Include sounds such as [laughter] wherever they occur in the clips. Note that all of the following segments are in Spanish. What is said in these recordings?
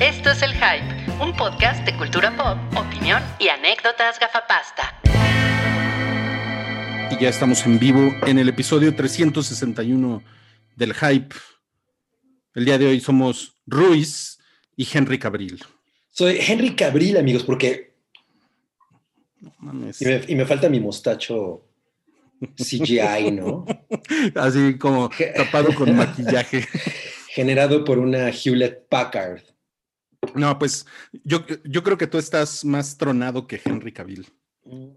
Esto es El Hype, un podcast de cultura pop, opinión y anécdotas gafapasta. Y ya estamos en vivo en el episodio 361 del Hype. El día de hoy somos Ruiz y Henry Cabril. Soy Henry Cabril, amigos, porque. No mames. Y me, y me falta mi mostacho CGI, ¿no? [laughs] Así como tapado con [laughs] maquillaje. Generado por una Hewlett Packard. No, pues yo, yo creo que tú estás más tronado que Henry Cavill.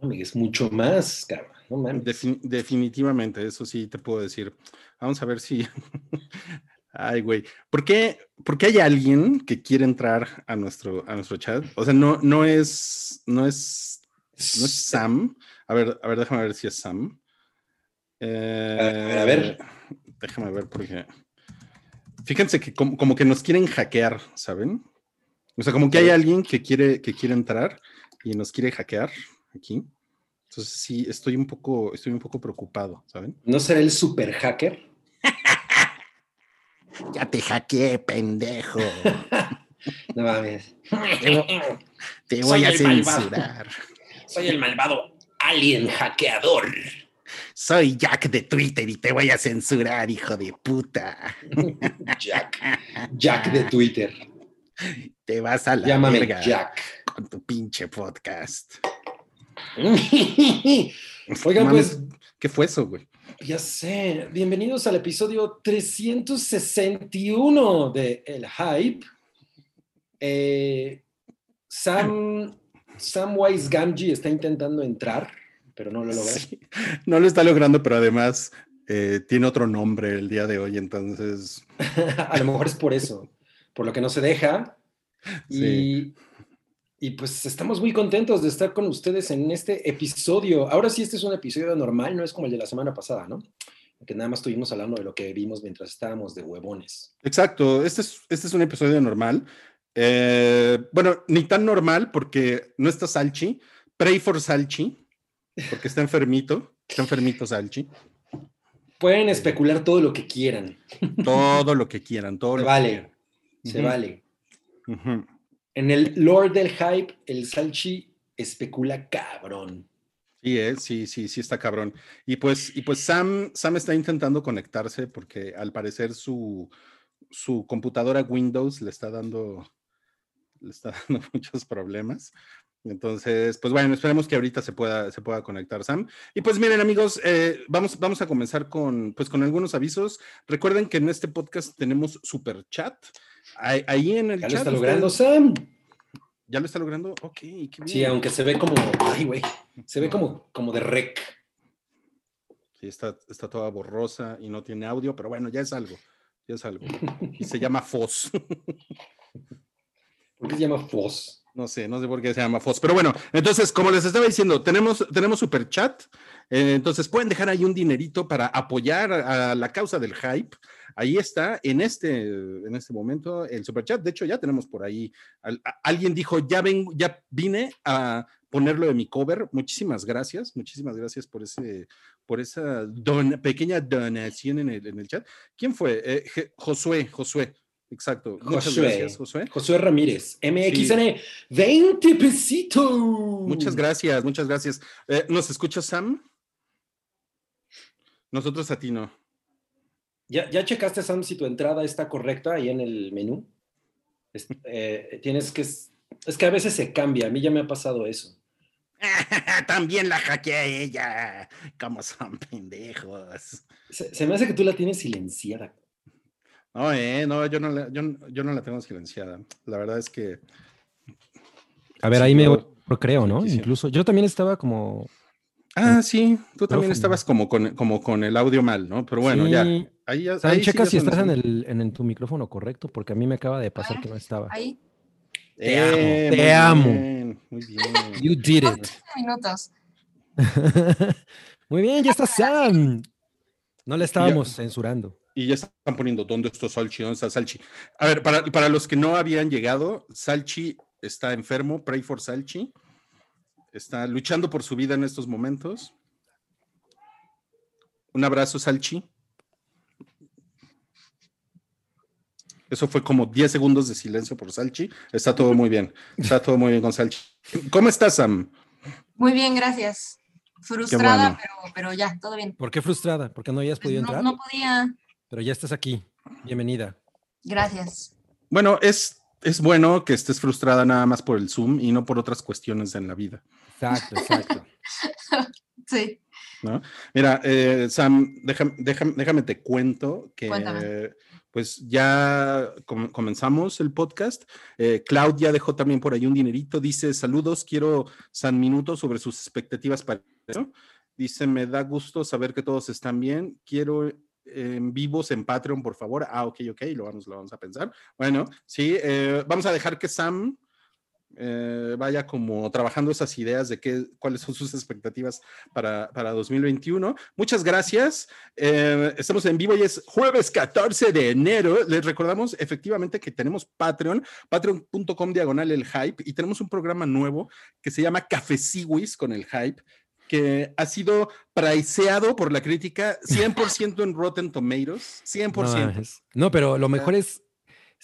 Amigues, mucho más, cabrón. No mames. Defin- definitivamente, eso sí te puedo decir. Vamos a ver si. [laughs] Ay, güey. ¿Por qué, por qué hay alguien que quiere entrar a nuestro, a nuestro chat? O sea, no, no es. No es. No es Sam. A ver, a ver, déjame ver si es Sam. Eh, ver, a ver. Déjame ver porque. Fíjense que como, como que nos quieren hackear, ¿saben? O sea, como que hay alguien que quiere, que quiere entrar y nos quiere hackear aquí. Entonces sí, estoy un poco, estoy un poco preocupado, ¿saben? ¿No será el super hacker? [laughs] Ya te hackeé, pendejo. [laughs] No mames. Te voy a censurar. Soy el malvado alien hackeador. Soy Jack de Twitter y te voy a censurar, hijo de puta. [laughs] Jack. Jack de Twitter. [laughs] Te vas a la Llámame verga Jack. con tu pinche podcast. [laughs] Oigan, Mames, pues ¿Qué fue eso, güey? Ya sé. Bienvenidos al episodio 361 de El Hype. Eh, Sam, Samwise Gamgee está intentando entrar, pero no lo logra. Sí, No lo está logrando, pero además eh, tiene otro nombre el día de hoy, entonces. [laughs] A lo mejor es por eso, por lo que no se deja. Y, Sí. y pues estamos muy contentos de estar con ustedes en este episodio. Ahora sí, este es un episodio normal, no es como el de la semana pasada, ¿no? Que nada más estuvimos hablando de lo que vimos mientras estábamos de huevones. Exacto, este es, este es un episodio normal. Eh, bueno, ni tan normal porque no está Salchi. Pray for Salchi, porque está enfermito. Está enfermito Salchi. Pueden especular todo lo que quieran. Todo lo que quieran, todo [laughs] lo vale, que quieran. Se vale. En el lore del hype, el Salchi especula cabrón. Sí, eh, sí, sí, sí está cabrón. Y pues, y pues Sam, Sam está intentando conectarse porque al parecer su, su computadora Windows le está dando, le está [laughs] dando muchos problemas. Entonces, pues bueno, esperemos que ahorita se pueda, se pueda conectar Sam. Y pues miren amigos, eh, vamos, vamos a comenzar con, pues, con algunos avisos. Recuerden que en este podcast tenemos super chat. Ahí, en el Ya lo chat. está ustedes- logrando Sam. ¿Ya lo está logrando? Ok, qué bien. Sí, aunque se ve como, ay, güey, se ve como, como de rec. Sí, está, está toda borrosa y no tiene audio, pero bueno, ya es algo, ya es algo. Y se llama Foz. [laughs] ¿Por qué se llama Foz? No sé, no sé por qué se llama Foz. Pero bueno, entonces, como les estaba diciendo, tenemos, tenemos super chat. Eh, entonces, pueden dejar ahí un dinerito para apoyar a, a la causa del hype. Ahí está, en este, en este momento, el super chat. De hecho, ya tenemos por ahí. al- a- alguien dijo, ya, ven, ya vine a ponerlo de mi cover. Muchísimas gracias, muchísimas gracias por ese, por esa don- pequeña donación en el, en el chat. ¿Quién fue? Eh, Je- Josué, Josué. Exacto. Muchas Josué. gracias, Josué. Josué Ramírez, MXN, 20 pesitos. Muchas gracias, muchas gracias. Eh, ¿Nos escucha Sam? Nosotros a ti no. ¿Ya, ¿Ya checaste, Sam, si tu entrada está correcta ahí en el menú? Es, [laughs] eh, tienes que... Es, que a veces se cambia, a mí ya me ha pasado eso. [laughs] También la hackeé a ella. Como son pendejos. Se, se me hace que tú la tienes silenciada. No, eh, no, yo no, la, yo, yo no la tengo silenciada. La verdad es que. A ver, Sí, ahí me creo, ¿no? Incluso yo también estaba como. Ah, sí, tú también estabas como con, como con el audio mal, ¿no? Pero bueno, ya. Ahí ya. Ahí sí checa ya si estás en, el, en, en tu micrófono correcto, porque a mí me acaba de pasar Ah, que no estaba. Ahí, Te amo, Eh, te muy amo. bien, Muy bien. You did it. 15 minutos. [laughs] Muy bien, ya está Sam. No le estábamos censurando. Y ya están poniendo, ¿dónde está Salchi? ¿Dónde está Salchi? A ver, para, para los que no habían llegado, Salchi está enfermo, pray for Salchi. Está luchando por su vida en estos momentos. Un abrazo, Salchi. Eso fue como 10 segundos de silencio por Salchi. Está todo muy bien. Está todo muy bien con Salchi. ¿Cómo estás, Sam? Muy bien, gracias. Frustrada, bueno. pero, pero ya, todo bien. ¿Por qué frustrada? ¿Porque no hayas Pues podido no, entrar? no podía. Pero ya estás aquí. Bienvenida. Gracias. Bueno, es, es bueno que estés frustrada nada más por el Zoom y no por otras cuestiones en la vida. Exacto, exacto. [laughs] Sí. ¿no? Mira, eh, Sam, déjame, déjame, déjame te cuento que pues ya com- comenzamos el podcast. Eh, Cloud ya dejó también por ahí un dinerito. Dice, saludos, quiero San Minuto sobre sus expectativas para eso. Dice, me da gusto saber que todos están bien. Quiero en vivos en Patreon, por favor. Ah, ok, ok, lo vamos, a pensar. Bueno, sí, eh, vamos a dejar que Sam eh, vaya como trabajando esas ideas de qué, cuáles son sus expectativas para, para 2021. Muchas gracias. Eh, estamos en vivo y es jueves 14 de enero. Les recordamos efectivamente que tenemos Patreon, patreon.com diagonal el hype, y tenemos un programa nuevo que se llama Cafeciwis con el hype que ha sido priceado por la crítica 100% en Rotten Tomatoes, 100%. [laughs] No, es- no, pero lo mejor es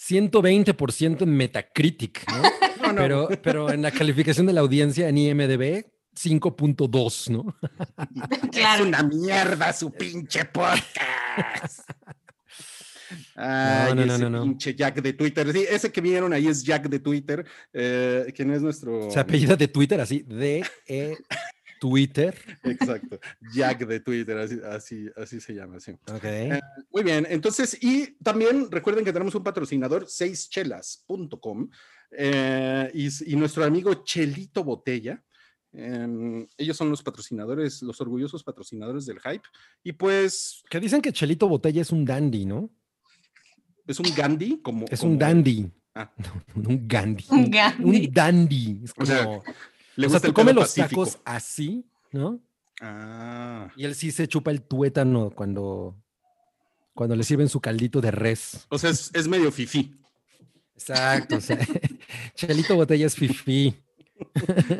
120% en Metacritic, ¿no? [laughs] No, no, Pero, [laughs] pero en la calificación de la audiencia en IMDB, 5.2, ¿no? Claro. Es una mierda su pinche podcast. Ay, no, no, ese no, no. pinche Jack de Twitter. Sí, ese que vieron ahí es Jack de Twitter, eh, quien es nuestro. Se apellida de Twitter así, de E Twitter. Exacto, Jack de Twitter, así, así, así se llama. Sí. Ok. Muy bien, entonces, y también recuerden que tenemos un patrocinador, seischelas.com, eh, y, y nuestro amigo Chelito Botella. em, ellos son los patrocinadores, los orgullosos patrocinadores del hype. Y pues Que dicen que Chelito Botella es un dandy, ¿no? es un Gandhi, como. Es como- un dandy. Ah. [laughs] No, un Gandhi. Un Gandhi. Un dandy. Es O como, sea, o Le sea, tú comes los pacífico. tacos así, ¿no? Ah, Y él sí se chupa el tuétano cuando, cuando le sirven su caldito de res. o sea, es, es medio fifí. Exacto. o sea, [laughs] Chelito Botella es fifí.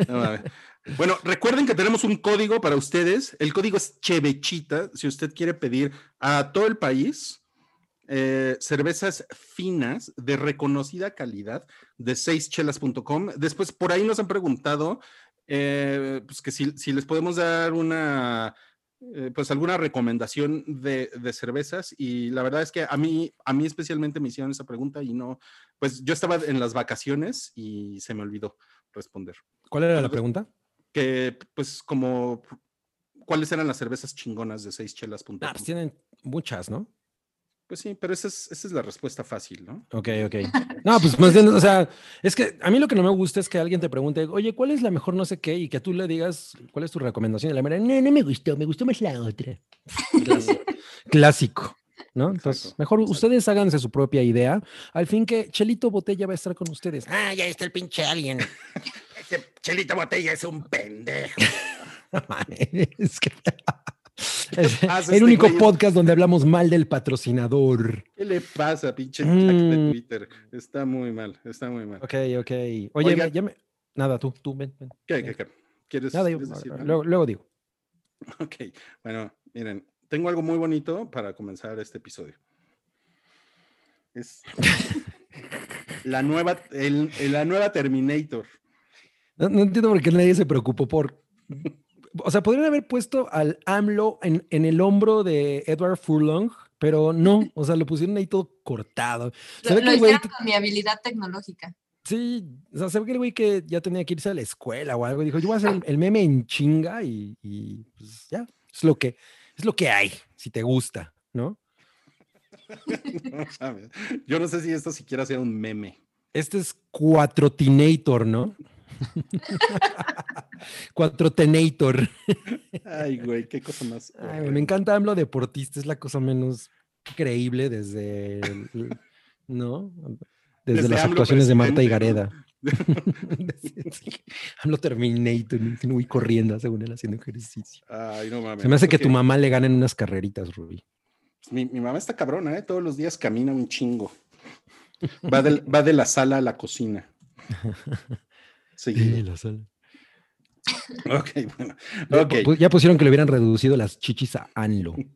No. Bueno, recuerden que tenemos un código para ustedes. El código es Chevechita. Si usted quiere pedir a todo el país eh, cervezas finas de reconocida calidad de seischelas.com. Después, por ahí nos han preguntado eh, pues que si, si les podemos dar una, eh, pues alguna recomendación de, de cervezas. Y la verdad es que a mí, a mí especialmente me hicieron esa pregunta y no, pues yo estaba en las vacaciones y se me olvidó responder ¿Cuál era la pregunta? que pues como cuáles eran las cervezas chingonas de seischelas.com. Ah, pues tienen muchas, ¿no? Pues sí, pero esa es, esa es la respuesta fácil, ¿no? Ok, ok. No, pues más bien, o sea, es que a mí lo que no me gusta es que alguien te pregunte, oye, ¿cuál es la mejor no sé qué? Y que tú le digas, ¿cuál es tu recomendación? Y la mera, no, no me gustó, me gustó más la otra. Clásico, [laughs] ¿no? Entonces, Exacto, mejor exacto. ustedes háganse su propia idea. Al fin que Chelito Botella va a estar con ustedes. Ah, ya está el pinche alien. [laughs] Ese Chelito Botella es un pendejo. [laughs] es que- [laughs] Es el este único güey? podcast donde hablamos mal del patrocinador. ¿Qué le pasa, pinche Jack de Mm. Twitter? Está muy mal, está muy mal. Ok, ok. Oye, me- ya me... Nada, tú, tú, ven, ven. ¿Qué, qué, qué? ¿Quieres, Nada, yo- quieres decir luego, luego digo. [laughs] Ok, bueno, miren, tengo algo muy bonito para comenzar este episodio. Es [laughs] la nueva, el- el- la nueva Terminator. No, no entiendo por qué nadie se preocupó por. O sea, podrían haber puesto al AMLO en, en el hombro de Edward Furlong, pero no. [laughs] O sea, lo pusieron ahí todo cortado. Se Lo, ve que lo el güey. hicieron con mi habilidad tecnológica. Sí, o sea, se ve que el güey que ya tenía que irse a la escuela o algo dijo: Yo voy a hacer el, el meme en chinga y, y, pues ya. Es lo que es lo que hay, si te gusta, ¿no? [laughs] No. Yo no sé si esto siquiera sea un meme. Este es Cuatrotinator, ¿no? [laughs] Cuatrotenator. Ay, güey, qué cosa más. Ay, güey, me encanta AMLO deportista, es la cosa menos creíble desde, el- ¿no? Desde, Desde las AMLO actuaciones de Marta y Gareda. [laughs] AMLO Terminator, y voy corriendo según él haciendo ejercicio. Ay, no mames. Se me hace que tu mamá le gane en unas carreritas, Ruby. Mi, mi mamá está cabrona, ¿eh? Todos los días camina un chingo. Va de la sala a la cocina. [laughs] Seguido. la sala. Ok, bueno. Ya, pusieron que le hubieran reducido las chichis a ANLO. [laughs]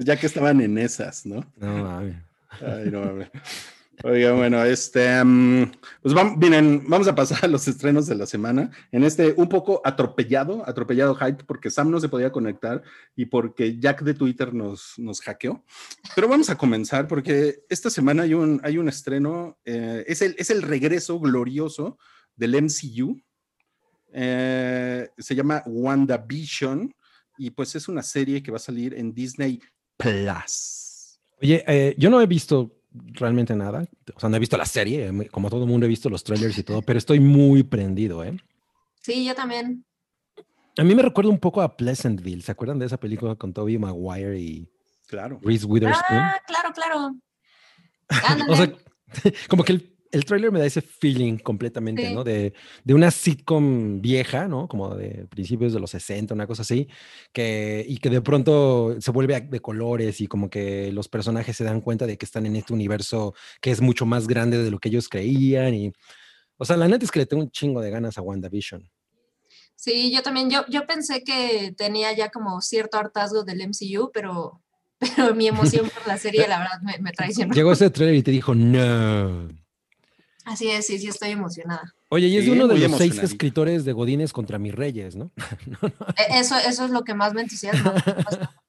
Ya que estaban en esas, ¿no? No, mames. Ay, no mames. Oiga, bueno, este, mm, pues vamos, miren, vamos a pasar [laughs] a los estrenos de la semana. En este un poco atropellado, atropellado hype, porque Sam no se podía conectar y porque Jack de Twitter nos, nos hackeó. Pero vamos a comenzar porque esta semana hay un, hay un estreno, eh, es, el, es el regreso glorioso del MCU. Eh, se llama WandaVision y pues es una serie que va a salir en Disney Plus. Oye, eh, yo no he visto realmente nada. O sea, no he visto la serie, como todo el mundo he visto los trailers y todo, pero estoy muy prendido, ¿eh? Sí, yo también. A mí me recuerda un poco a Pleasantville. ¿Se acuerdan de esa película con Tobey Maguire y Claro. Reese Witherspoon? Ah, claro, claro. [laughs] o sea, [laughs] como que el, el trailer me da ese feeling completamente, Sí. ¿no? De, de una sitcom vieja, ¿no? Como de principios de los 60, una cosa así, que, y que de pronto se vuelve de colores y como que los personajes se dan cuenta de que están en este universo que es mucho más grande de lo que ellos creían. Y, o sea, la neta es que le tengo un chingo de ganas a WandaVision. Sí, yo también. Yo, yo pensé que tenía ya como cierto hartazgo del MCU, pero, [laughs] pero mi emoción por la serie, la verdad, me, me traicionó. Llegó ese trailer y te dijo, no. Así es, sí, sí, estoy emocionada. Oye, y es Sí, de uno de los seis escritores de Godines contra mis reyes, [laughs] ¿no? E- Eso, eso es lo que más me entusiasma. [laughs]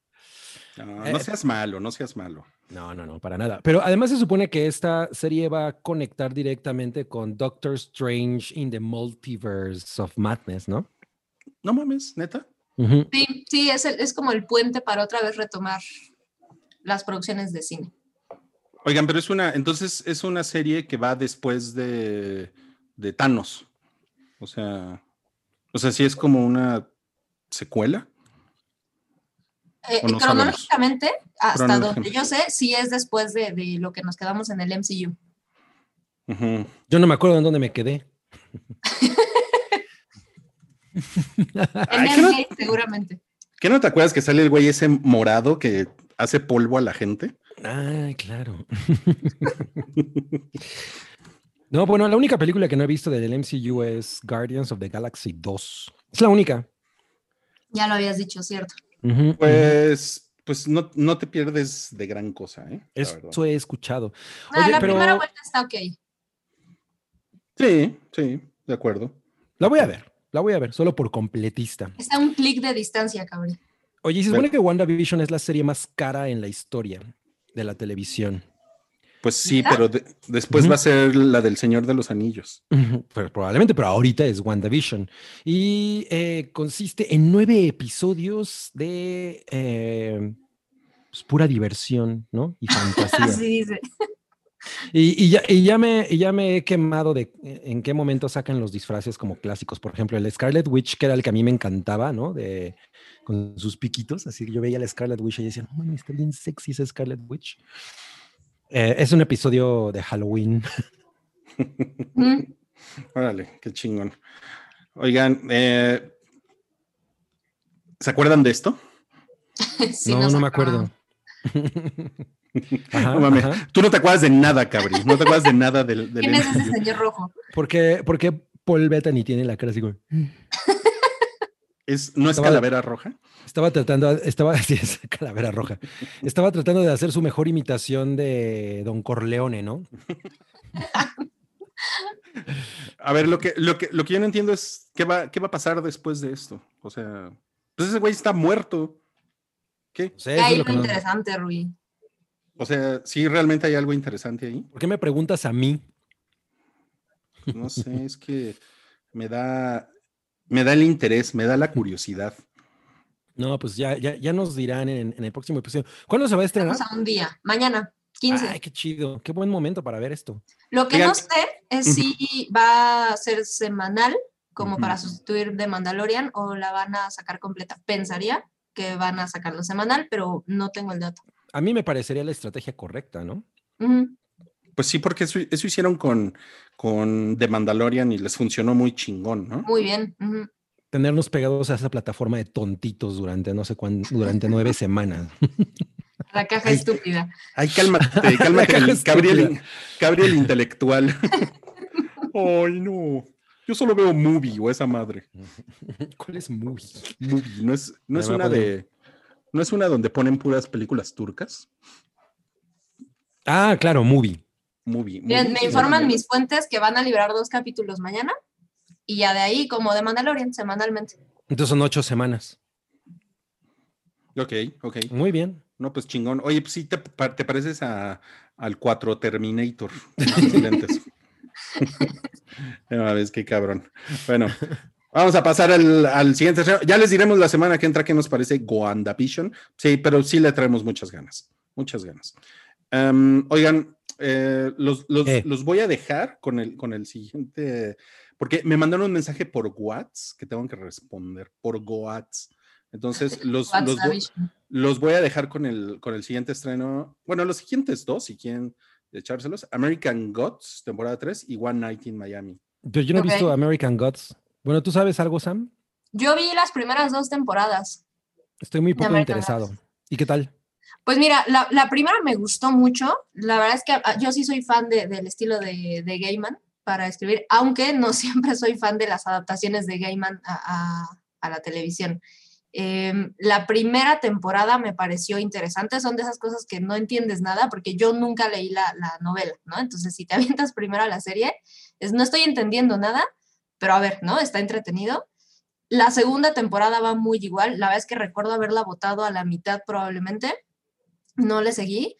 No, no seas malo, no seas malo. No, no, no, para nada. Pero además se supone que esta serie va a conectar directamente con Doctor Strange in the Multiverse of Madness, ¿no? No mames, neta. Sí, sí, es, el- es como el puente para otra vez retomar las producciones de cine. Oigan, pero es una, entonces es una serie que va después de, de Thanos. O sea, o sea, sí es como una secuela. Eh, no cronológicamente, hasta donde yo sé, sí es después de, de lo que nos quedamos en el MCU. Yo no me acuerdo en dónde me quedé. En Ay, ¿qué no- Endgame, seguramente. ¿Qué no te acuerdas que sale el güey ese morado que hace polvo a la gente? Ay, claro. no, bueno, la única película que no he visto del MCU es Guardians of the Galaxy 2. Es la única. Ya lo habías dicho, ¿cierto? Pues, pues no, no te pierdes de gran cosa, ¿eh? La verdad. Eso he escuchado. Ah, Oye, la pero- primera vuelta está ok. Sí, sí, de acuerdo. La voy a ver, la voy a ver, solo por completista. Está a un clic de distancia, cabrón. Oye, y se Bueno. supone que WandaVision es la serie más cara en la historia de la televisión. Pues sí, pero de- después va a ser la del Señor de los Anillos. Pero probablemente, pero ahorita es WandaVision. Y eh, consiste en nueve episodios de eh, pues, pura diversión, ¿no? Y [laughs] fantasía. Así dice. Y, y ya, y, ya me, y ya me he quemado de eh, en qué momento sacan los disfraces como clásicos. Por ejemplo, el Scarlet Witch, que era el que a mí me encantaba, ¿no? De, con sus piquitos. Así que yo veía la Scarlet Witch y decía, no mames, está bien sexy esa Scarlet Witch. Eh, es un episodio de Halloween. [laughs] Mm, Órale, qué chingón. Oigan, eh, ¿se acuerdan de esto? [laughs] sí, no, no me acuerdo. Ajá, [laughs] No. Tú no te acuerdas de nada, Cabri. No te acuerdas de nada del. del ¿Quién es ese señor rojo? Porque, porque Paul Bettany tiene la cara así como... Es- ¿No es calavera roja? Estaba tratando, estaba, [laughs] sí, es calavera roja. Estaba tratando de hacer su mejor imitación de Don Corleone, ¿no? [laughs] A ver, lo que, lo que, lo que yo no entiendo es qué va, qué va a pasar después de esto. O sea, pues ese güey está muerto. ¿Qué? O sea, ¿Qué eso es hay no- interesante, Rui? O sea, sí, realmente hay algo interesante ahí. ¿Por qué me preguntas a mí? No sé, es que me da, me da el interés, me da la curiosidad. No, pues ya, ya, ya nos dirán en, en el próximo episodio. ¿Cuándo se va a estrenar? Vamos a un día. Mañana, 15. Ay, qué chido. Qué buen momento para ver esto. Lo que no sé es si va a ser semanal, como para sustituir de Mandalorian, o la van a sacar completa. Pensaría que van a sacarlo semanal, pero no tengo el dato. A mí me parecería la estrategia correcta, ¿no? Pues sí, porque eso, eso hicieron con, con The Mandalorian y les funcionó muy chingón, ¿no? Muy bien. Tenernos pegados a esa plataforma de tontitos durante no sé cuándo, durante nueve semanas. [laughs] La caja Ay. estúpida. Ay, cálmate, [laughs] cálmate, el- Gabriel. Gabriel intelectual. [laughs] Ay, no. Yo solo veo movie o esa madre. ¿Cuál es movie? Movie, no es, no es una poner- de ¿No es una donde ponen puras películas turcas? Ah, claro, movie. Movie. Me informan mis fuentes que van a liberar dos capítulos mañana y ya de ahí, como de Mandalorian, semanalmente. Entonces son ocho semanas. Ok, ok. Muy bien. No, pues chingón. Oye, pues sí, te, te pareces a, al 4 Terminator. con tus lentes. No, ves qué cabrón. Bueno, vamos a pasar al, al siguiente. Ya les diremos la semana que entra qué nos parece WandaVision. Sí, pero sí le traemos muchas ganas. Muchas ganas. Em, oigan, eh, los, los- los voy a dejar con el, con el siguiente, porque me mandaron un mensaje por WhatsApp que tengo que responder por WhatsApp. Entonces, [laughs] los, los, los voy a dejar con el, con el siguiente estreno. Bueno, los siguientes dos, si quieren echárselos. American Gods, temporada 3 y One Night in Miami. Pero yo no he Ok. visto American Gods. Bueno, ¿tú sabes algo, Sam? Yo vi las primeras dos temporadas. Estoy muy poco interesado. ¿Y qué tal? Pues mira, la, la primera me gustó mucho. La verdad es que ah, yo sí soy fan de- del estilo de, de Gaiman para escribir, aunque no [laughs] siempre soy fan de las adaptaciones de Gaiman a, a- la televisión. Em, la primera temporada me pareció interesante, son de esas cosas que no entiendes nada porque yo nunca leí la, la novela, ¿no? Entonces, si te [laughs] avientas primero a la serie, es, no estoy entendiendo nada, pero a ver, ¿no? Está entretenido. La segunda temporada va muy igual, la verdad es que recuerdo haberla votado a la mitad probablemente, no le seguí.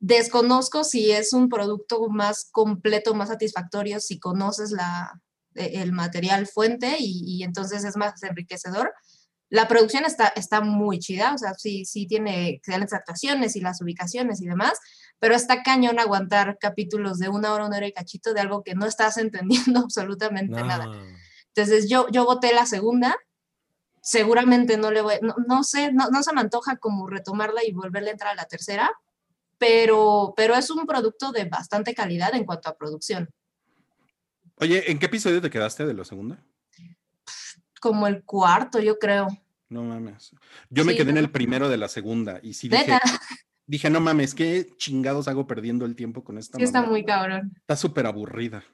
Desconozco si es un producto más completo, más satisfactorio, si conoces la, e- el material fuente y, y entonces es más enriquecedor. La producción está, está muy chida, o sea, sí, sí tiene excelentes actuaciones y las ubicaciones y demás, pero está cañón aguantar capítulos de una hora, una hora y cachito de algo que no estás [laughs] entendiendo absolutamente nada. Entonces yo, yo voté la segunda. Seguramente no le voy, no, no sé, no, no se me antoja como retomarla y volverle a entrar a la tercera, pero, pero es un producto de bastante calidad en cuanto a producción. Oye, ¿en qué episodio te quedaste de la segunda? Como el cuarto, yo creo. No mames. Yo me quedé en el primero de la segunda y sí dije, dije, no mames, ¿qué chingados hago perdiendo el tiempo con esta sí está muy cabrón. Está súper aburrida.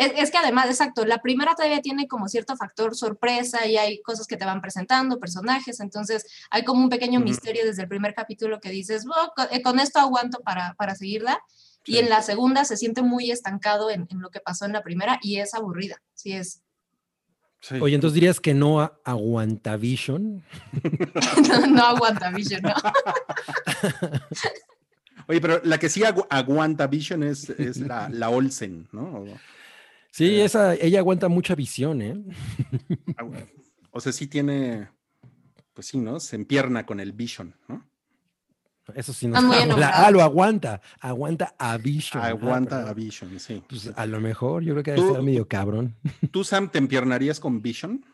Es, es que además, exacto, la primera todavía tiene como cierto factor sorpresa y hay cosas que te van presentando, personajes, entonces hay como un pequeño misterio desde el primer capítulo que dices, "Oh, eh, con, esto aguanto para, para seguirla. Y en la segunda se siente muy estancado en, en lo que pasó en la primera y es aburrida. Sí, es. Sí. Oye, entonces dirías que no a Aguantavision. [laughs] no, no aguanta, Vision, no. [laughs] Oye, pero la que sí agu- aguanta Vision es, es la, la Olsen, ¿no? Sí, Eh. esa, ella aguanta mucha visión, ¿eh? agu- [laughs] o sea, sí tiene, pues sí, ¿no? Se empierna con el Vision, ¿no? Eso sí no enamorados. Ah, lo aguanta. Aguanta a Vision. Ah, Aguanta a Vision, sí. Pues a lo mejor, yo creo que debe estar medio cabrón. [laughs] ¿Tú, Sam, te empiernarías con Vision?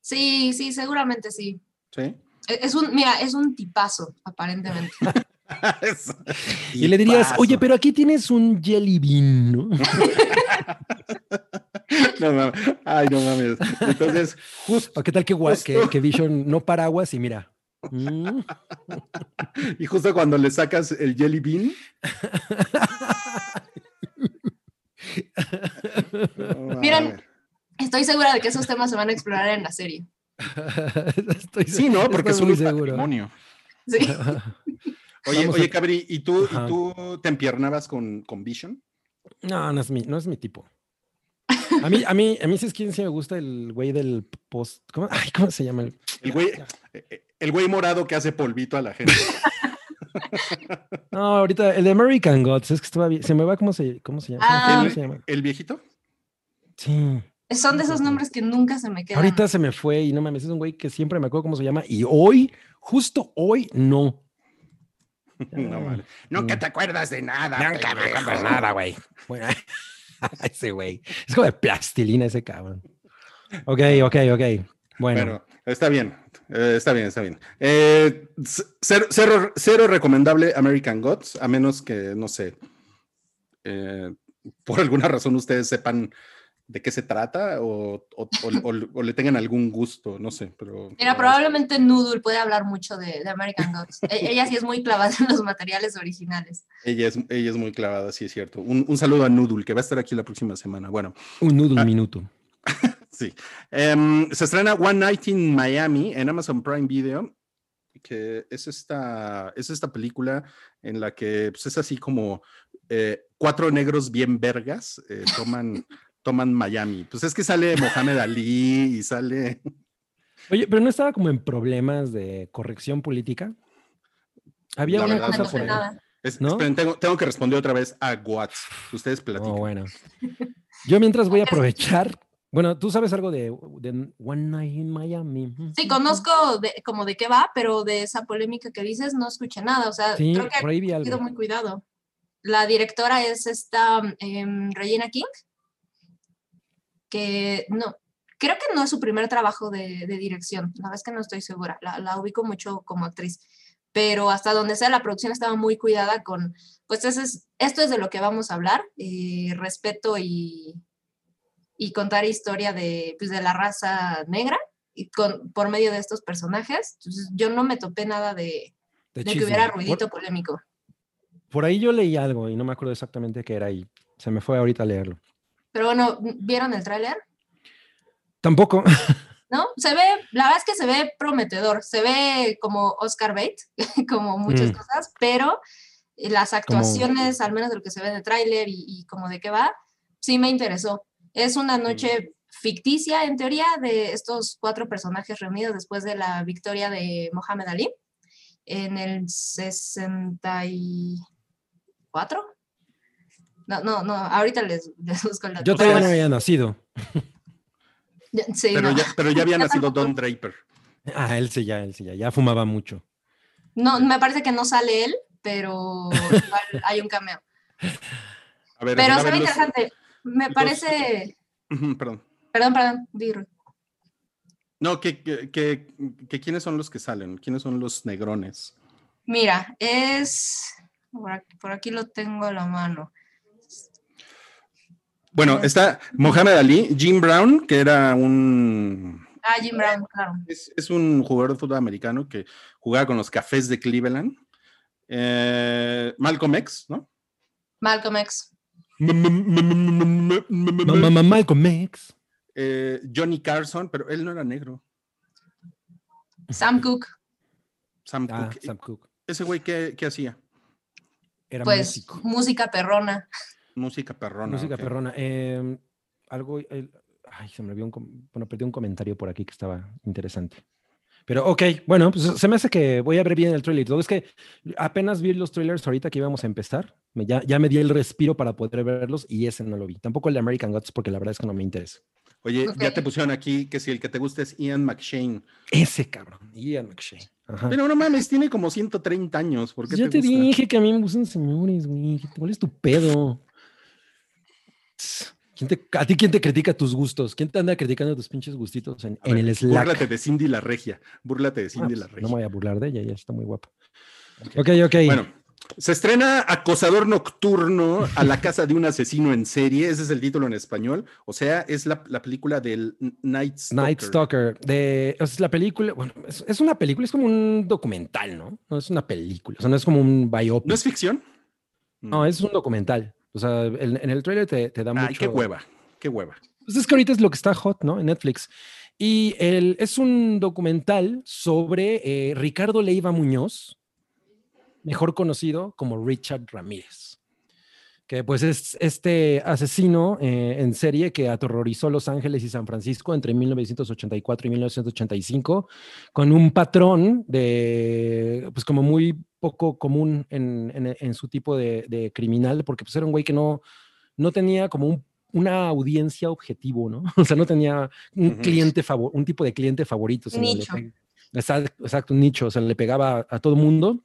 Sí, sí, seguramente sí. Sí. E- Es un, mira, es un tipazo, aparentemente. [laughs] [laughs] Y le dirías, oye, pero aquí tienes un jelly bean, ¿no? [laughs] No mames. Ay, no mames. Entonces, justo, ¿O qué tal que, gua- que, Justo. que Vision no paraguas y mira? mm, [laughs] y justo cuando le sacas el jelly bean. No Miren. Estoy segura de que esos temas se van a explorar en la serie. estoy Sí, ¿no? Porque es un seguro. patrimonio. Sí. Oye, Vamos oye, a- Cabri, ¿y tú, Ajá. ¿y tú te empiernabas con, con Vision? No, no es mi, no es mi tipo. A mí, a mí, a mí, ¿sabes quién sí me gusta? El güey del post. ¿Cómo, ay, ¿cómo se llama? El, El güey, eh, el güey morado que hace polvito a la gente. [laughs] no, ahorita, el de American Gods, es que estaba bien. Se me va, ¿cómo se, cómo se llama? Ah. ¿Cómo se llama? ¿El viejito? Sí. Son de esos nombres que nunca se me quedan. Ahorita se me fue y no mames, es un güey que siempre me acuerdo cómo se llama. Y hoy, justo hoy, no. [laughs] No, vale. Mm. Nunca te acuerdas de nada. Nunca me acuerdo nada, güey. Bueno, [laughs] ese güey. Es como de plastilina ese cabrón. Ok, ok, ok. Bueno, Bueno, está bien, eh, está bien, está bien. Eh, cero, cero- cero recomendable American Gods, a menos que, no sé, eh, por alguna razón ustedes sepan de qué se trata o, o- o- o- o le tengan algún gusto, no sé, pero... Mira, probablemente Noodle puede hablar mucho de, de American Gods. E- Ella sí es muy clavada en los materiales originales. Ella es, ella es muy clavada, sí es cierto. Un, un saludo a Noodle, que va a estar aquí la próxima semana. Bueno, un noodle Ah. minuto. [laughs] sí. Em, se estrena One Night in Miami en Amazon Prime Video. que es esta, es esta película en la que pues, es así como eh, cuatro negros bien vergas eh, toman, [laughs] toman Miami. Pues es que sale [laughs] Mohamed Ali y sale... Oye, pero no estaba como en problemas de corrección política. Había La una verdad, cosa no por sé. ahí. nada. Es- ¿No? esperen, tengo, tengo que responder otra vez a Watts. Ustedes Oh, platican. bueno. Yo mientras voy a aprovechar. Bueno, tú sabes algo de, de One Night in Miami. Sí, conozco de, como de qué va, pero de esa polémica que dices no escuché nada. O sea, Sí, creo que ha sido muy cuidado. La directora es esta em, Regina King, que no, creo que no es su primer trabajo de, de dirección. La verdad es que no estoy segura. La, la ubico mucho como actriz. Pero hasta donde sea, la producción estaba muy cuidada con, pues es- esto es de lo que vamos a hablar, eh, respeto y, y contar historia de, pues, de la raza negra y con, por medio de estos personajes. Entonces, yo no me topé nada de, de de que hubiera Por- ruidito polémico. Por ahí yo leí algo y no me acuerdo exactamente qué era y se me fue ahorita a leerlo. Pero bueno, ¿vieron el tráiler? Tampoco. [laughs] ¿No? Se ve, la verdad es que se ve prometedor, se ve como Oscar Bate, [laughs] como muchas Mm. cosas, pero eh, las actuaciones, al menos de lo que se ve en el tráiler y, y como de qué va, sí me interesó. Es una noche ficticia, en teoría, de estos cuatro personajes reunidos después de la victoria de Mohamed Ali en el 64. No, no, no, ahorita les, [laughs] les busco el dato. Yo todavía no había nacido. [laughs] Sí, Pero, no. ya, pero ya había [laughs] nacido. Don Draper. Ah, él sí, ya, él sí, ya, ya fumaba mucho. No, me parece que no sale él, pero igual hay un cameo. A ver, Pero a se ve interesante. Me los- parece. Perdón. Perdón, perdón. No, que, que, que- que quiénes son los que salen, quiénes son los negrones. Mira, es. Por aquí, por aquí lo tengo a la mano. Bueno, está Mohamed Ali, Jim Brown, que era un Ah, Jim Brown, claro. es, es un jugador de fútbol americano que jugaba con los cafés de Cleveland. Eh, Malcolm X, ¿no? Malcolm X. Malcolm X. Eh, Johnny Carson, pero él no era negro. Sam Cooke. Sam Ah, Cooke. Sam Cooke. Ese güey, ¿qué, qué hacía? Era Pues músico. música perrona. Música perrona. Música ok. perrona. Eh, algo. el- ay, se me olvidó un. Bueno, perdí un comentario por aquí que estaba interesante. Pero ok, bueno, pues se me hace que voy a ver bien el trailer todo. Es que apenas vi los trailers ahorita que íbamos a empezar. Me, ya, ya me di el respiro para poder verlos y ese no lo vi. Tampoco el de American Gods porque la verdad es que no me interesa. Oye, ya Ok. te pusieron aquí que si el que te gusta es Ian McShane. Ese cabrón, Ian McShane. Ajá. Pero no mames, tiene como 130 años. ¿Por qué ya te, te, gusta? dije que a mí me gustan señores, güey. ¿Cuál es tu pedo? ¿Quién te- ¿A ti quién te critica tus gustos? ¿Quién te anda criticando tus pinches gustitos en, A en ver, el Slack? Búrlate de Cindy la Regia. Búrlate de Ah, Cindy pues, la Regia. no me voy a burlar de ella, ella está muy guapa. Ok, ok. Bueno, se estrena Acosador Nocturno a la casa de un asesino en serie. Ese es el título en español. O sea, es la, la película del Night Stalker. Night Stalker. De, es la película, bueno, es, es una película, es como un documental, ¿no? No es una película, o sea, no es como un biopic. ¿No es ficción? No, es un documental. O sea, en, en el trailer te, te da Ay, mucho. qué hueva, qué hueva. Pues es que ahorita es lo que está hot, ¿no? En Netflix. Y el, es un documental sobre eh, Ricardo Leiva Muñoz, mejor conocido como Richard Ramírez, que pues es este asesino eh, en serie que aterrorizó Los Ángeles y San Francisco entre 1984 y 1985, con un patrón de, pues como muy poco común en, en- en su tipo de, de criminal, porque pues era un güey que no, no tenía como un una audiencia objetivo, ¿no? [laughs] O sea, no tenía un cliente favor, un tipo de cliente favorito. sino le Nicho. Exacto, exacto, un nicho, o sea, le pegaba a, a todo mundo.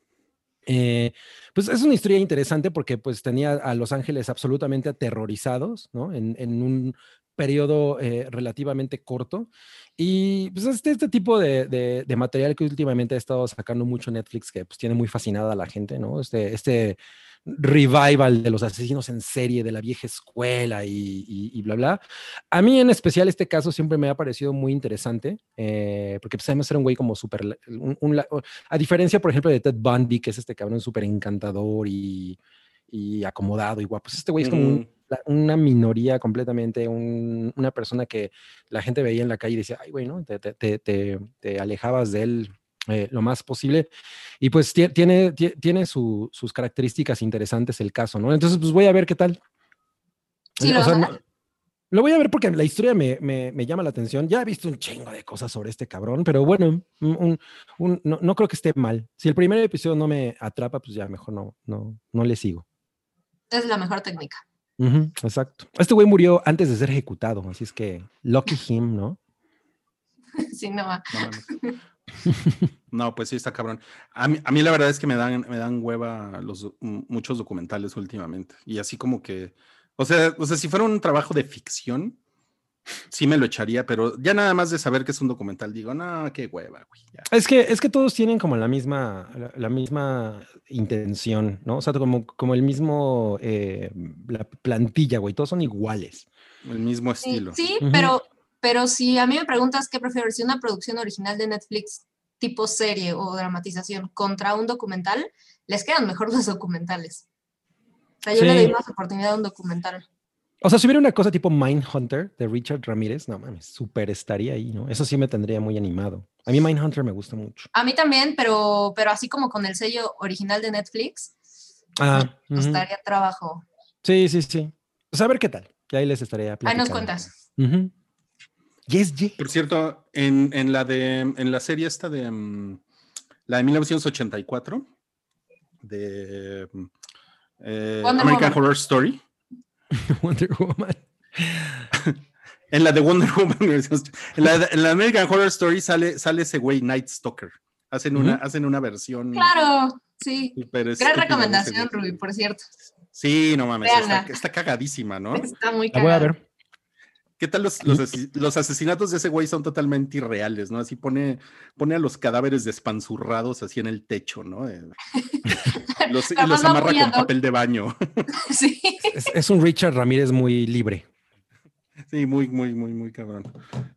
Eh, pues es una historia interesante porque pues tenía a Los Ángeles absolutamente aterrorizados, ¿no? En, en un periodo eh, relativamente corto. Y pues este, este tipo de, de- de material que últimamente ha estado sacando mucho Netflix, que pues tiene muy fascinada a la gente, ¿no? Este, este revival de los asesinos en serie de la vieja escuela y, y- y bla, bla. A mí en especial este caso siempre me ha parecido muy interesante, eh, porque pues además era un güey como súper, a diferencia por ejemplo de Ted Bundy, que es este cabrón súper encantador y, y acomodado y guapo, pues este güey es como un- una minoría completamente, un- una persona que la gente veía en la calle y decía, ay güey, ¿no? Te, te- te- te- te alejabas de él eh, lo más posible. Y pues tie- tiene, tie- tiene su- sus características interesantes el caso, ¿no? Entonces, pues voy a ver qué tal. Sí, O lo sea, no- lo voy a ver porque la historia me, me- me llama la atención. Ya he visto un chingo de cosas sobre este cabrón, pero bueno, un- un- no, no creo que esté mal. Si el primer episodio no me atrapa, pues ya mejor no, no, no le sigo. Es la mejor técnica. Ujú, exacto. Este güey murió antes de ser ejecutado, así es que lucky [laughs] him, ¿no? [laughs] Sí, no va. [laughs] No, pues sí, está cabrón. A mí, a mí la verdad es que me dan, me dan hueva los, muchos documentales últimamente. Y así como que, o sea, o sea, si fuera un trabajo de ficción, sí me lo echaría, pero ya nada más de saber que es un documental, digo, no, qué hueva, güey. ya". Es que, es que todos tienen como la misma, la, la misma intención, ¿no? O sea, como, como el mismo, eh, la plantilla, güey, todos son iguales. El mismo Sí, estilo. sí, pero, pero si a mí me preguntas qué prefiero, si una producción original de Netflix tipo serie o dramatización contra un documental, les quedan mejor [laughs] los documentales. O sea, yo le doy más oportunidad a un documental. O sea, si hubiera una cosa tipo Mindhunter de Richard Ramírez, no mames, súper estaría ahí, ¿no? Eso sí me tendría muy animado. A mí Mindhunter me gusta mucho. A mí también, pero, pero así como con el sello original de Netflix, Ah, me trabajo. sí, sí, sí. Pues a ver qué tal. Ya ahí les estaría Ahí platicando. nos cuentas. Ujú. Yes, yes. Por cierto, en, en la de en la serie esta de mm, la de 1984 de mm, eh, American Woman. Horror Story, [laughs] Wonder Woman. [laughs] en la de Wonder Woman, en la, de- en la American Horror Story sale sale ese güey Night Stalker. Hacen una hacen una versión Claro, sí. Gran recomendación. Ruby, por cierto. Sí, no mames, está, está cagadísima, ¿no? Está muy La voy a ver. ¿Qué tal los, los, asesinatos de ese güey son totalmente irreales, ¿no? Así pone, pone a los cadáveres despanzurrados así en el techo, ¿no? Eh, [laughs] los, y los amarra con papel de baño. [laughs] Sí. Es, es un Richard Ramírez muy libre. Sí, muy, muy, muy, muy cabrón.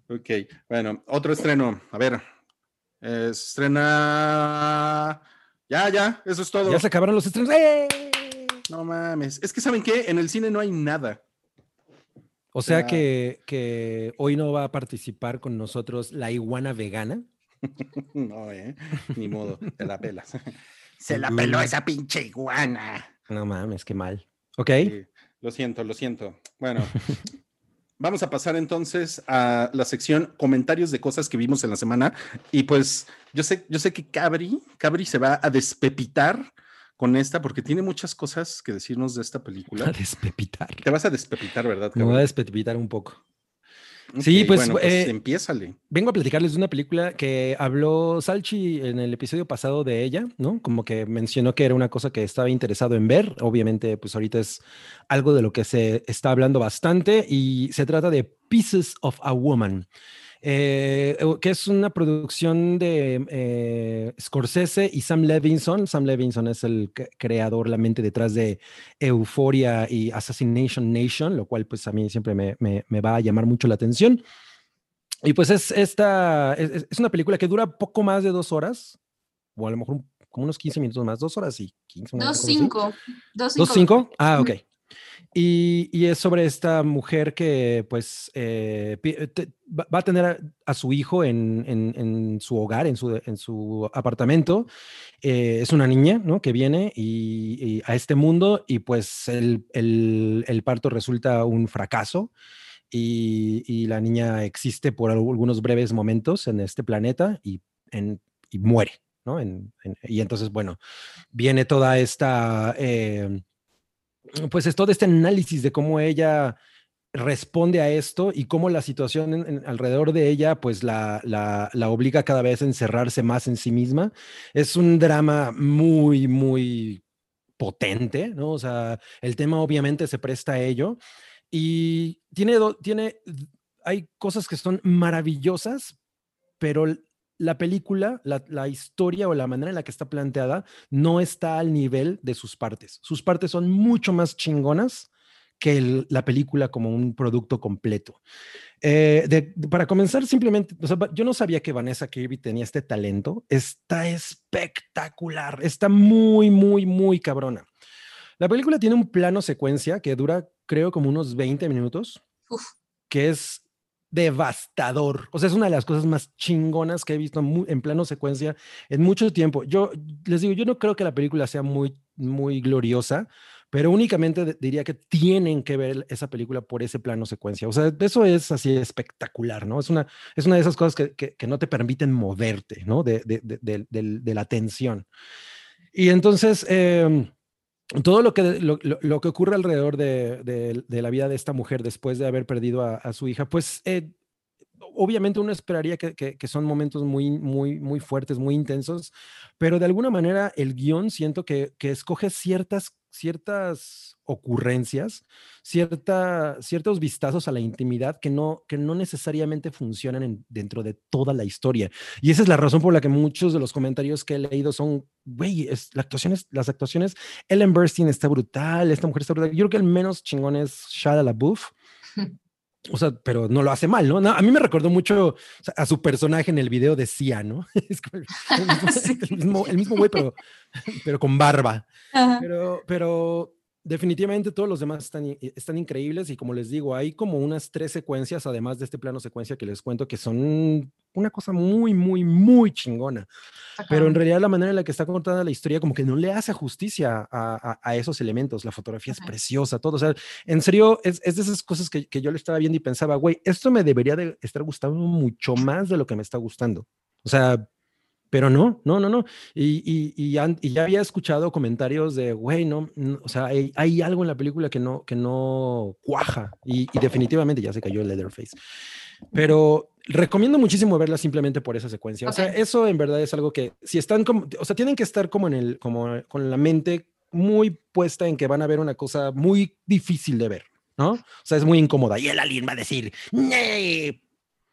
Ok, bueno, otro estreno. A ver, eh, estrena... Ya, ya, eso es todo. Ya se acabaron los estrenos. ¡Eh! No mames. Es que, ¿saben qué? En el cine no hay nada. O sea que, que hoy no va a participar con nosotros la iguana vegana. [laughs] No, ¿eh? Ni modo, te la pelas. [laughs] Se la peló esa pinche iguana. No mames, qué mal. Ok. Sí, lo siento, lo siento. Bueno, [laughs] vamos a pasar entonces a la sección comentarios de cosas que vimos en la semana. Y pues yo sé, yo sé que Cabri, Cabri se va a despepitar con esta porque tiene muchas cosas que decirnos de esta [laughs] A película. despepitar. Te vas a despepitar, ¿verdad? Me voy a despepitar un poco. sí, pues, bueno, pues eh, empiézale. Vengo a platicarles de una película que habló Salchi en el episodio pasado de ella, ¿no? Como que mencionó que era una cosa que estaba interesado en ver. Obviamente, pues ahorita es algo de lo que se está hablando bastante y se trata de Pieces of a Woman, eh, que es una producción de eh, Scorsese y Sam Levinson. Sam Levinson es el creador, la mente detrás de Euphoria y Assassination Nation, lo cual pues a mí siempre me, me- me va a llamar mucho la atención. Y pues es esta, es, es- una película que dura poco más de dos horas, o a lo mejor como unos 15 minutos más, dos horas y 15 una Dos cinco. Dos ¿Dos cinco. cinco? Ah, ok. Y, es sobre esta mujer que pues eh, te- va a tener a, su hijo en, su hogar, en su, en su apartamento. Eh, es una niña, ¿no? Que viene y, a este mundo y pues el, parto resulta un fracaso y, la niña existe por al- algunos breves momentos en este planeta y, muere, ¿no? Y entonces, bueno, viene toda esta... eh, pues es todo este análisis de cómo ella responde a esto y cómo la situación alrededor de ella pues la, la, la obliga cada vez a encerrarse más en sí misma. Es un drama muy, muy potente, ¿no? O sea, el tema obviamente se presta a ello y tiene, do- tiene, hay cosas que son maravillosas, pero la película, la, la historia o la manera en la que está planteada no está al nivel de sus partes. Sus partes son mucho más chingonas que el- la película como un producto completo. Eh, de- de- para comenzar, simplemente, o sea, va- yo no sabía que Vanessa Kirby tenía este talento. Está espectacular, está muy, muy, muy cabrona. La película tiene un plano secuencia que dura, creo, como unos 20 minutos, Uf. que es devastador. O sea, es una de las cosas más chingonas que he visto en, plano secuencia en mucho tiempo. Yo les digo, yo no creo que la película sea muy, muy gloriosa, pero únicamente diría que tienen que ver esa película por ese plano secuencia. O sea, eso es así espectacular, ¿no? Es una, es una de esas cosas que, que- no te permiten moverte, ¿no? De, de- de- de la tensión. Y entonces, em, todo lo que, lo, lo- que ocurre alrededor de, de- la vida de esta mujer después de haber perdido a, su hija, pues eh, obviamente uno esperaría que, que- que son momentos muy, muy, muy fuertes, muy intensos, pero de alguna manera el guion siento que, que escoge ciertas, ciertas ocurrencias, cierta, ciertos vistazos a la intimidad que no, que no necesariamente funcionan en- dentro de toda la historia. Y esa es la razón por la que muchos de los comentarios que he leído son, güey, la actuaciones, las actuaciones, Ellen Burstyn está brutal, esta mujer está brutal. Yo creo que el menos chingón es Shia LaBeouf. [laughs] O sea, pero no lo hace mal, ¿no? No, a mí me recordó mucho o sea, a su personaje en el video de Sia, ¿no? [laughs] Es como el, el mismo- Sí. el mismo, el mismo güey, pero, pero con barba. Ajá. Pero, pero definitivamente todos los demás están, increíbles y como les digo, hay como unas tres secuencias, además de este plano secuencia que les cuento, que son una cosa muy, muy, muy chingona. Pero en realidad la manera en la que está contada la historia como que no le hace justicia a, a- a esos elementos. La fotografía es preciosa, todo. O sea, en serio, es, es de esas cosas que, que yo le estaba viendo y pensaba, güey, esto me debería de estar gustando mucho más de lo que me está gustando. O sea, pero no, no, no, no. Y, y, y, y ya había escuchado comentarios de, güey, no, no, o sea, hay, hay algo en la película que no, que no cuaja. Y, y definitivamente ya se cayó el Leatherface. Pero recomiendo muchísimo verla simplemente por esa secuencia. O sea, eso en verdad es algo que si están como, o sea, tienen que estar como en el, como con la mente muy puesta en que van a ver una cosa muy difícil de ver, ¿no? O sea, es muy incómoda. Y el alien va a decir, ¡Nee!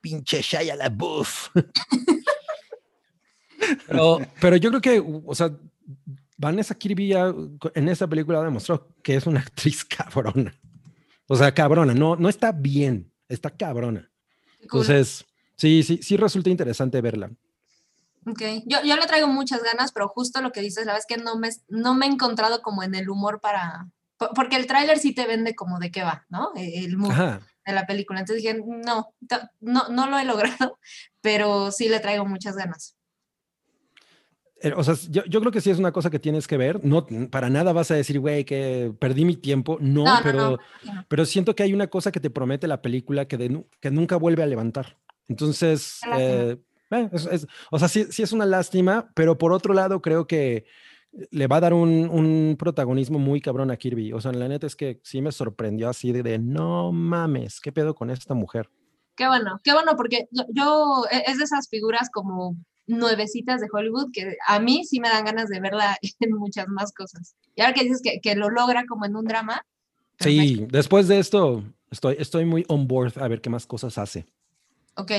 Pinche Shia LaBeouf. [laughs] pero, pero yo creo que, o sea, Vanessa Kirby ya en esa película demostró que es una actriz [laughs] cabrona. O sea, cabrona, no, no está bien, está cabrona. Entonces, sí, sí, sí resulta interesante verla. Ok, yo, yo le traigo muchas ganas, pero justo lo que dices, la verdad es que no me, no me he encontrado como en el humor para... po- Porque el tráiler sí te vende como de qué va, ¿no? E- El Ajá. de la película. Entonces dije, no, no, no lo he logrado, [laughs] pero sí le traigo muchas ganas. Eh, O sea, yo, yo creo que sí es una cosa que tienes que ver. No, para nada vas a decir, güey, que perdí mi tiempo. No, No, pero, no, pero siento que hay una cosa que te promete la película que, de que nunca vuelve a levantar. Entonces, eh, eh, es- es- o sea, sí, sí es una lástima, pero por otro lado creo que le va a dar un, un protagonismo muy cabrón a Kirby. O sea, la neta es que sí me sorprendió así de, de, no mames, ¿qué pedo con esta mujer? Qué bueno, qué bueno, porque yo, yo- e- es de esas figuras como nuevecitas de Hollywood que a mí sí me dan ganas de verla [laughs] en muchas más cosas. Y ahora que dices que, que lo logra como en un drama. perfecto. Sí, después de esto estoy, estoy muy on board a ver qué más cosas hace. Ok,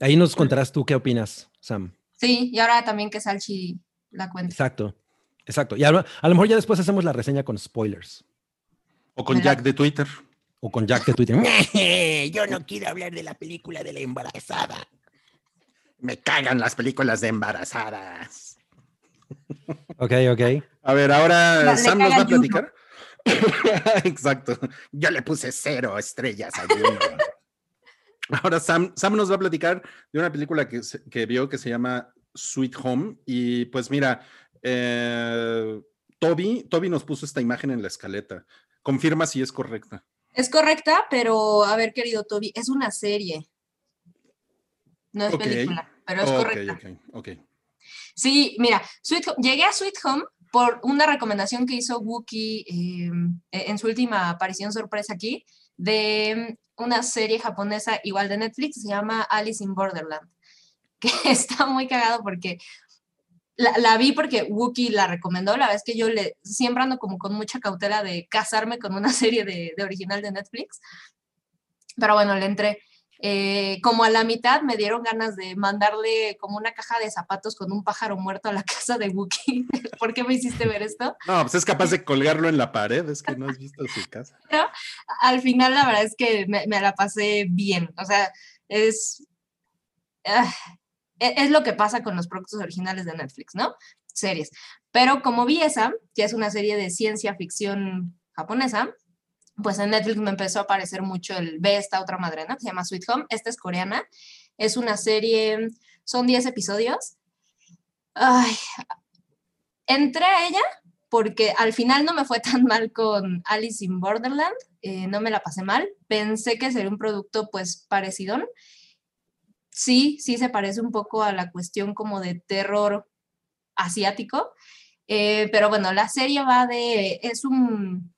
Ahí nos contarás tú qué opinas, Sam. sí, y ahora también que Salchi la cuente. Exacto, exacto. Y a, lo- a lo mejor ya después hacemos la reseña con spoilers O con ¿Verdad? Jack de Twitter. o con Jack de Twitter. [laughs] Yo no quiero hablar de la película de la embarazada. Me cagan las películas de embarazadas. ok, ok. A ver, ahora Sam nos va a platicar. [laughs] Exacto. Yo le puse cero estrellas a Juno. Ahora Sam, Sam nos va a platicar de una película que, se- que vio que se llama Sweet Home. Y pues mira, eh, Toby, Toby nos puso esta imagen en la escaleta. Confirma si es correcta. Es correcta, pero a ver, querido Toby, es una serie. No es película, pero es correcta. ok, ok. Sí, mira, Sweet Home- llegué a Sweet Home por una recomendación que hizo Wookie eh, en su última aparición sorpresa aquí, de una serie japonesa igual de Netflix, se llama Alice in Borderland, [laughs] que está muy cagado porque la, la vi porque Wookie la recomendó, la verdad es que yo le siempre ando como con mucha cautela de casarme con una [laughs] serie de, de original de Netflix, pero bueno, le entré. Eh, como a la mitad me dieron ganas de mandarle como una caja de zapatos con un pájaro muerto a la [laughs] casa de Wookie. [laughs] ¿Por qué me hiciste ver esto? No, pues es capaz de colgarlo en la pared. Es que no has visto su casa. [laughs] Al final la verdad es que me, me la pasé bien. O sea, es, ah, e- es lo que pasa con los productos originales de Netflix, ¿no? Series. Pero como vi esa, que es una serie de ciencia ficción japonesa, pues en Netflix me empezó a aparecer mucho el Ve esta otra madre, ¿no? Que se llama Sweet Home. Esta es coreana. Es una serie, son 10 episodios. Ay, entré a ella porque al final no me fue [laughs] tan mal con Alice in Borderland, eh, no me la pasé mal. Pensé que sería un producto pues parecido. Sí, sí se parece un poco a la cuestión como de terror asiático, eh, pero bueno, la serie va de, es un,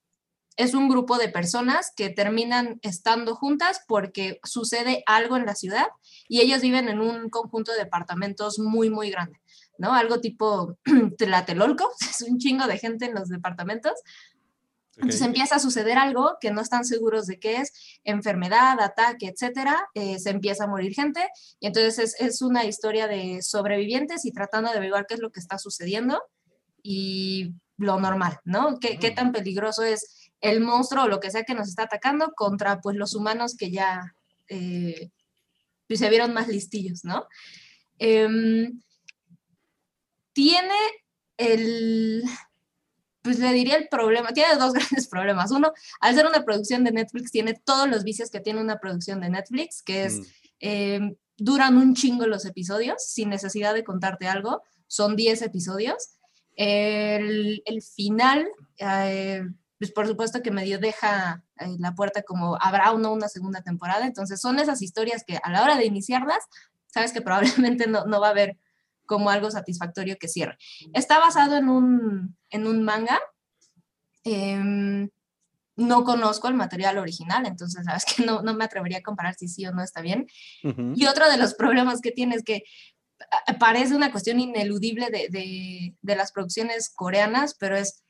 es un grupo de personas que terminan estando juntas porque sucede algo en la ciudad y ellos viven en un conjunto de departamentos muy, muy grande, ¿no? Algo tipo [clears throat] Tlatelolco, [laughs] es un chingo de gente en los departamentos. Entonces Ok. empieza a suceder algo que no están seguros de qué es, enfermedad, ataque, etcétera, eh, se empieza a morir gente y entonces es, es una historia de sobrevivientes y tratando de averiguar qué es lo que está sucediendo y lo normal, ¿no? ¿Qué, qué tan peligroso es el monstruo o lo que sea que nos está atacando contra pues los humanos que ya eh, pues, se vieron más listillos, ¿no? Em, tiene el, pues le diría el problema, tiene dos [laughs] grandes problemas. Uno, al ser una producción de Netflix, tiene todos los vicios que tiene una producción de Netflix, que es, Mm. eh, duran un chingo los episodios, sin necesidad de contarte algo, son 10 episodios. El, el final, eh, pues por supuesto que medio deja eh, la puerta como habrá o no una segunda temporada, entonces son esas historias que a la hora de iniciarlas, sabes que probablemente no, no va a haber como algo satisfactorio que cierre. Está basado en un, en un manga. em, no conozco el material original, entonces sabes que no, no me atrevería a comparar si sí o no está bien. Y otro de los problemas que tiene es que ah, parece una cuestión ineludible de, de- de las producciones coreanas, pero es,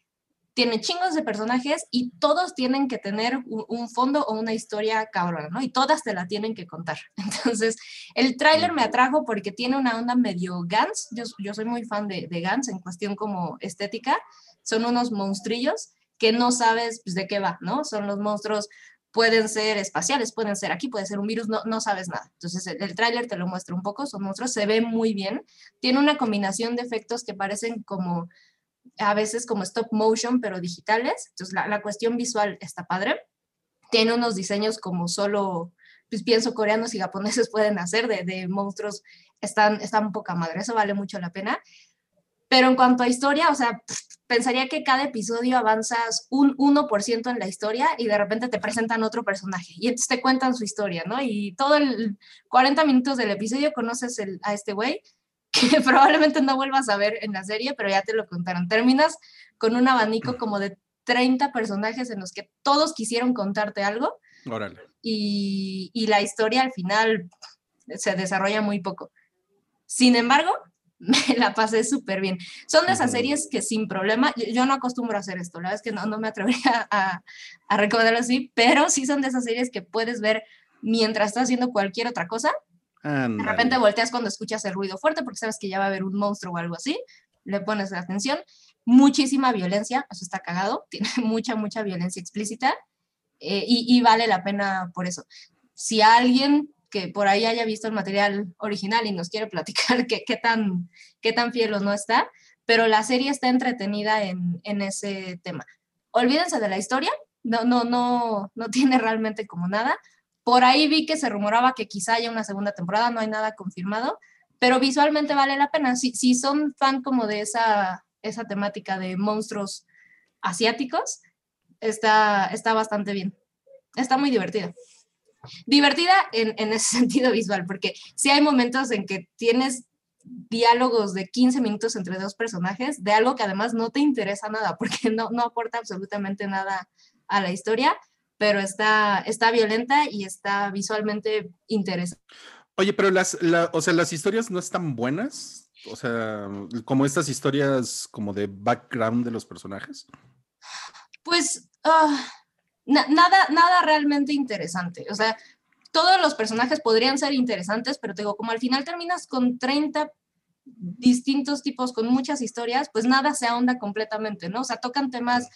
tiene chingos de personajes y todos tienen que tener un, un fondo o una historia cabrona, ¿no? Y todas te la tienen que contar. [laughs] Entonces, el tráiler me atrajo porque tiene una onda medio Gans. Yo, yo soy muy fan de, de Gans en cuestión como estética. Son unos monstrillos que no sabes pues, de qué va, ¿no? Son los monstruos pueden ser espaciales, pueden ser aquí, puede ser un virus, no, no sabes nada. Entonces el, el tráiler te lo muestra un poco, son monstruos, se ve muy bien. Tiene una combinación de efectos que parecen como, a veces como stop motion, pero digitales. Entonces la, la cuestión visual está padre. Tiene unos diseños como solo, pues pienso, coreanos y japoneses [laughs] pueden hacer de, de monstruos, están, están poca madre, eso vale mucho la pena. Pero en cuanto a historia, o sea, pensaría que cada episodio avanzas un 1% en la historia y de repente te presentan otro personaje y entonces te cuentan su historia, ¿no? Y todo el 40 minutos del episodio conoces el- a este güey que [laughs] probablemente no vuelvas a ver en la serie, pero ya te lo contaron. Terminas con un abanico como de 30 personajes en los que todos quisieron contarte algo Órale. y, y la historia al final se desarrolla muy poco. Sin embargo, [laughs] me la pasé súper bien. Son de esas series que sin problema, yo, yo no acostumbro a hacer esto, la verdad es que no, no me atrevería [laughs] a, a recomendarlo así, pero sí son de esas series que puedes ver mientras estás haciendo cualquier otra cosa. De Ándale. repente volteas cuando escuchas el ruido fuerte porque sabes que ya va a haber un monstruo o algo así, le pones la atención. Muchísima violencia, eso está cagado, [laughs] tiene mucha, mucha violencia explícita eh, y, y vale la pena por eso. Si alguien que por ahí haya visto el material original y nos quiere platicar [laughs] qué, qué tan, qué tan fiel o no está, pero la serie está entretenida en, en ese tema. Olvídense de la historia, no, no, no, no [laughs] tiene realmente como nada. Por ahí vi que se rumoraba que quizá haya una segunda temporada, no hay nada confirmado, pero visualmente vale la pena. Si, si son fan como de esa, esa temática de monstruos asiáticos, está, está bastante bien. Está muy divertida. Divertida en, en ese [laughs] sentido visual, porque sí hay momentos en que tienes diálogos de 15 minutos entre dos personajes de algo que además no te interesa nada, [laughs] porque no, no aporta absolutamente nada a la historia, pero está, está violenta y está visualmente interesante. Oye, pero las, la- o sea, las historias no están buenas. O sea, como estas historias como de background de los personajes. Pues ah, na- nada, nada realmente interesante. O sea, todos los personajes podrían ser interesantes, pero te digo, como al final terminas con 30 distintos tipos, con muchas historias, pues nada se ahonda completamente, ¿no? O sea, tocan temas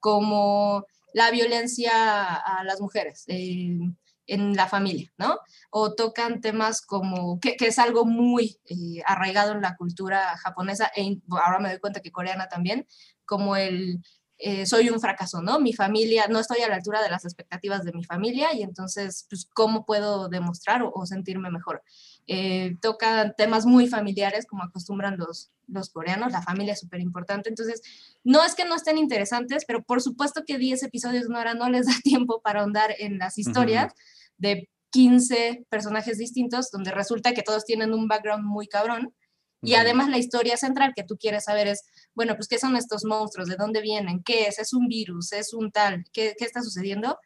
como la violencia a las mujeres eh, en la familia, ¿no? O tocan temas como, que, que es algo muy eh, arraigado en la cultura japonesa, e ahora me doy cuenta que coreana también, como el, eh, soy un fracaso, ¿no? Mi familia, no estoy a la altura de las expectativas de mi familia y entonces, pues, ¿cómo puedo demostrar o, o sentirme mejor? Eh, toca temas muy familiares, como acostumbran los, los coreanos, la familia es súper importante, entonces, no es que no estén interesantes, pero por supuesto que 10 episodios de una hora no les da [laughs] tiempo para ahondar en las historias de 15 personajes distintos, donde resulta que todos tienen un background muy cabrón. Y además la historia central que tú quieres saber es, bueno, pues qué son estos monstruos, de dónde vienen, qué es, es un virus, es un tal, qué, qué está sucediendo,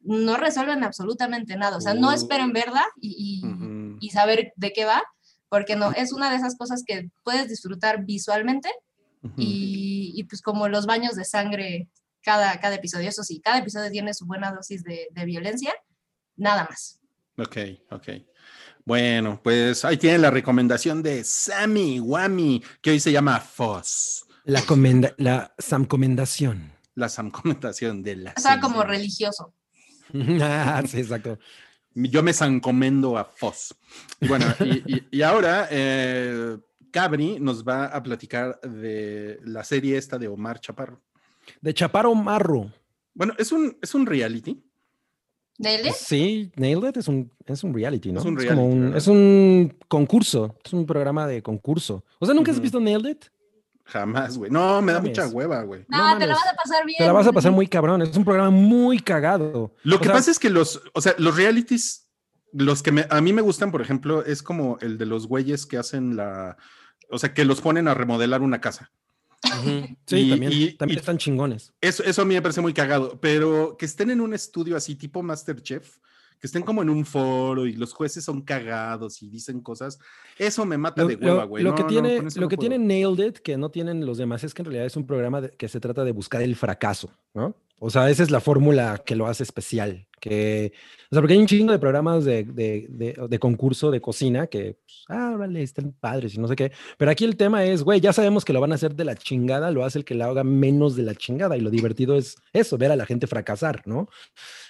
no resuelven absolutamente nada. O sea, no Uh. esperen verla y, y- saber de qué va, porque no, es una de esas cosas que puedes disfrutar visualmente y, y, pues como los baños de sangre cada, cada episodio. Eso sí, cada episodio tiene su buena dosis de, de violencia, nada más. Ok, ok. Bueno, pues ahí tienen la recomendación de Sammy Wami, que hoy se llama Foss. La, comenda, la samcomendación. La recomendación de la. O sea, como religioso. [laughs] ah, sí, exacto. Yo me sancomendo a Foss. Y bueno, y, y- y ahora eh, Cabri nos va a platicar de la serie esta de Omar Chaparro. De Chaparro Marro. Bueno, es un, es un reality. ¿Dele? Sí, Nailed It es un, es un reality, ¿no? Es un como reality, es un concurso, es un programa de concurso. O sea, ¿nunca has visto Nailed It? Jamás, güey. No, me da Mames. mucha hueva, güey. No, No te la vas a pasar bien. Te la vas a pasar muy cabrón, es un programa muy cagado. Lo O que sea, pasa es que los, o sea, los realities, los que me- a mí me gustan, por ejemplo, es como el de los güeyes que hacen la, o sea, que los ponen a remodelar una casa. Sí, Y- también, y- también y- están chingones. Eso, eso a mí me parece muy cagado, pero que estén en un estudio así tipo Masterchef, que estén como en un foro y los jueces son cagados y dicen cosas, eso me mata Lo, de lo- hueva, güey. lo No, que no, lo que tiene Nailed It, que no tienen los demás, es que en realidad es un programa de- que se trata de buscar el fracaso, ¿no? O sea, esa es la fórmula que lo hace especial. Que, o sea, porque hay un chingo de programas de, de, de- de concurso de cocina que, pues, ah, vale, están padres y no sé qué. Pero aquí el tema es, güey, ya sabemos que lo van a hacer de la chingada, lo hace el que lo haga menos de la chingada. Y lo divertido es eso, ver a la gente fracasar, ¿no?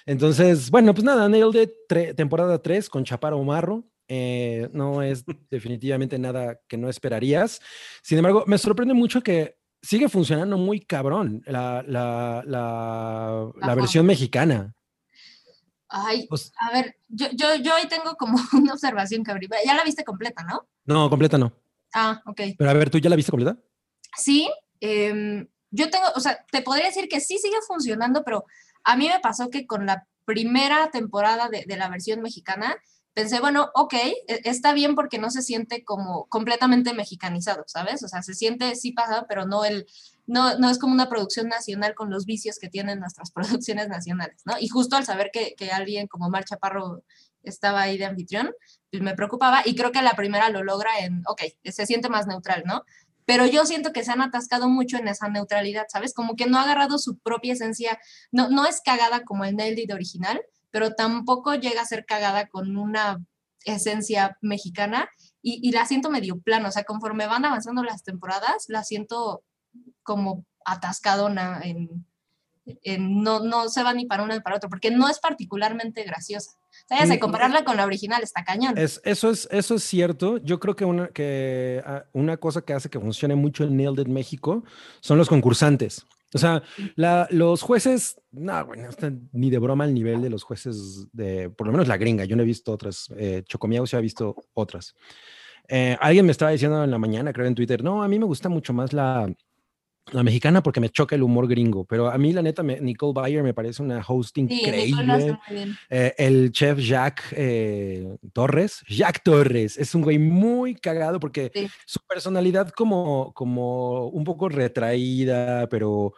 Entonces, bueno, pues nada, Nailed It, tre- temporada 3 con Chaparro Marro. eh, no es [laughs] definitivamente nada que no esperarías. Sin embargo, me sorprende mucho que sigue funcionando muy cabrón la, la, la, la versión mexicana. Ay, Pues- a ver, yo, yo, yo ahí tengo como [laughs] una observación, Cabri. Ya la viste completa, ¿no? No, completa no. Ah, ok. Pero a ver, ¿tú ya la viste completa? Sí, em, yo tengo, o sea, te podría decir que sí sigue funcionando, pero a mí me pasó que con la primera temporada de, de la versión mexicana, pensé, bueno, ok, e- está bien porque no se siente como completamente mexicanizado, ¿sabes? O sea, se siente sí pasado, pero no el, no, no es como una producción nacional con los vicios que tienen nuestras [laughs] producciones nacionales, ¿no? Y justo al saber que, que alguien como Mar Chaparro estaba ahí de anfitrión, pues me preocupaba y creo que la primera lo logra en, ok, se siente más neutral, ¿no? pero yo siento que se han atascado mucho en esa neutralidad, ¿sabes? Como que no ha agarrado su propia esencia, no, no es cagada como el Nailed It original, pero tampoco llega a ser cagada con una esencia mexicana y, y la siento medio plano, o sea, conforme van avanzando las temporadas, la siento como atascadona en, en no, no se va ni para uno ni para otro, porque no es particularmente graciosa. O sea, ya Mm, compararla con la original está cañón. Es, eso, es, eso es cierto. Yo creo que una, que ah, una cosa que hace que funcione mucho el Nailed It México son los concursantes. O sea, la- los jueces, no, güey, no están ni de broma al nivel de los jueces de, por lo menos la gringa. Yo no he visto otras. Eh, Chocomiao se ha visto otras. Eh, alguien me estaba diciendo en la mañana, creo en Twitter, no, a mí me gusta mucho más la, la mexicana porque me choca el humor gringo, pero a mí la neta, me- Nicole Bayer me parece una host Sí, increíble. bien. Eh, el chef Jack eh, Torres, Jack Torres, es un güey muy cagado porque Sí. su personalidad como, como un poco retraída, pero,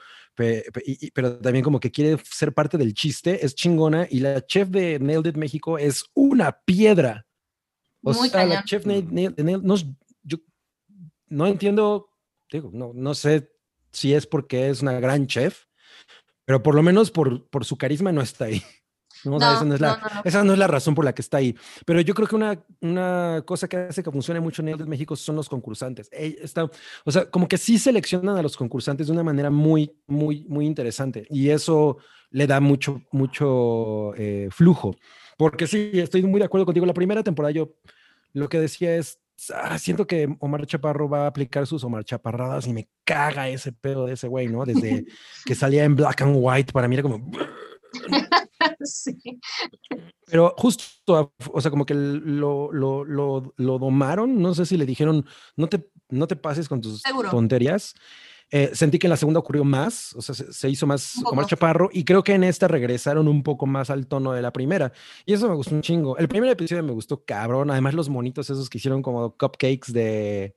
pero también como que quiere ser parte del chiste, es chingona y la chef de Nailed It México es una piedra. O Muy sea, la chef Nailed- Nailed- Nailed- no, yo no entiendo, digo, no, no sé si es porque es una gran chef, pero por lo menos por, por su carisma no está ahí. [laughs] No, o sea, No, esa, no es la, no, esa no es la razón por la que está ahí. Pero yo creo que una, una cosa que hace que funcione mucho en el México son los concursantes. Está, o sea, como que sí seleccionan a los concursantes de una manera muy, muy, muy interesante. Y eso le da mucho, mucho eh, flujo. Porque sí, estoy muy de acuerdo contigo. La primera temporada yo lo que decía es, ah, siento que Omar Chaparro va a aplicar sus Omar Chaparradas y me caga ese pedo de ese güey, ¿no? Desde [laughs] que salía en black and white, para mí era como... [laughs] Sí. Pero justo, o sea, como que lo, lo, lo, lo domaron, no sé si le dijeron, no te, no te pases con tus Seguro. tonterías. Eh, sentí que en la segunda ocurrió más, o sea, se, se hizo más poco. Omar Chaparro y creo que en esta regresaron un poco más al tono de la primera. Y eso me gustó un chingo. El primer episodio me gustó cabrón, además los monitos esos que hicieron como cupcakes de...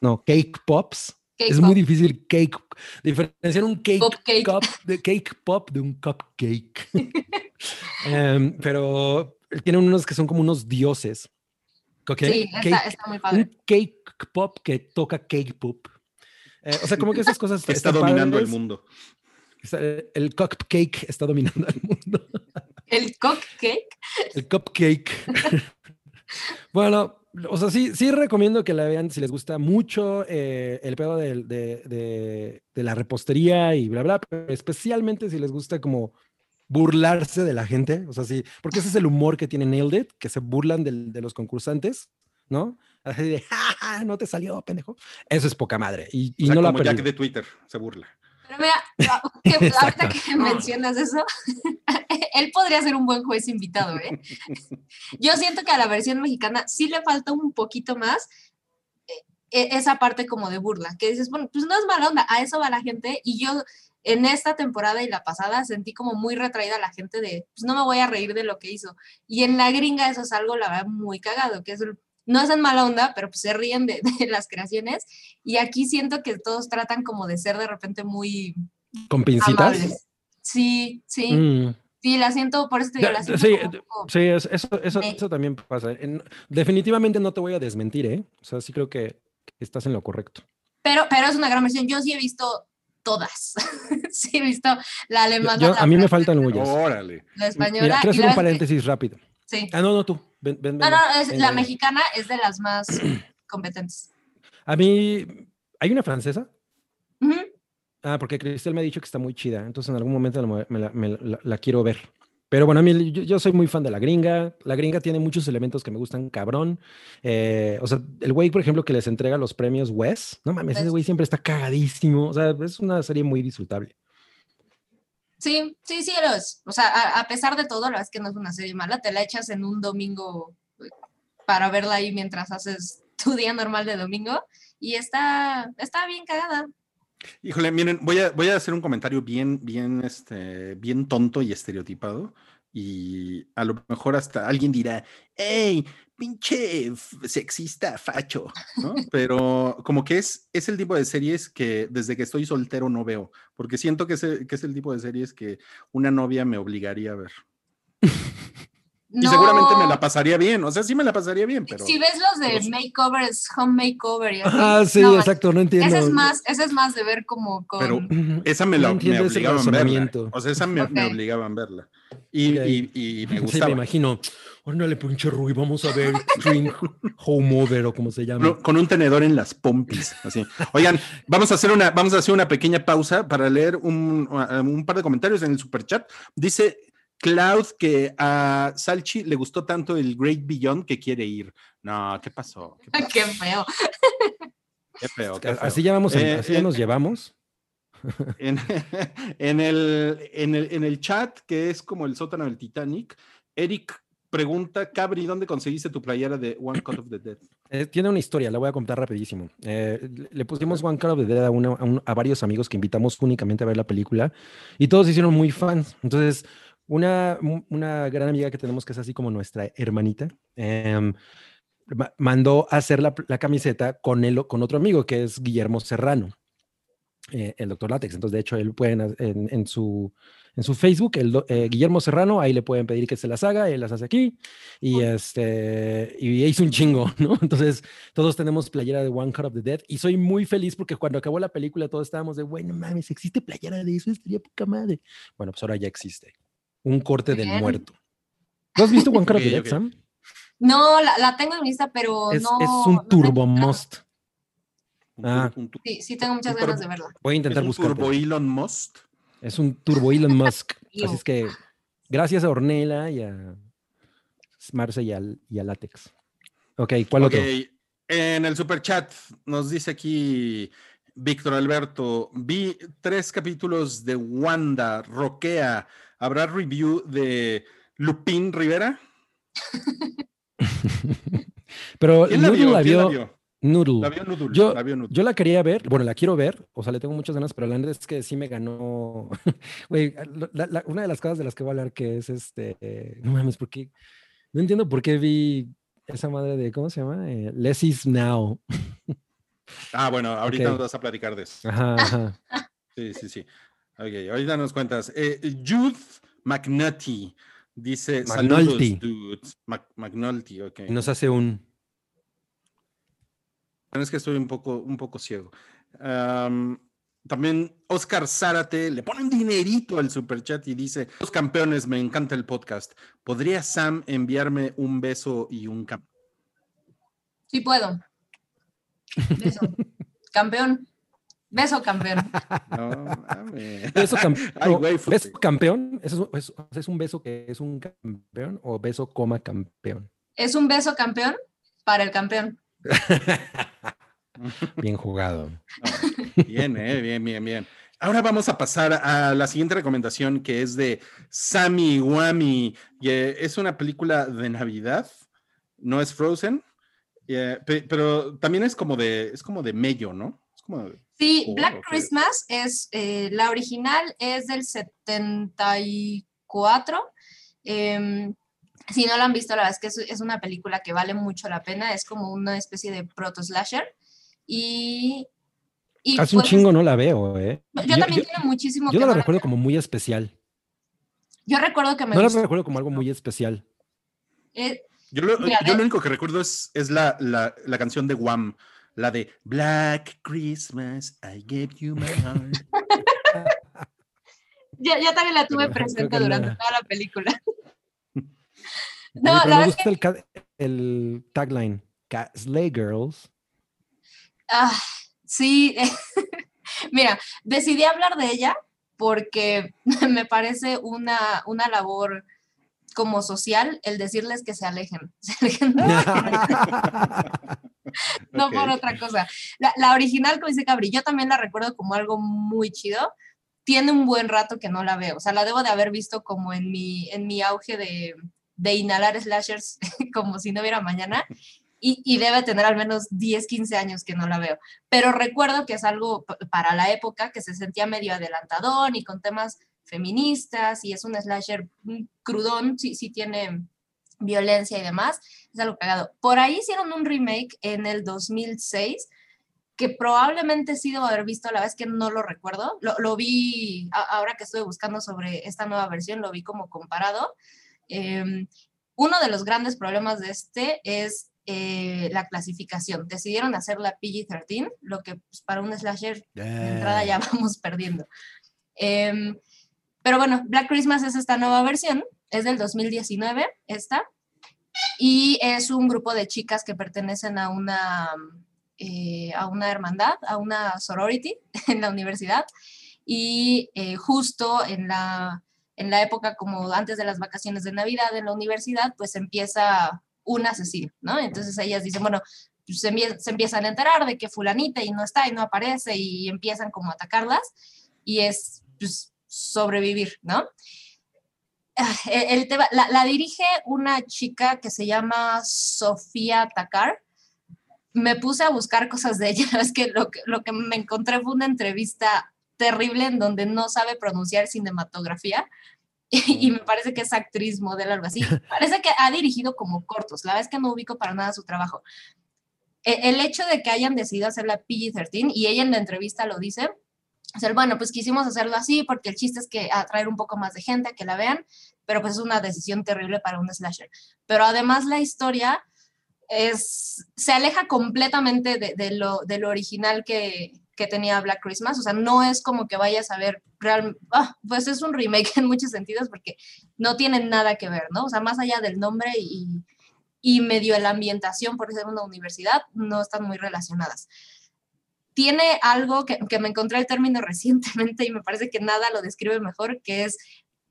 No, cake pops. Cake es pop. muy difícil cake, diferenciar un cake cup de cake pop de un cupcake. [laughs] Em, pero tienen unos que son como unos dioses. ¿ok? Sí, está, Cake- está muy padre. un cake pop que toca cake pop. Eh, o sea, como que esas cosas Que está están dominando el mundo. El cupcake está dominando el mundo. El cupcake. El cupcake. bueno, o sea, sí, sí recomiendo que la vean si les gusta mucho eh, el pedo del- de, de- de la repostería y bla, bla, pero especialmente si les gusta como burlarse de la gente, o sea, sí, porque ese es el humor que tiene Nailed It, que se burlan del- de los concursantes, ¿no? Así de, "Ja, ja, no te salió, pendejo. Eso es poca madre y, y O sea, no la como Jack perdí. de Twitter, se burla. Pero mira, la- [laughs] que- ahorita [laughs] que mencionas eso, [laughs] él podría ser un buen juez invitado, ¿eh? Yo siento que a la versión mexicana sí le falta un poquito más eh, e- esa parte como de burla, que dices, bueno, pues no es mala onda, a eso va la gente y yo en esta temporada y la pasada sentí como muy retraída a la gente de, pues no me voy a reír de lo que hizo. Y en la gringa eso es algo, la verdad, muy cagado, que es el- no es en mala onda, pero pues se ríen de, [laughs] de las creaciones. Y aquí siento que todos tratan como de ser de repente muy ¿Con pincitas? amables. Sí, sí, Mm. sí, la siento, por eso te digo, la siento sí, como Sí, es- eso, eso, Me- eso también pasa. En- definitivamente no te voy a desmentir, ¿eh? O sea, sí creo que que estás en lo correcto. pero, pero es una gran versión. Yo sí he visto todas. [laughs] sí he visto la alemana, yo- la, a mí me faltan huyas. Órale. la española. Mira, quiero hacer un es que- paréntesis rápido. sí. Ah, no, no, tú. Ven, ven, No, ven, no, es- la mexicana es de las más [clears throat] competentes. A mí, ¿hay una francesa? Ah, porque Cristel me ha dicho que está muy chida, entonces en algún momento la me la, me la- la quiero ver. Pero bueno, a mí yo, yo soy muy fan de la gringa. La gringa tiene muchos elementos que me gustan cabrón. Eh, o sea, el güey, por ejemplo, que les entrega los premios Wes, no mames, ese güey siempre está cagadísimo. O sea, es una serie muy disfrutable. Sí, sí, sí, lo es. O sea, a, a pesar de todo, la verdad es que no es una serie mala. Te la echas en un domingo eh, para verla ahí mientras haces [laughs] tu día normal de domingo. Y está, está bien cagada. Híjole, miren, voy a, voy a hacer un comentario bien, bien, este, bien tonto y estereotipado. Y a lo mejor hasta alguien dirá, hey, pinche sexista, facho, ¿no? Pero como que es, es el tipo de series que desde que estoy soltero no veo, porque siento que es, el- que es el tipo de series que una novia me obligaría a ver. Y seguramente me la pasaría bien, o sea, sí me la pasaría bien, pero... Si ves los de pero- makeovers, home makeover y así, Ah, sí, no, exacto, no entiendo. Ese es más, ese es más de ver como con. Pero. Esa me, No la, me entiendo ese obligaban a verla. O sea, esa me, me Ok. obligaban a verla. Y, Ok. y- y me Sí, gustaba. me imagino. Órale, pinche Rui, vamos a ver Extreme Home Over o como se llama. Con- con un tenedor en las pompis, así. Oigan, vamos a hacer una, vamos a hacer una pequeña pausa para leer un, uh, un par de comentarios en el superchat. Dice Cloud que a Salchi le gustó tanto el Great Beyond que quiere ir. No, ¿qué pasó? ¿Qué, [laughs] pasó? Qué feo. Qué feo, qué A- feo. Así, ya vamos en- Eh, así ya eh, nos llevamos. En, [laughs] en el, en, el, en el chat, que es como el sótano del Titanic, Eric pregunta, Cabri, ¿dónde conseguiste tu playera de One Cut of the Dead? Eh, tiene una historia, la voy a contar rapidísimo. Eh, le- pusimos One Cut of the Dead a, varios amigos que invitamos únicamente a ver la película y todos se hicieron muy fans. Entonces, una, una gran amiga que tenemos que es así como nuestra hermanita, em, ma- mandó a hacer la, la camiseta con, él, con otro amigo que es Guillermo Serrano, eh, el doctor Látex. Entonces, de hecho, él pueden en, en su, en su Facebook, el eh, Guillermo Serrano, ahí le pueden pedir que se las haga, él las hace aquí y este y hizo un chingo, [laughs] ¿no? Entonces, todos tenemos playera de One Cut of the Dead y soy muy feliz porque cuando acabó la película todos estábamos de, bueno, mames, existe playera de eso, estaría poca madre. Bueno, pues ahora ya existe. Un corte del Bien. muerto. ¿No has visto One [laughs] Cut of the Dead. Sam? No, la, la tengo en lista, pero Es, no. es no un he turbo must. Un Ah. un Sí, sí tengo muchas ganas de verla. Voy a intentar buscar. turbo Elon Musk. Es un turbo Elon Musk. Así es que gracias a Ornella y a Marce y al, y a Látex. Ok, ¿cuál Ok, otro? En el super chat nos dice aquí Víctor Alberto, vi tres capítulos de Wanda, Roquea. ¿Habrá review de Lupín Rivera? [laughs] Pero ¿Quién la Noodle vio? la ¿Quién la vio. Noodle. La vio Noodle, Yo- la vio Noodle. Yo la quería ver, bueno, la quiero ver, o sea, le tengo muchas ganas, pero la neta es que sí me ganó. [laughs] Güey, una de las cosas de las que voy a hablar que es este. eh, no mames, ¿por qué? No entiendo por qué vi esa madre de, ¿cómo se llama? Eh, Less is now. [laughs] Ah, bueno, ahorita nos vas a platicar de eso. Ajá, ajá. [laughs] Sí, sí, sí. Ok, ahorita nos cuentas. Eh, Jude McNulty dice: McNulty. Saludos, dudes. Mac- McNulty, ok. Nos hace un. Es que estoy un poco, un poco ciego. Am, también Oscar Zárate le pone un dinerito al superchat y dice: Los campeones, me encanta el podcast. ¿Podría Sam enviarme un beso y un cam Sí puedo. Beso. campeón. Beso, campeón. No. Beso, cam- [laughs] Ay, no, güey, beso campeón. ¿Eso es, es- es un beso que es un campeón o beso coma campeón? Es un beso campeón para el campeón. [laughs] Bien jugado. Bien, eh, bien, bien, bien. Ahora vamos a pasar a la siguiente recomendación que es de Sammy Wami. eh, es una película de Navidad, no es Frozen, eh, pe- pero también es como de, es como de mello, ¿no? Es como de- Sí, Oh, Black. Christmas es, eh, la original es del 74. Em, si no la han visto, la verdad es que es, una película que vale mucho la pena. Es como una especie de proto-slasher. Y, y Hace un pues, chingo no la veo, ¿eh? Yo, también tiene muchísimo yo que no la la recuerdo como muy especial. Yo recuerdo que me No la gustó. recuerdo como algo muy especial. Eh, Yo lo, Mira, yo lo único que recuerdo es, es la, la, la canción de Wham, la de Black Christmas, I gave you my heart. [laughs] ya, ya también la tuve [laughs] presente durante no. toda la película. Oye, No, pero la me gusta el, tagline. Slay Girls. Ah, sí, [laughs] mira, decidí hablar de ella porque [laughs] me parece una, una labor como social el decirles que se alejen. [laughs] Se alejen no por otra cosa. La, la original, como dice Cabri, yo también la recuerdo como algo muy chido. Tiene un buen rato que no la veo. O sea, la debo de haber visto como en mi, en mi auge de, de inhalar slashers [laughs] como si no hubiera mañana. Y, y debe tener al menos 10, 15 años que no la veo. Pero recuerdo que es algo pa- para la época que se sentía medio adelantadón y con temas feministas y es un slasher mm, crudón, sí, sí tiene violencia y demás, es algo cagado. Por ahí hicieron un remake en el 2006 que probablemente sí debo haber visto, la vez que no lo recuerdo, lo, lo vi, ahora que estuve buscando sobre esta nueva versión, lo vi como comparado. Em, uno de los grandes problemas de este es eh, la clasificación. Decidieron hacer la PG-13, lo que pues, para un slasher de entrada ya [laughs] vamos perdiendo. Em, pero bueno, Black Christmas es esta nueva versión, es del 2019, esta, y es un grupo de chicas que pertenecen a una, eh, a una hermandad, a una sorority [laughs] en la universidad, y eh, justo en la, en la época como antes de las vacaciones de Navidad en la universidad, pues empieza un asesino, ¿no? Entonces ellas dicen, bueno, pues se, se empiezan a enterar de que fulanita y no está y no aparece y empiezan como a atacarlas y es pues, sobrevivir, ¿no? Ah, El, el tema- la, la dirige una chica que se llama Sofía Takar. Me puse a buscar cosas de ella, [laughs] es que lo, que lo que me encontré fue una entrevista terrible en donde no sabe pronunciar cinematografía [laughs] y, y me parece que es actriz, modelo, algo así. Parece que ha dirigido como cortos, la verdad es que no ubico para nada su trabajo. E- El hecho de que hayan decidido hacer la PG-13 y ella en la entrevista lo dice, o sea, bueno, pues quisimos hacerlo así porque el chiste es que atraer un poco más de gente a que la vean, pero pues es una decisión terrible para un slasher. Pero además la historia es, se aleja completamente de, de lo, de lo original que, que tenía Black Christmas, o sea, no es como que vayas a ver real, ah, pues es un remake [laughs] en muchos sentidos porque no tienen nada que ver, ¿no? O sea, más allá del nombre y, y medio la ambientación por ser una universidad, no están muy relacionadas tiene algo que, que, me encontré el término [laughs] recientemente y me parece que nada lo describe mejor, que es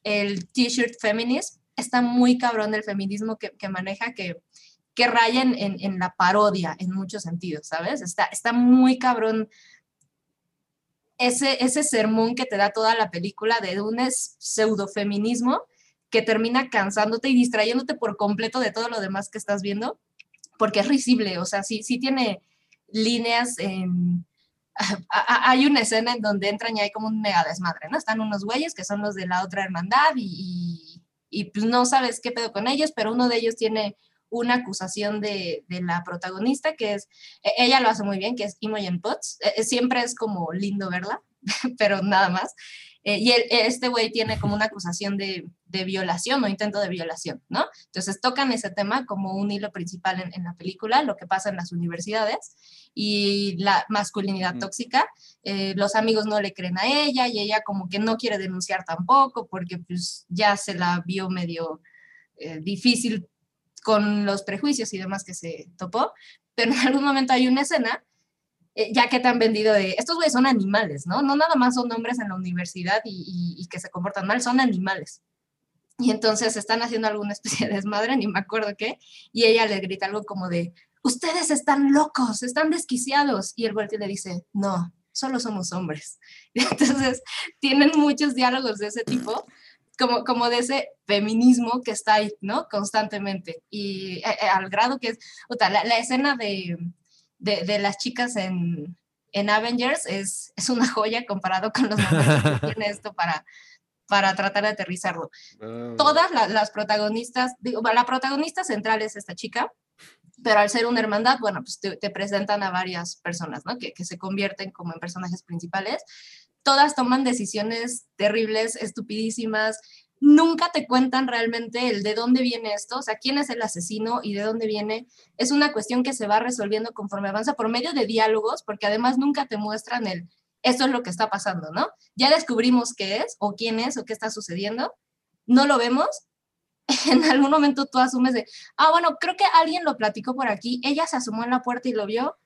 el t-shirt feminist. Está muy cabrón el feminismo que, que maneja, que, que raya en, en- en la parodia en muchos sentidos, ¿sabes? Está, está muy cabrón ese, ese sermón que te da toda la película de un pseudofeminismo que termina cansándote y distrayéndote por completo de todo lo demás que estás viendo, porque es risible, o sea, sí, sí tiene líneas [laughs] Hay una escena en donde entran y hay como un mega desmadre, ¿no? Están unos güeyes que son los de la otra hermandad y, y, y, pues no sabes qué pedo con ellos, pero uno de ellos tiene una acusación de, de la protagonista, que es, e- ella lo hace muy bien, que es Imogen Potts, Eh, eh, siempre es como lindo verla, [laughs] pero nada más. Eh, y el- este güey tiene como una acusación de, de violación o intento de violación, ¿no? Entonces tocan ese tema como un hilo principal en, en la película, lo que pasa en las universidades y la masculinidad Mm. tóxica. Eh, los amigos no le creen a ella y ella como que no quiere denunciar tampoco porque pues ya se la vio medio eh, difícil con los prejuicios y demás que se topó, pero en algún momento hay una escena eh, ya que te han vendido de, estos güeyes son animales, ¿no? No nada más son hombres en la universidad y, y- y que se comportan mal, son animales. Y entonces están haciendo alguna especie de desmadre, ni me acuerdo qué, y ella le grita algo como de, ustedes están locos, están desquiciados. Y el voltea y le dice, no, solo somos hombres. Y [laughs] entonces tienen muchos diálogos de ese tipo, como, como de ese feminismo que está ahí, ¿no? Constantemente. Y eh, eh, al grado que es, puta, la, la escena de, de, de las chicas en, en Avengers es, es una joya comparado con los [laughs] momentos que tiene esto para, para tratar de aterrizarlo. Ah, Todas la- las protagonistas, digo, la protagonista central es esta chica, pero al ser una hermandad, bueno, pues te, te presentan a varias personas, ¿no? Que, que se convierten como en personajes principales. Todas toman decisiones terribles, estupidísimas. Nunca te cuentan realmente el de dónde viene esto, o sea, quién es el asesino y de dónde viene. Es una cuestión que se va resolviendo conforme avanza por medio de diálogos, porque además nunca te muestran el, esto es lo que está pasando, ¿no? Ya descubrimos qué es, o quién es, o qué está sucediendo. No lo vemos, [laughs] en algún momento tú asumes de, ah, bueno, creo que alguien lo platicó por aquí, ella se asomó en la puerta y lo vio,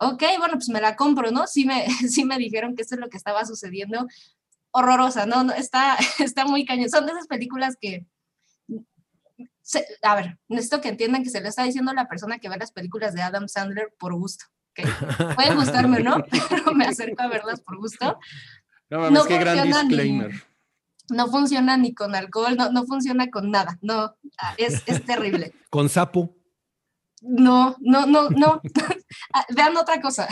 ok, bueno, pues me la compro, ¿no? Sí me, [laughs] sí me dijeron que esto es lo que estaba sucediendo, horrorosa, ¿no? no está, [laughs] está muy cañón, son de esas películas que, se- a ver, necesito que entiendan que se lo está diciendo la persona que ve las películas de Adam Sandler por gusto, ¿ok? Puede gustarme o no, [laughs] pero me acerco a verlas por gusto. No no qué gran funciona ni- disclaimer. No funciona ni con alcohol, no, no funciona con nada, no, ah, es, es terrible. Con sapo. No, no, no, no. [laughs] Ah, Vean otra cosa.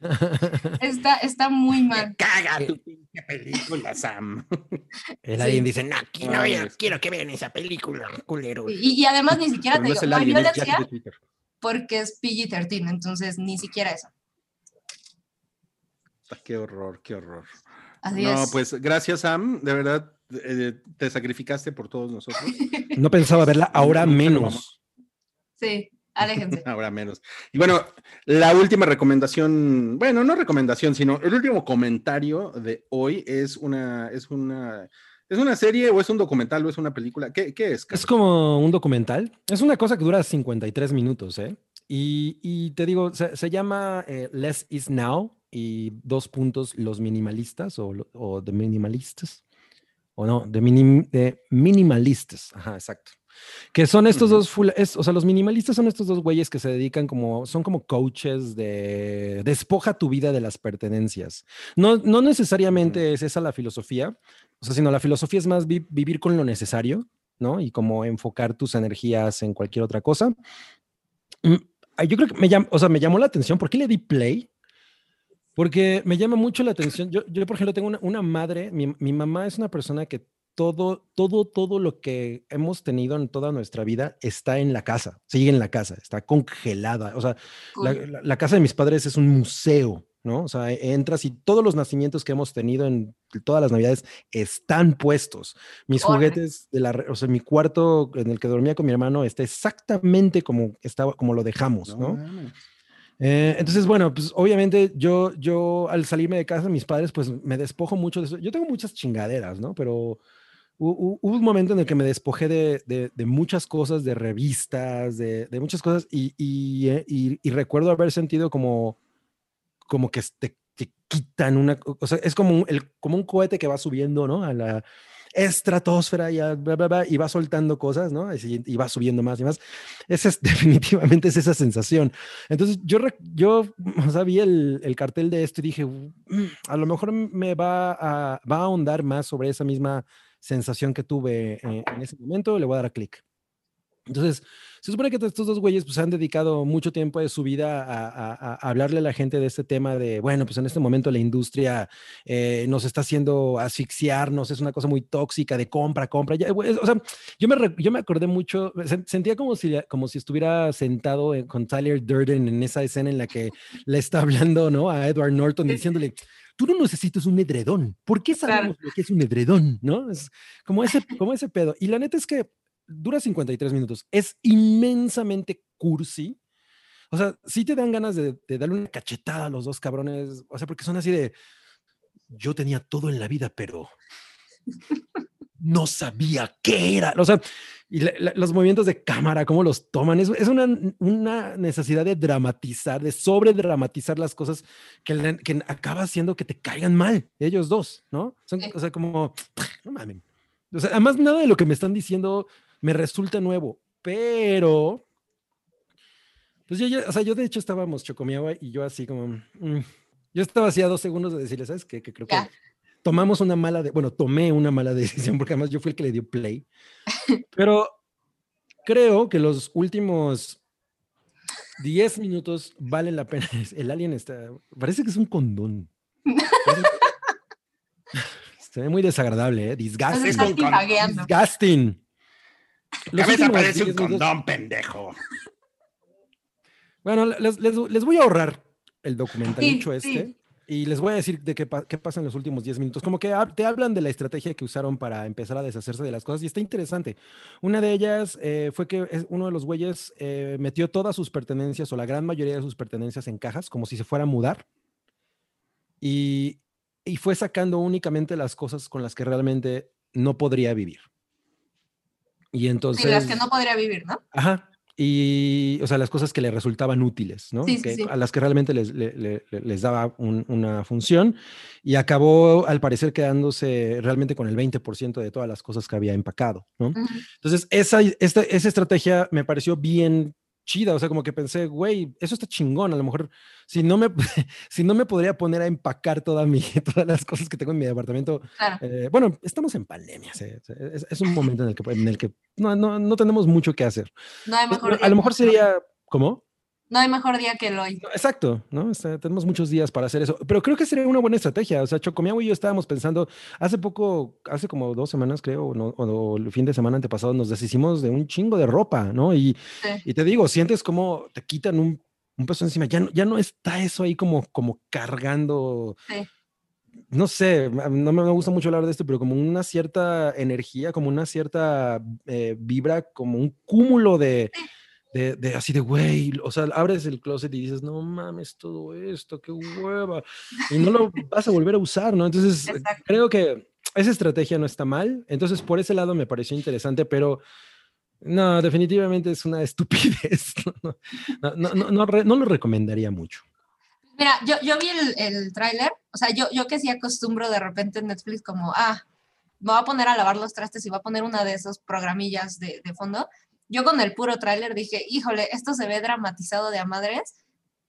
[laughs] Está, está muy mal. Caga tu pinche película, Sam. [laughs] El Sí. alien dice, No, aquí no, yo quiero que vean esa película, culero. Y, y además ni siquiera te no digo, no de Twitter. porque es PG-13, entonces ni siquiera eso. Ah, Qué horror, qué horror. Así no, es. pues gracias, Sam. De verdad, eh, te sacrificaste por todos nosotros. no pensaba verla, ahora menos. Sí, aléjense. [laughs] Ahora menos. Y bueno, la última recomendación, bueno, no recomendación, sino el último comentario de hoy es una, es una, es una serie o es un documental o es una película. ¿Qué, qué es? Es como un documental. Es una cosa que dura 53 minutos, ¿eh? Y, y te digo, se, se llama eh, Less is Now y dos puntos, los minimalistas o, o The Minimalistas. O no, de, minim, de minimalistas. Ajá, exacto. Que son estos Ujú. dos, full, es- o sea, los minimalistas son estos dos güeyes que se dedican como, son como coaches de despoja tu vida de las pertenencias. No, no necesariamente es esa la filosofía, o sea, sino la filosofía es más vi- vivir con lo necesario, ¿no? Y como enfocar tus energías en cualquier otra cosa. Mm, Yo creo que me, llam- o sea, me llamó la atención. ¿Por qué le di play? Porque me llama mucho la atención. Yo, yo por ejemplo, tengo una, una madre, mi, mi mamá es una persona que todo, todo, todo lo que hemos tenido en toda nuestra vida está en la casa, sigue en la casa, está congelada. O sea, la, Cool. la- la casa de mis padres es un museo, ¿no? O sea, e- entras y todos los nacimientos que hemos tenido en todas las navidades están puestos. Mis juguetes, de la, o sea, mi cuarto en el que dormía con mi hermano está exactamente como estaba, como lo dejamos, ¿no? mames. Eh, entonces, bueno, pues obviamente yo, yo al salirme de casa de mis padres, pues me despojo mucho de eso. Yo tengo muchas chingaderas, ¿no? Pero hubo un momento en el que me despojé de, de- muchas cosas, de revistas, de, de muchas cosas, eh, y- y recuerdo haber sentido como, como que te, te quitan una, o sea, es como un, como un cohete que va subiendo, ¿no? A la, estratosfera y, a- bla, va soltando cosas, ¿no? Y va subiendo más y más. Esa es [laughs] definitivamente es esa sensación. Entonces yo, yo o vi el, el cartel de esto y dije, "Mm, a lo mejor me va a, va a ahondar más sobre esa misma sensación que tuve eh, en ese momento, le voy a dar a clic. Entonces, se supone que estos dos güeyes pues, han dedicado mucho tiempo de su vida a, a- a- hablarle a la gente de este tema de, bueno, pues en este momento la industria eh, nos está haciendo asfixiarnos, es una cosa muy tóxica de compra, compra. ya, o sea, yo me, yo me acordé mucho, sen- sentía como si, como si estuviera sentado en- con Tyler Durden en esa escena en la que le está hablando, ¿no? A Edward Norton diciéndole, tú no necesitas un edredón. ¿Por qué Claro. sabemos lo que es un edredón? ¿No? Es como ese, [laughs] como ese pedo. Y la neta es que dura 53 minutos. Es inmensamente cursi. O sea, sí te dan ganas de, de darle una cachetada a los dos cabrones. O sea, porque son así de, yo tenía todo en la vida, pero no sabía qué era. O sea, y la- la- los movimientos de cámara, cómo los toman, es, es una, una necesidad de dramatizar, de sobredramatizar las cosas que, le- que acaba haciendo que te caigan mal, ellos dos, ¿no? Son, Sí. O sea, como, no mames. O sea, además, nada de lo que me están diciendo me resulta nuevo, pero. Pues yo, ya- o sea, yo de hecho estábamos Chocomiagua y yo así como. mm, yo estaba así a dos segundos de decirle, ¿sabes qué? Que creo que Ya. Tomamos una mala, de, bueno, tomé una mala [laughs] decisión porque además yo fui el que le dio play. [laughs] Pero creo que los últimos 10 minutos valen la pena. [laughs] El alien está, parece que es un condón. Se ve muy desagradable, ¿eh? Disgusting. está con- con- tifagueando. Disgusting. Los Cabeza parece un 10 minutos- condón, pendejo. Bueno, les, les- les voy a ahorrar el documentalicho Sí, este sí. Y les voy a decir de qué, pa- qué pasa en los últimos 10 minutos. Como que te hablan de la estrategia que usaron para empezar a deshacerse de las cosas y está interesante. Una de ellas eh, fue que uno de los güeyes eh, metió todas sus pertenencias o la gran mayoría de sus pertenencias en cajas, como si se fuera a mudar. Y, y fue sacando únicamente las cosas con las que realmente no podría vivir. Y entonces... Las que no podría vivir, ¿no? Ajá. Y, o sea, las cosas que le resultaban útiles, ¿no? Sí, Que- sí. A las que realmente les, le- le- le- les daba un- una función. Y acabó, al parecer, quedándose realmente con el 20% de todas las cosas que había empacado, ¿no? Ujú. Entonces, esa, esta, esa estrategia me pareció bien chida, o sea, como que pensé, güey, eso está chingón, a lo mejor, si no me, [laughs] si no me podría poner a empacar toda mi, [laughs] todas las cosas que tengo en mi departamento, Claro. eh, bueno, estamos en pandemia, se- es, es un momento en el que, en el que no, no, no tenemos mucho que hacer. No hay mejor día a lo mejor sería, ¿cómo? No hay mejor día que el hoy. Exacto, ¿no? O sea, tenemos muchos días para hacer eso, pero creo que sería una buena estrategia. O sea, Chocomiagua y yo estábamos pensando, hace poco, hace como dos semanas, creo, o, no- o el fin de semana antepasado, nos deshicimos de un chingo de ropa, ¿no? Y, Sí. y te digo, sientes como te quitan un, un peso encima, ya no, ya no está eso ahí como, como cargando. Sí. No sé, no me me gusta mucho hablar de esto, pero como una cierta energía, como una cierta eh, vibra, como un cúmulo de, de, de así de, güey, o sea, abres el closet y dices, no mames, todo esto, qué hueva, y no lo vas a volver a usar, ¿no? Entonces, eh, Exacto. creo que esa estrategia no está mal, entonces por ese lado me pareció interesante, pero no, definitivamente es una [laughs] estupidez, no, no, no, no, no lo recomendaría mucho. Mira, yo, yo vi el, el tráiler, o sea, yo, yo que sí acostumbro de repente en Netflix como, ah, me voy a poner a lavar los trastes y voy a poner una de esos programillas de, de fondo. Yo con el puro tráiler dije, híjole, esto se ve dramatizado de a madres,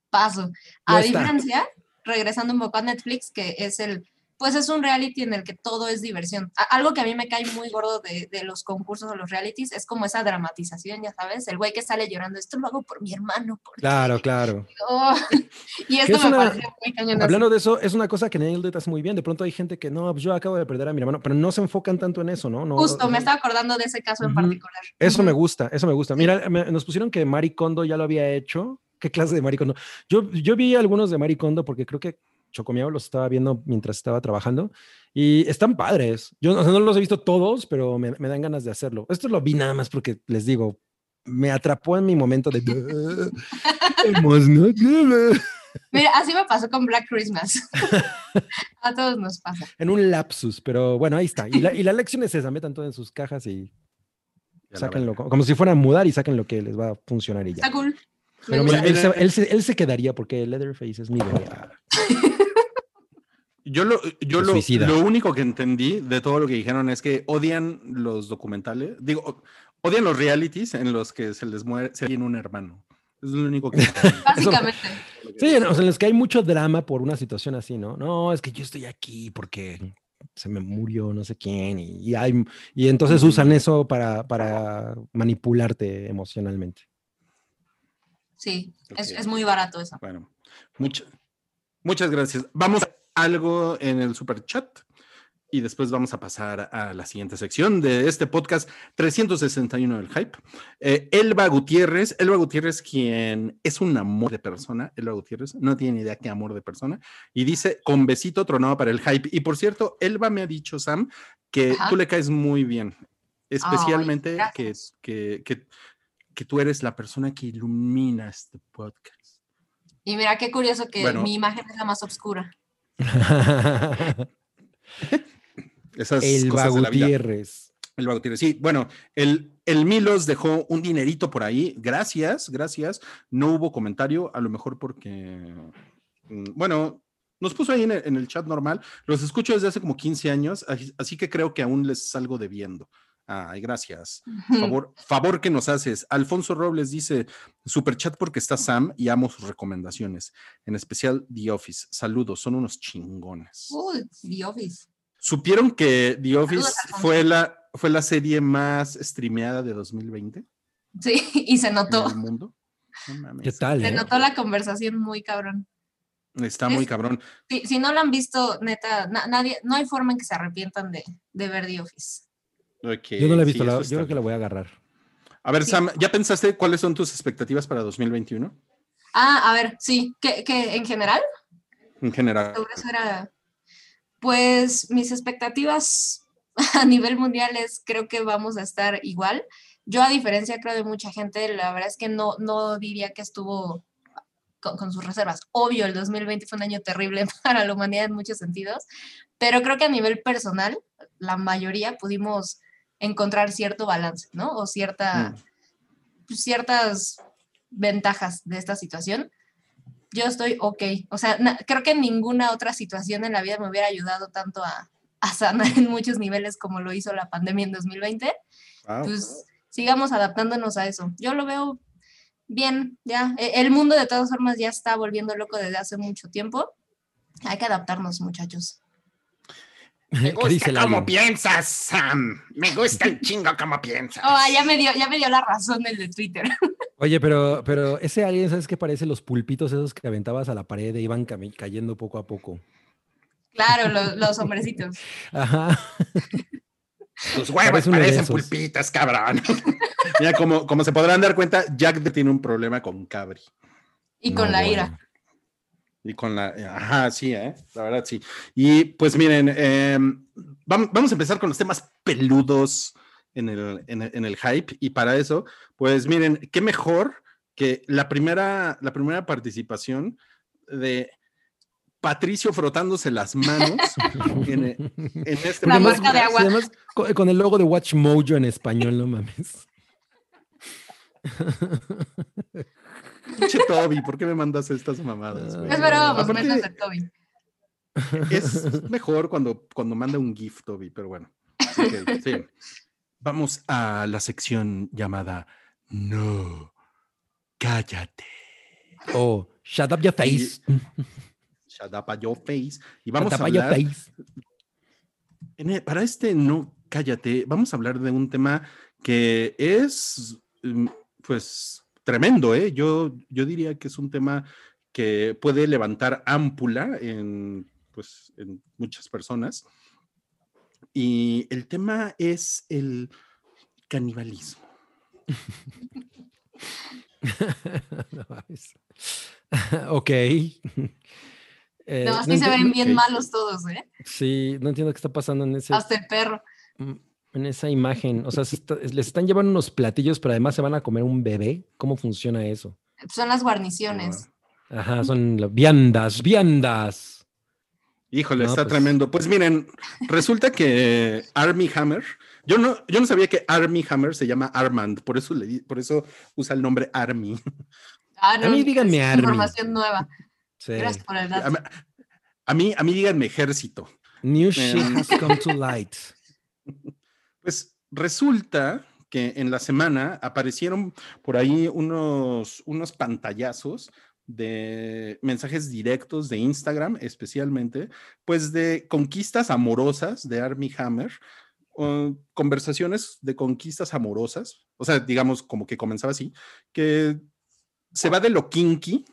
paso. A diferencia, regresando un poco a Netflix, que es el, pues es un reality en el que todo es diversión. Algo que a mí me cae muy gordo de, de los concursos o los realities es como esa dramatización, ya sabes, el güey que sale llorando, esto lo hago por mi hermano. porque-". Claro, claro. Oh, [laughs] y esto es me una- parece muy cañón. así. Hablando de eso, es una cosa que Nailed It hace muy bien. De pronto hay gente que no, pues yo acabo de perder a mi hermano, pero no se enfocan tanto en eso, ¿no? no Justo, o me estaba acordando de ese caso en Ujú. particular. Eso me Ujú. gusta, eso me gusta. Mira, me- nos pusieron que Mari Kondo ya lo había hecho. ¿Qué clase de Mari Kondo? Yo, yo vi algunos de Mari Kondo porque creo que Chocomiao los estaba viendo mientras estaba trabajando y están padres. Yo o sea, no los he visto todos, pero me, me dan ganas de hacerlo. Esto lo vi nada más porque les digo, me atrapó en mi momento de. [laughs] Mira, así me pasó con Black Christmas. [laughs] A todos nos pasa. en un lapsus, pero bueno, ahí está. Y la, y la lección es esa: metan todo en sus cajas y sáquenlo como, como si fueran a mudar y saquen lo que les va a funcionar y ya. Está cool. Pero mira, él se, él se- él se quedaría porque Leatherface es mi bebé. [laughs] Yo lo, yo lo, lo único que entendí de todo lo que dijeron es que odian los documentales, digo, odian los realities en los que se les muere, se tiene un hermano. Es lo único que. [laughs] Básicamente. Sí, no, o sea, en los que hay mucho drama por una situación así, ¿no? No, es que yo estoy aquí porque se me murió no sé quién y, y hay, y entonces usan eso para, para manipularte emocionalmente. Sí, es, es muy barato eso. Bueno, mucha- muchas gracias. Vamos a algo en el super chat y después vamos a pasar a la siguiente sección de este podcast 361 del Hype. Eh, Elba Gutiérrez, Elba Gutiérrez, quien es un amor de persona, Elba Gutiérrez, no tiene idea qué amor de persona, y dice con besito tronado para el Hype. Y por cierto, Elba me ha dicho, Sam, que Ajá. tú le caes muy bien, especialmente que, que, que, que tú eres la persona que ilumina este podcast. Y mira qué curioso que Bueno. mi imagen es la más oscura. [laughs] Esas Elba cosas de la vida. Gutiérrez. Sí, bueno, el, el Milos dejó un dinerito por ahí. Gracias, gracias. No hubo comentario, a lo mejor porque, mm, bueno, nos puso ahí en el, en el chat normal. Los escucho desde hace como 15 años, así, así que creo que aún les salgo debiendo. Ay, gracias. Favor, favor que nos haces. Alfonso Robles dice, super chat porque está Sam y amo sus recomendaciones, en especial The Office. Saludos, son unos chingones. Uy, The Office. ¿Supieron que The Office fue la, fue la serie más streameada de 2020 Sí, [laughs] y se notó. en el mundo? No mames, ¿Qué tal? Se eh? notó la conversación muy cabrón. Está muy Es- cabrón. Si, si no lo han visto, neta, na- nadie, no hay forma en que se arrepientan de, de ver The Office. Yo no la he sí, visto, la- eso yo creo que la voy a agarrar. A ver, Sí. Sam, ¿ya pensaste cuáles son tus expectativas para 2021 Ah, a ver, sí, que, que en general, en general? pues mis expectativas [laughs] a nivel mundial es, creo que vamos a estar igual. Yo a diferencia, creo, de mucha gente, la verdad es que no, no diría que estuvo con, con sus reservas. Obvio, el 2020 fue un año terrible [laughs] para la humanidad en muchos sentidos, pero creo que a nivel personal, la mayoría pudimos encontrar cierto balance, ¿no? O cierta, Mm. pues, ciertas ventajas de esta situación. Yo estoy ok. O sea, na- creo que ninguna otra situación en la vida me hubiera ayudado tanto a, a sanar en muchos niveles como lo hizo la pandemia en 2020. Wow. Pues sigamos adaptándonos a eso. Yo lo veo bien, ya. E- El mundo de todas formas ya está volviendo loco desde hace mucho tiempo. Hay que adaptarnos, muchachos. Me ¿Qué dice gusta alien? piensas, Sam. Me gusta el chingo cómo piensas. Oh, ya me dio, ya me dio la razón el de Twitter. [laughs] Oye, pero, pero ese alien, ¿sabes qué parece? Los pulpitos esos que aventabas a la pared e iban cayendo poco a poco. Claro, lo- los hombrecitos. [laughs] Ajá. Tus huevos parecen pulpitas, cabrón. Mira, como, como se podrán dar cuenta, Jack tiene un problema con Cabri. Y No, con la bueno. ira. Y con la. Ajá, sí, ¿eh? La verdad, sí. Y pues miren, eh, vam- vamos a empezar con los temas peludos en el, en el, en el hype. Y para eso, pues miren, qué mejor que la primera, la primera participación de Patricio frotándose las manos [laughs] en, en este La podcast. marca de agua. Y además, co- con el logo de Watch Mojo en español, no mames. [laughs] Pinche Toby, ¿por qué me mandas estas mamadas? güey? Es broma, pues Aparte, de Toby. es mejor cuando, cuando manda un GIF, Toby, pero bueno. Ok, sí. Vamos a la sección llamada No, cállate. Oh, shut up your face. Shut up your face. Y vamos Shut a your hablar, face. e- para este No, cállate, vamos a hablar de un tema que es, mm, pues, tremendo, ¿eh? Yo, yo diría que es un tema que puede levantar ámpula en, pues, en muchas personas. Y el tema es el canibalismo. [laughs] [laughs] Ok. Eh, No, así no se ven bien malos todos, ¿eh? Sí, no entiendo qué está pasando en, ese, Hasta el perro. En esa imagen. O sea, se está- les están llevando unos platillos, pero además se van a comer un bebé. ¿Cómo funciona eso? Son las guarniciones. Ajá, son las viandas, viandas. Híjole, No, está pues- tremendo. Pues miren, resulta que Army Hammer, yo no, yo no sabía que Army Hammer se llama Armand, por eso le di- por eso usa el nombre Army. Ah, A mí díganme es Army. Información nueva. Sí. Gracias por el dato. A mí, A mí, a mí díganme ejército. New shit has come to light. Pues resulta que en la semana aparecieron por ahí unos, unos pantallazos de mensajes directos de Instagram, especialmente, pues de conquistas amorosas de Army Hammer, conversaciones de conquistas amorosas, o sea, digamos como que comenzaba así, que se va de lo kinky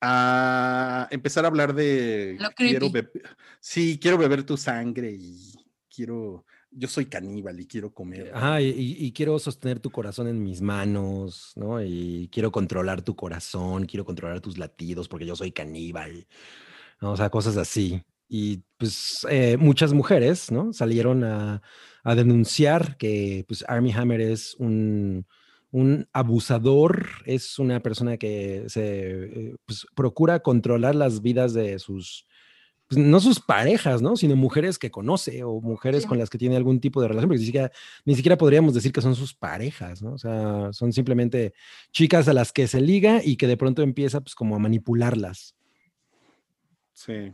a empezar a hablar de Lo quiero sí, quiero beber tu sangre y quiero yo soy caníbal y quiero comer. Y, y- y quiero sostener tu corazón en mis manos, ¿no? Y quiero controlar tu corazón, quiero controlar tus latidos porque yo soy caníbal, ¿no? O sea, cosas así. Y pues eh, muchas mujeres, ¿no? Salieron a, a denunciar que pues Army Hammer es un, un abusador, es una persona que se eh, pues, procura controlar las vidas de sus, pues, no sus parejas, ¿no? Sino mujeres que conoce o mujeres Sí. con las que tiene algún tipo de relación, porque ni siquiera, ni siquiera podríamos decir que son sus parejas, ¿no? O sea, son simplemente chicas a las que se liga y que de pronto empieza pues como a manipularlas. Sí.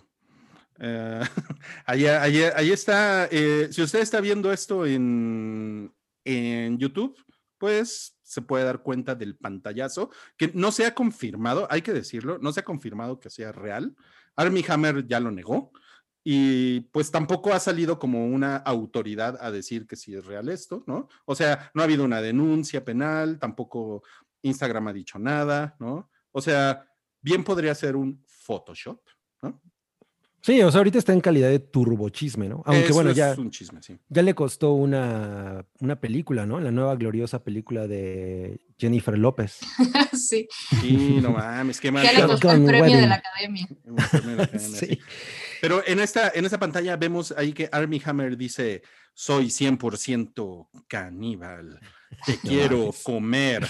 Eh, [laughs] ahí, ahí- ahí está. eh, si usted está viendo esto en, en YouTube, pues se puede dar cuenta del pantallazo, que no se ha confirmado, hay que decirlo, no se ha confirmado que sea real. Army Hammer ya lo negó. Y pues tampoco ha salido como una autoridad a decir que sí es real esto, ¿no? O sea, no ha habido una denuncia penal, tampoco Instagram ha dicho nada, ¿no? O sea, bien podría ser un Photoshop, ¿no? Sí, o sea, ahorita está en calidad de turbochisme, ¿no? Aunque Eso bueno, es ya, un chisme, sí. ya le costó una, una película, ¿no? La nueva gloriosa película de Jennifer López. [laughs] sí, Sí, no mames, qué mal. ya le costó el premio de la academia. [laughs] Sí. Pero en esta, en esta pantalla vemos ahí que Army Hammer dice, soy 100% caníbal, te quiero mames. comer,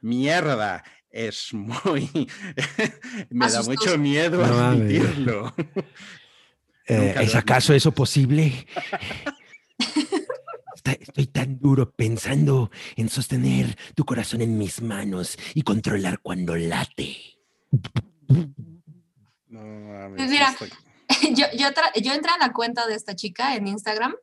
mierda, es muy... [laughs] Me da mucho miedo No admitirlo. Eh, ¿Es acaso eso posible? Estoy tan duro pensando en sostener tu corazón en mis manos y controlar cuando late. No mames, Pues mira, [laughs] yo, yo, tra- yo entré a la cuenta de esta chica en Instagram.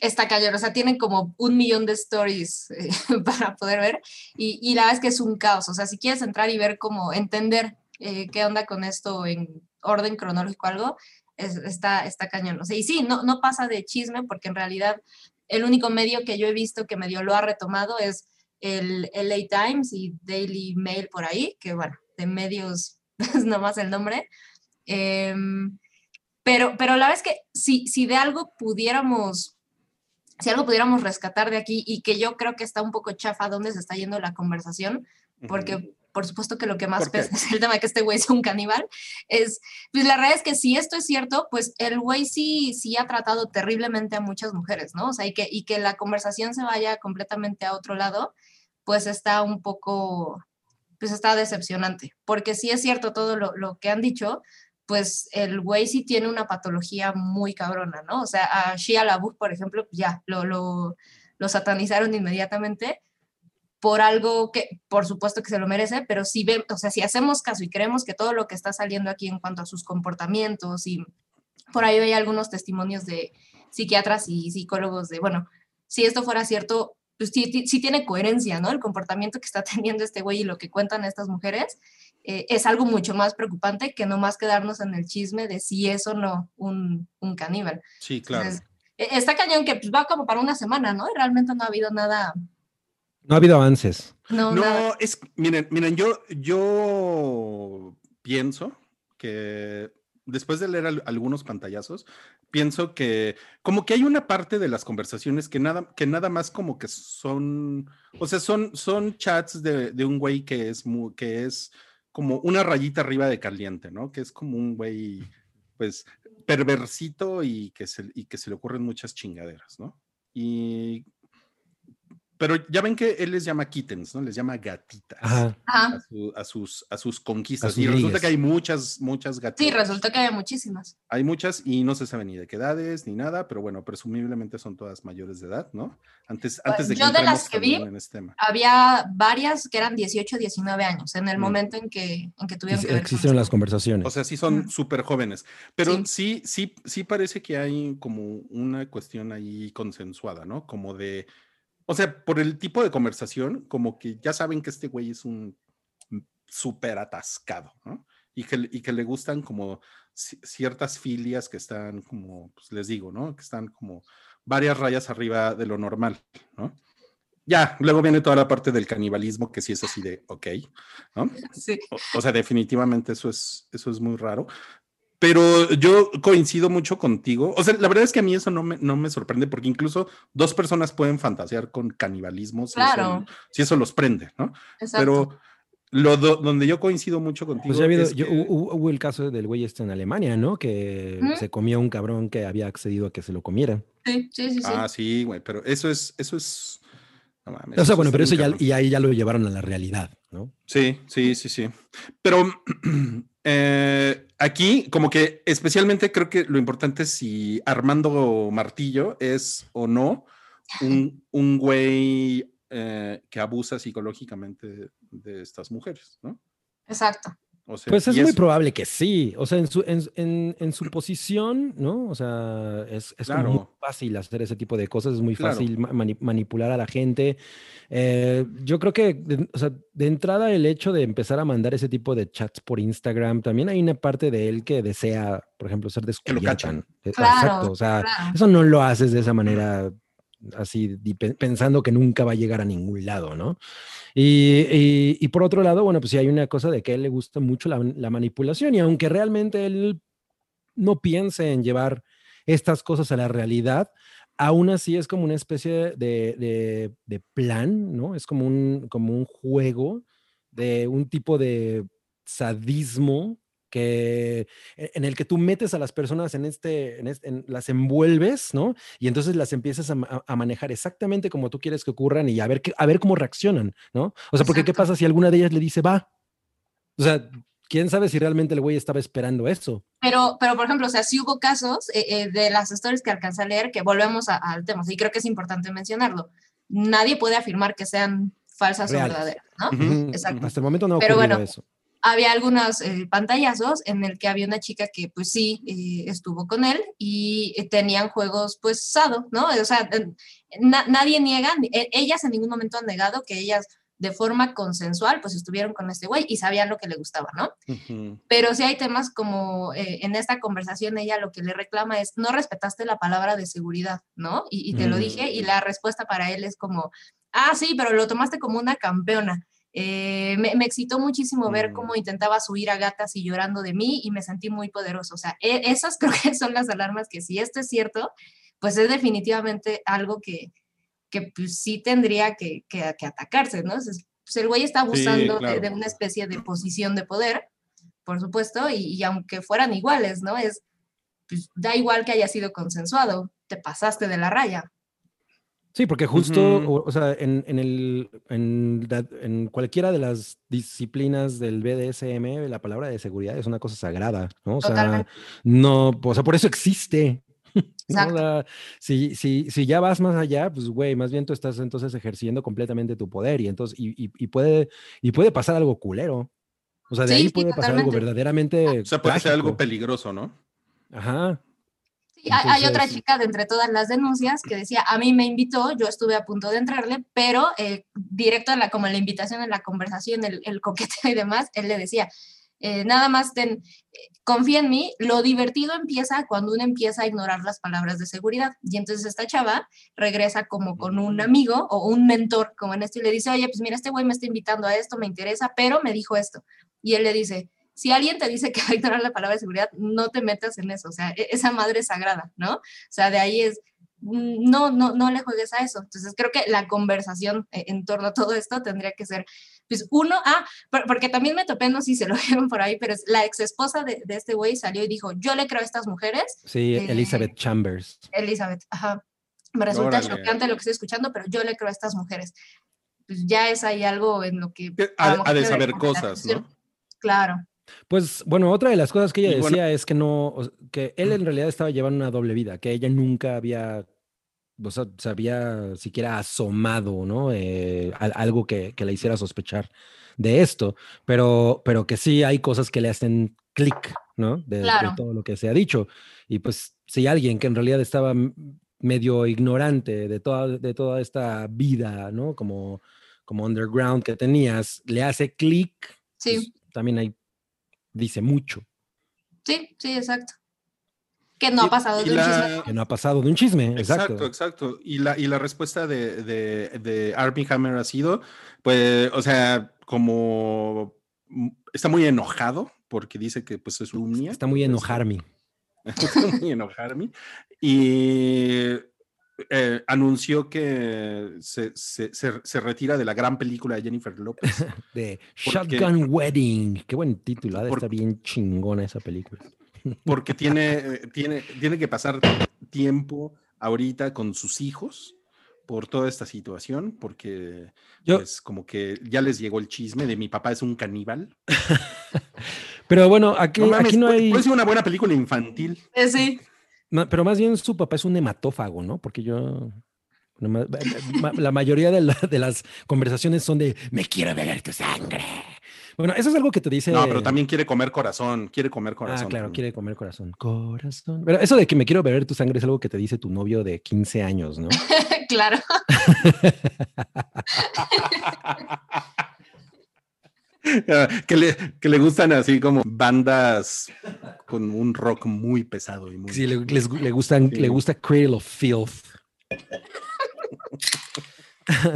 Está cañón, o sea, tienen como un millón de stories eh, [laughs] para poder ver. Y, y la verdad es que es un caos. O sea, si quieres entrar y ver cómo entender eh, qué onda con esto en orden cronológico o algo, es- está, está cañón. O sea, y sí, no, no pasa de chisme porque en realidad el único medio que yo he visto que medio lo ha retomado es el LA Times y Daily Mail por ahí, que bueno, de medios [laughs] es nomás el nombre. Em, pero, pero la verdad es que si, si de algo pudiéramos, si algo pudiéramos rescatar de aquí y que yo creo que está un poco chafa dónde se está yendo la conversación, porque. Por supuesto que lo que más pesa [laughs] es el tema de que este güey es un caníbal, es, pues la realidad es que si esto es cierto, pues el güey sí, sí ha tratado terriblemente a muchas mujeres, ¿no? O sea, y que, y que la conversación se vaya completamente a otro lado, pues está un poco, pues está decepcionante, porque si es cierto todo lo, lo que han dicho, pues el güey sí tiene una patología muy cabrona, ¿no? O sea, a Shia LaBeouf, por ejemplo, ya lo, lo, lo satanizaron inmediatamente por algo que por supuesto que se lo merece, pero si ve, o sea, si hacemos caso y creemos que todo lo que está saliendo aquí en cuanto a sus comportamientos y por ahí hay algunos testimonios de psiquiatras y psicólogos de, bueno, si esto fuera cierto, pues sí, sí- tiene coherencia, ¿no? El comportamiento que está [laughs] teniendo este güey y lo que cuentan estas mujeres eh, es algo mucho más preocupante que nomás quedarnos en el chisme de si es o no un, un caníbal. Sí, claro. Entonces, eh, está cañón que pues, va como para una semana, ¿no? Y realmente no ha habido nada, No ha habido avances. no, nada. No, es, miren, miren, yo, yo pienso que después de leer al- algunos pantallazos, pienso que como que hay una parte de las conversaciones que nada, que nada más como que son, o sea, son, son chats de, de un güey que es mu- que es como una rayita arriba de caliente, ¿no? Que es como un güey, pues, perversito y que se, y que se le ocurren muchas chingaderas, ¿no? Y pero ya ven que él les llama kittens, ¿no? Les llama gatitas. Ajá. A, su- a sus, a sus conquistas. A sus y resulta ligues. que hay muchas, muchas gatitas. Sí, resultó que había muchísimas. Hay muchas y no se sabe ni de qué edades ni nada, pero bueno, presumiblemente son todas mayores de edad, ¿no? Antes, antes de que Pues, yo de las entremos que vi, en este tema. Había varias que eran 18, 19 años en el Mm. momento en que, en que tuvieron que ver. Existen las con- conversaciones. O sea, sí son Mm. súper jóvenes, pero Sí. sí, sí, sí parece que hay como una cuestión ahí consensuada, ¿no? Como de, o sea, por el tipo de conversación, como que ya saben que este güey es un súper atascado, ¿no? Y que, y que le gustan como ci- ciertas filias que están como, pues les digo, ¿no? Que están como varias rayas arriba de lo normal, ¿no? Ya, luego viene toda la parte del canibalismo, que sí es así de, ok, ¿no? Sí. O, o sea, definitivamente eso es, eso es muy raro. Pero yo coincido mucho contigo. O sea, la verdad es que a mí eso no me, no me sorprende porque incluso dos personas pueden fantasear con canibalismo si, Claro. eso, si eso los prende, ¿no? Exacto. Pero lo do- donde yo coincido mucho contigo. Pues ya ha habido, es yo- que- hubo, hubo el caso del güey este en Alemania, ¿no? Que Ujú. se comió un cabrón que había accedido a que se lo comiera. sí, sí, sí. sí. Ah, sí, güey, pero eso es, eso es. no mames, O sea, bueno, pero eso ya, y ahí ya lo llevaron a la realidad, ¿no? Sí, sí, sí, sí. Pero [clears throat] eh, aquí, como que especialmente creo que lo importante es si Armando Martillo es o no un, un güey eh, que abusa psicológicamente de, de estas mujeres, ¿no? Exacto. O sea, Pues es muy probable que sí. O sea, en su, en, en- en su posición, ¿no? O sea, es, es como muy Claro. fácil hacer ese tipo de cosas, es muy Claro. fácil ma- mani- manipular a la gente. Eh, yo creo que, de, o sea, de entrada, el hecho de empezar a mandar ese tipo de chats por Instagram, también hay una parte de él que desea, por ejemplo, ser cachan. Eh, Claro, Exacto. O sea, claro. eso no lo haces de esa manera así pensando que nunca va a llegar a ningún lado, ¿no? Y, y- por otro lado, bueno, pues sí hay una cosa de que a él le gusta mucho la, la manipulación y aunque realmente él no piense en llevar estas cosas a la realidad, aún así es como una especie de, de- de plan, ¿no? Es como un, como un juego de un tipo de sadismo que, e- en el que tú metes a las personas en este, en este- en- las envuelves, ¿no? Y entonces las empiezas a, a- a manejar exactamente como tú quieres que ocurran y a ver, qué- a ver cómo reaccionan, ¿no? O sea, porque ¿qué Exacto. pasa si alguna de ellas le dice, va? O sea, ¿quién sabe si realmente el güey estaba esperando eso? Pero, pero, por ejemplo, o sea, sí hubo casos eh, eh, de las stories que alcancé a leer que volvemos al tema, y creo que es importante mencionarlo. Nadie puede afirmar que sean falsas Reales. o verdaderas, ¿no? Ujú, exacto. Hasta el momento no ha Pero ocurrido bueno, eso. Había algunos eh, pantallazos en el que había una chica que pues sí eh, estuvo con él y eh, tenían juegos pues sado, ¿no? O sea, na- nadie niega, eh, ellas en ningún momento han negado que ellas de forma consensual pues estuvieron con este güey y sabían lo que le gustaba, ¿no? Ujú. Pero sí hay temas como eh, en esta conversación ella lo que le reclama es, no respetaste la palabra de seguridad, ¿no? Y, y te lo dije y la respuesta para él es como, ah, sí, pero lo tomaste como una campeona. Eh, me, me excitó muchísimo ver Mm. cómo intentaba subir a gatas y llorando de mí y me sentí muy poderoso. O sea, e- esas [laughs] creo que son las alarmas que si esto es cierto, pues es definitivamente algo que, que pues, sí tendría que, que- que atacarse, ¿no? Entonces, pues el güey está abusando de- claro. de, una especie de posición de poder, por supuesto, y, y aunque fueran iguales, ¿no? Es, pues, da igual que haya sido consensuado, te pasaste de la raya. Sí, porque justo, o, o sea, en, en el, en, en cualquiera de las disciplinas del BDSM, la palabra de seguridad es una cosa sagrada, ¿no? O sea, Totalmente. no, o sea, por eso existe. [laughs] ¿no? Si, si, si ya vas más allá, pues, güey, más bien tú estás entonces ejerciendo completamente tu poder y entonces, y, y- y puede, y puede pasar algo culero. O sea, de Sí, ahí sí, puede pasar algo totalmente. verdaderamente O sea, puede ser algo peligroso, ¿no? Ajá. Sí, hay- otra Entonces- chica de entre todas las denuncias que decía, a mí me invitó, yo estuve a punto de entrarle, pero eh, directo a la, como la invitación en la conversación, el, el coqueteo y demás, él le decía, eh, nada más ten, confía en mí, lo divertido empieza cuando uno empieza a ignorar las palabras de seguridad. Y entonces esta chava regresa como con un amigo o un mentor, como en esto, y le dice, oye, pues mira, este güey me está invitando a esto, me interesa, pero me dijo esto. Y él le dice, si alguien te dice que va a ignorar la palabra de seguridad, no te metas en eso, o sea, e- esa madre es sagrada, ¿no? O sea, de ahí es, mm, no, no, no le juegues a eso. Entonces, creo que la conversación eh, en torno a todo esto tendría que ser, pues, uno, ah, por- porque también me topé, no sé si se lo [laughs] vieron por ahí, pero es la ex esposa de, de este güey salió y dijo, yo le creo a estas mujeres, Sí, Eh, Elizabeth Chambers. Elizabeth, ajá. me resulta chocante lo que estoy escuchando, pero yo le creo a estas mujeres. Pues ya es ahí algo en lo que... A ha de saber cosas. ¿no? Claro. Pues bueno, otra de las cosas que ella Y bueno- decía es que no, que él en realidad estaba llevando una doble vida, que ella nunca había, o sea, se había siquiera asomado, ¿no? Eh, al- algo que, que le hiciera sospechar de esto, pero, pero que sí hay cosas que le hacen clic, ¿no? De, todo lo que se ha dicho. Y pues si alguien que en realidad estaba medio ignorante de toda, de toda esta vida, ¿no? Como, como underground que tenías, le hace clic, Sí, pues, también ahí dice mucho, sí, sí, exacto. Que no Y- ha pasado de un la- chisme. que no ha pasado de un chisme, Exacto, exacto. exacto. Y la, y la respuesta de, de, de Armie Hammer ha sido, pues, o sea, como está muy enojado porque dice que pues es un Está muy enojarme. [laughs] está muy enojarme. Y eh, anunció que se, se, se, se retira de la gran película de Jennifer López. [laughs] De Porque- Shotgun Wedding. Qué buen título. Ha de Por- estar bien chingona esa película. [laughs] porque tiene, eh, tiene, tiene que pasar tiempo ahorita con sus hijos por toda esta situación, porque Yo- pues como que ya les llegó el chisme de mi papá es un caníbal. [laughs] Pero bueno, aquí No mames, aquí no puede- hay. puede ser una buena película infantil. Eh, sí, no, pero más bien su papá es un hematófago, ¿no? Porque yo. La mayoría de, la- de las conversaciones son de me quiero beber tu sangre. Bueno, eso es algo que te dice. No, pero también quiere comer corazón, quiere comer corazón. Ah, claro, también. quiere comer corazón. Corazón. Pero eso de que me quiero beber tu sangre es algo que te dice tu novio de 15 años, ¿no? [laughs] claro. Ah, [laughs] que, le, que le gustan así como bandas con un rock muy pesado y muy... Sí, le, les le gustan, Sí. le gusta Cradle of Filth.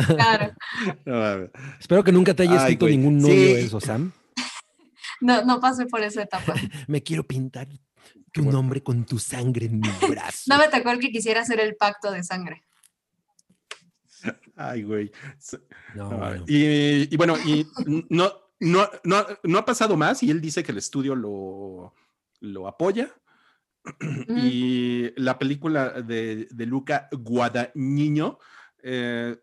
Claro. No. Espero que nunca te haya Ay, escrito ningún novio Sí. eso, Sam. [laughs] No, no pasé por esa etapa. [laughs] Me quiero pintar tu bueno. nombre con tu sangre en mi [laughs] brazo. No me tocó el que quisiera hacer el pacto de sangre. Ay, güey. No, No, bueno. Y, y bueno, y no, no, no, no ha pasado más y él dice que el estudio lo, lo apoya. [clears throat] Y la película de, de Luca Guadagnino, eh,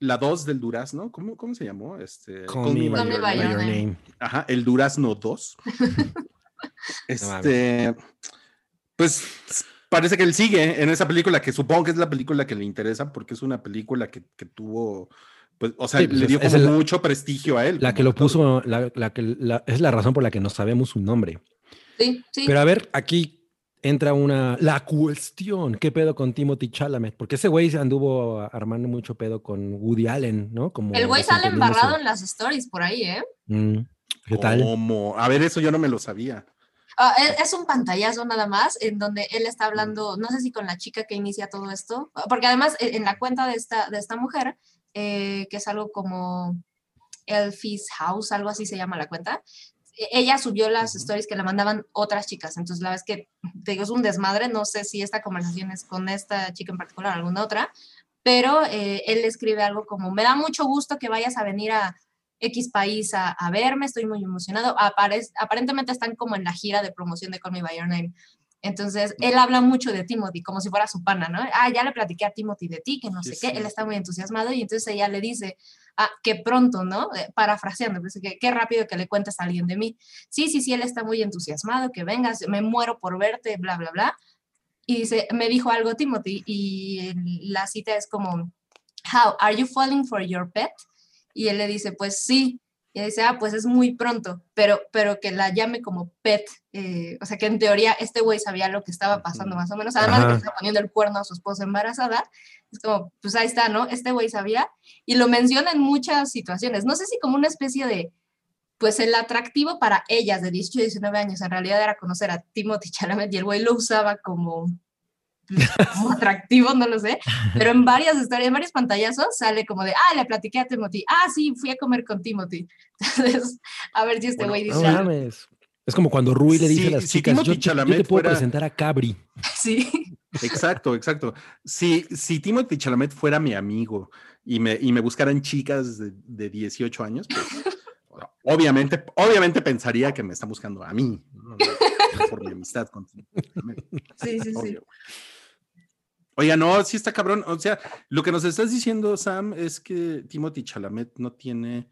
la 2 del Durazno, ¿cómo, ¿cómo se llamó? Este, Call me by your, by name. name. Ajá, el Durazno 2. [laughs] este, pues parece que él sigue en esa película, que supongo que es la película que le interesa, porque es una película que, que tuvo, pues, o sea, Sí, pues le dio es como el- mucho prestigio a él. La que lo actor. puso, la, la que la- es la razón por la que no sabemos su nombre. Sí, sí. Pero a ver, aquí entra una la cuestión, ¿qué pedo con Timothy Chalamet? Porque ese güey se anduvo armando mucho pedo con Woody Allen, ¿no? Como el güey sale embarrado en las stories por ahí, ¿eh? Mm, ¿Qué tal? ¿Cómo? A ver, eso yo no me lo sabía. Ah, es, es un pantallazo nada más en donde él está hablando, no sé si con la chica que inicia todo esto, porque además eh, en la cuenta de esta, de esta mujer, eh, que es algo como Elfie's House, algo así se llama la cuenta, e- ella subió las stories que le mandaban otras chicas, entonces la verdad es que te digo, es un desmadre, no sé si esta conversación es con esta chica en particular o alguna otra, pero eh, él le escribe algo como, me da mucho gusto que vayas a venir a X país a, a verme, estoy muy emocionado. Aparec- aparentemente están como en la gira de promoción de Call Me By Your Name. Entonces, él habla mucho de Timothy, como si fuera su pana, ¿no? Ah, ya le platiqué a Timothy de ti, que no Sí, sé qué, sí. él está muy entusiasmado y entonces ella le dice, ah, que pronto, ¿no? Eh, parafraseando, pues, que qué rápido que le cuentes a alguien de mí. Sí, sí, sí, él está muy entusiasmado, que vengas, me muero por verte, bla, bla, bla. Y dice, me dijo algo Timothy y la cita es como, How, are you falling for your pet? Y él le dice, pues sí. Y dice, ah, pues es muy pronto, pero, pero que la llame como pet. eh, o sea, que en teoría este güey sabía lo que estaba pasando más o menos. Además de que Ajá. estaba poniendo el cuerno a su esposa embarazada. Es como, pues ahí está, ¿no? Este güey sabía. Y lo menciona en muchas situaciones. No sé si como una especie de, pues el atractivo para ellas de 18 y 19 años en realidad era conocer a Timothy Chalamet y el güey lo usaba como, [laughs] como atractivo, no lo sé, pero en [laughs] varias historias, en varios pantallazos sale como de, ah, le platiqué a Timothy, ah, sí, fui a comer con Timothy. [laughs] Entonces, a ver si este güey No dice, algo. mames. Es como cuando Rui le dice a las chicas, Timothy yo, yo te puedo fuera- presentar a Cabri. sí, Exacto, exacto. Si, si Timothy Chalamet fuera mi amigo y me, y me buscaran chicas de, de 18 años, pues, obviamente, obviamente pensaría que me está buscando a mí, ¿no? por mi amistad con Timothy Chalamet. sí, sí, sí. Oiga, no, sí está cabrón. O sea, lo que nos estás diciendo, Sam, es que Timothy Chalamet no tiene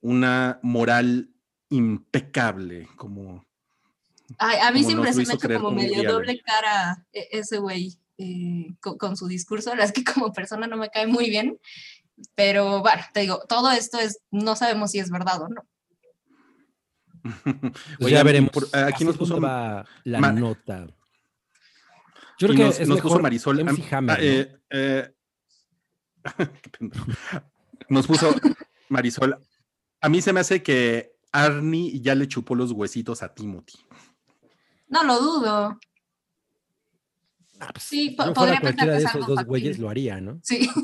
una moral impecable como... Ay, a mí Como siempre se me ha como medio doble cara e- ese güey eh, con, con su discurso. La verdad es que como persona no me cae muy bien. Pero bueno, te digo, todo esto es, no sabemos si es verdad o no. [laughs] Pues Oigan, ya veremos. por- aquí ¿Hacia nos puso va la Ma- nota. Yo y creo que nos, es nos puso mejor Marisol. MC Hammer, ah, ¿no? eh, eh, [laughs] nos puso Marisol. A mí se me hace que Arnie ya le chupó los huesitos a Timothy. No lo dudo. Ah, pues, sí, po- yo podría pensar cualquiera que de es esos dos güeyes lo haría, ¿no? Sí. [laughs]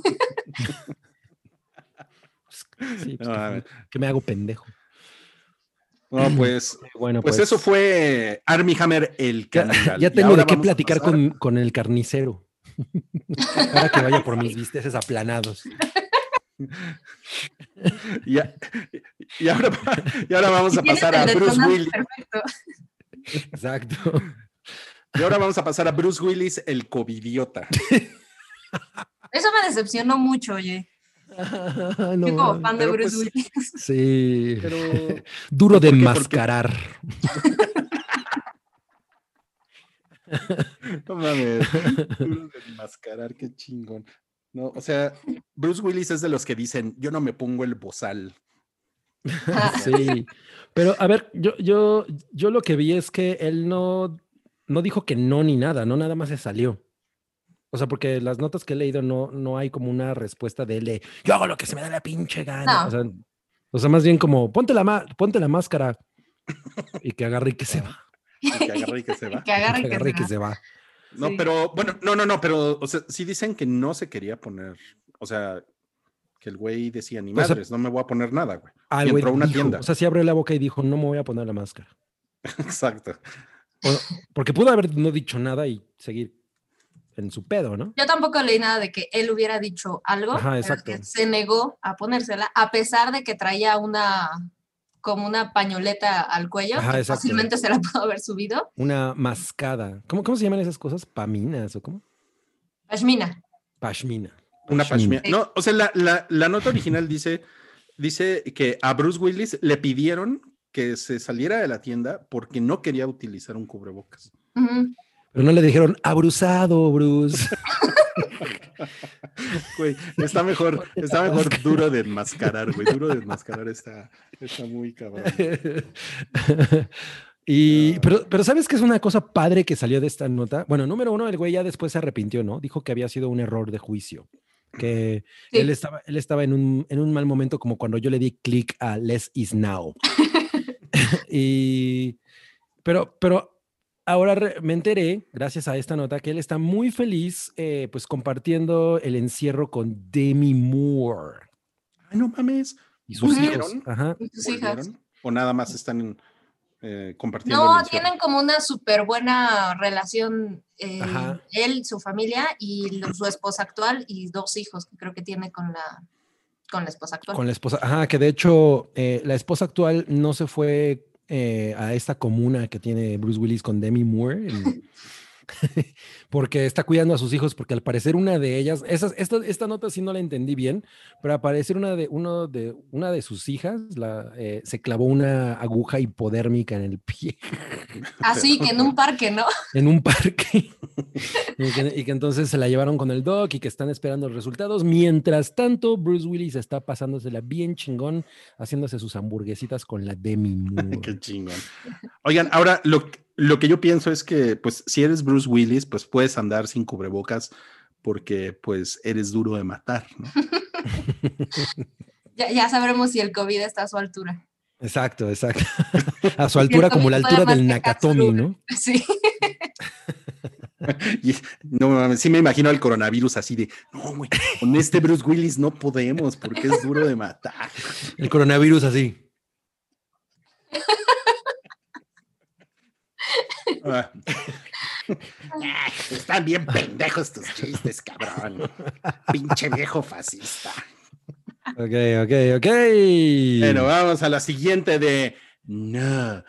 Sí, pues, No, que- que me hago pendejo. No, pues, Bueno, pues eso fue Armie Hammer el Ya, caníbal. ya tengo ahora de qué platicar con, con el carnicero. [laughs] Para que vaya por mis bisteces aplanados. [laughs] Y, a- y ahora, y ahora vamos a pasar a Bruce Willis. Perfecto. Exacto. Y ahora vamos a pasar a Bruce Willis, el covidiota. Eso me decepcionó mucho, oye. [laughs] No, como fan de Bruce pues- Willis. Sí. Pero [laughs] Duro de enmascarar. [laughs] no mames, duro de enmascarar, qué chingón. No, o sea, Bruce Willis es de los que dicen, yo no me pongo el bozal. Sí. Pero a ver, yo, yo, yo lo que vi es que él no, no dijo que no ni nada, no nada más se salió. O sea, porque las notas que he leído no, no hay como una respuesta de él de yo hago lo que se me da la pinche gana. No. O, sea, o sea, más bien como ponte la, ponte la máscara y que agarre y que se va. Y que agarre y que se [laughs] va. Que agarre Que y que agarre y se que va. se va. No, Sí. pero, bueno, no, no, no, pero, o sea, sí dicen que no se quería poner, o sea, que el güey decía, ni O sea- madres, no me voy a poner nada, güey. Ah, Y entró a una dijo, tienda. O sea, sí abrió la boca y dijo, no me voy a poner la máscara. [laughs] Exacto. O- porque pudo haber no dicho nada y seguir en su pedo, ¿no? Yo tampoco leí nada de que él hubiera dicho algo, Ajá, pero exacto. que se negó a ponérsela, a pesar de que traía una como una pañoleta al cuello, Ajá, que fácilmente se la pudo haber subido. Una mascada. ¿Cómo, ¿Cómo se llaman esas cosas? ¿Paminas o cómo? Pashmina. Pashmina. Una Pashmina. pashmina. No, o sea, la, la- la nota original dice, dice que a Bruce Willis le pidieron que se saliera de la tienda porque no quería utilizar un cubrebocas. Ujú. Pero no le dijeron, abruzado, Bruce. [laughs] Güey, está mejor, está mejor duro de enmascarar, güey. Duro de enmascarar está, está muy cabrón. [laughs] y, pero, pero ¿sabes qué es una cosa padre que salió de esta nota? Bueno, número uno, el güey ya después se arrepintió, ¿no? Dijo que había sido un error de juicio. Que Sí. él estaba, él estaba en, un, en un mal momento como cuando yo le di clic a Less is now. [laughs] y, pero, pero ahora me enteré, gracias a esta nota, que él está muy feliz eh, pues compartiendo el encierro con Demi Moore Ay, no mames. y sus hijos. Ajá. Y sus hijas. ¿O nada más están eh, compartiendo? No, tienen como una súper buena relación eh, Ajá. él, su familia y lo- su esposa actual y dos hijos que creo que tiene con la, con la esposa actual. Con la esposa. Ajá, que de hecho eh, la esposa actual no se fue eh, a esta comuna que tiene Bruce Willis con Demi Moore. [laughs] [laughs] porque está cuidando a sus hijos, porque al parecer una de ellas, esas, esta, esta nota sí no la entendí bien, pero al parecer una de, uno de, una de sus hijas la, eh, se clavó una aguja hipodérmica en el pie, [laughs] Así que en un parque, ¿no? en un parque, y, que, y que entonces se la llevaron con el doc y que están esperando los resultados. Mientras tanto, Bruce Willis está pasándosela bien chingón, haciéndose sus hamburguesitas con la Demi Moore. [laughs] Qué chingón. Oigan, ahora lo, lo que yo pienso es que, pues, si eres Bruce Willis, pues puedes andar sin cubrebocas porque, pues, eres duro de matar, ¿no? [laughs] Ya, ya sabremos si el COVID está a su altura. Exacto, exacto. [laughs] A su altura, como la altura del Nakatomi, ¿no? Sí. [laughs] Y, no mames, sí me imagino al coronavirus así de, no, güey, con este Bruce Willis no podemos porque es duro de matar. El coronavirus así. Ah. [laughs] Están bien pendejos tus chistes, cabrón. Pinche viejo fascista. Ok, ok, ok. Bueno, vamos a la siguiente de No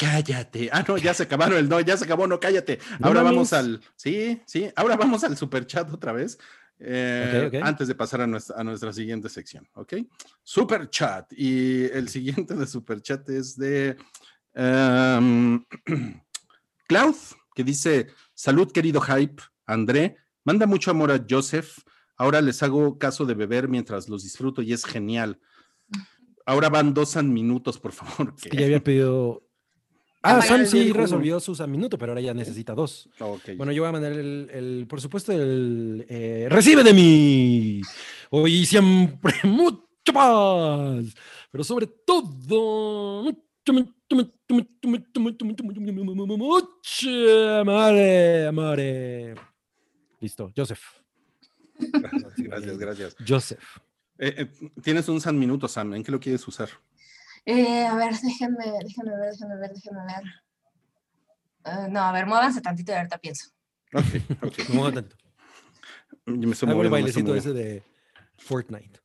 cállate. Ah, no, ya se acabaron el no, ya se acabó, no, cállate. Ahora vamos al, sí, sí, ahora vamos al super chat otra vez. eh. Antes de pasar a nuestra, a nuestra siguiente sección, ¿ok? Super chat. Y el siguiente de super chat es de em, [clears throat] Cloud, que dice: Salud, querido Hype. André, manda mucho amor a Joseph. Ahora les hago caso de beber mientras los disfruto y es genial. Ahora van dos an minutos, por favor. Que ya había pedido. Ah, Apagar Sam sí resolvió sus a minuto, pero ahora ya necesita dos. Ok. Bueno, yo voy a mandar el, el- por supuesto, el eh, recibe de mí. Hoy y siempre [laughs] mucho más. Pero sobre todo, Amore, amore. Listo, Joseph. Gracias, gracias. Joseph. Eh, eh, tienes un San Minuto, Sam. ¿En qué lo quieres usar? Eh, a ver, déjenme, déjenme ver, déjenme ver, déjenme ver. Uh, no, a ver, muévanse tantito y ahorita pienso. Ok, ok. [laughs] Muevan tanto. Yo me estoy Hago el bailecito ese de Fortnite.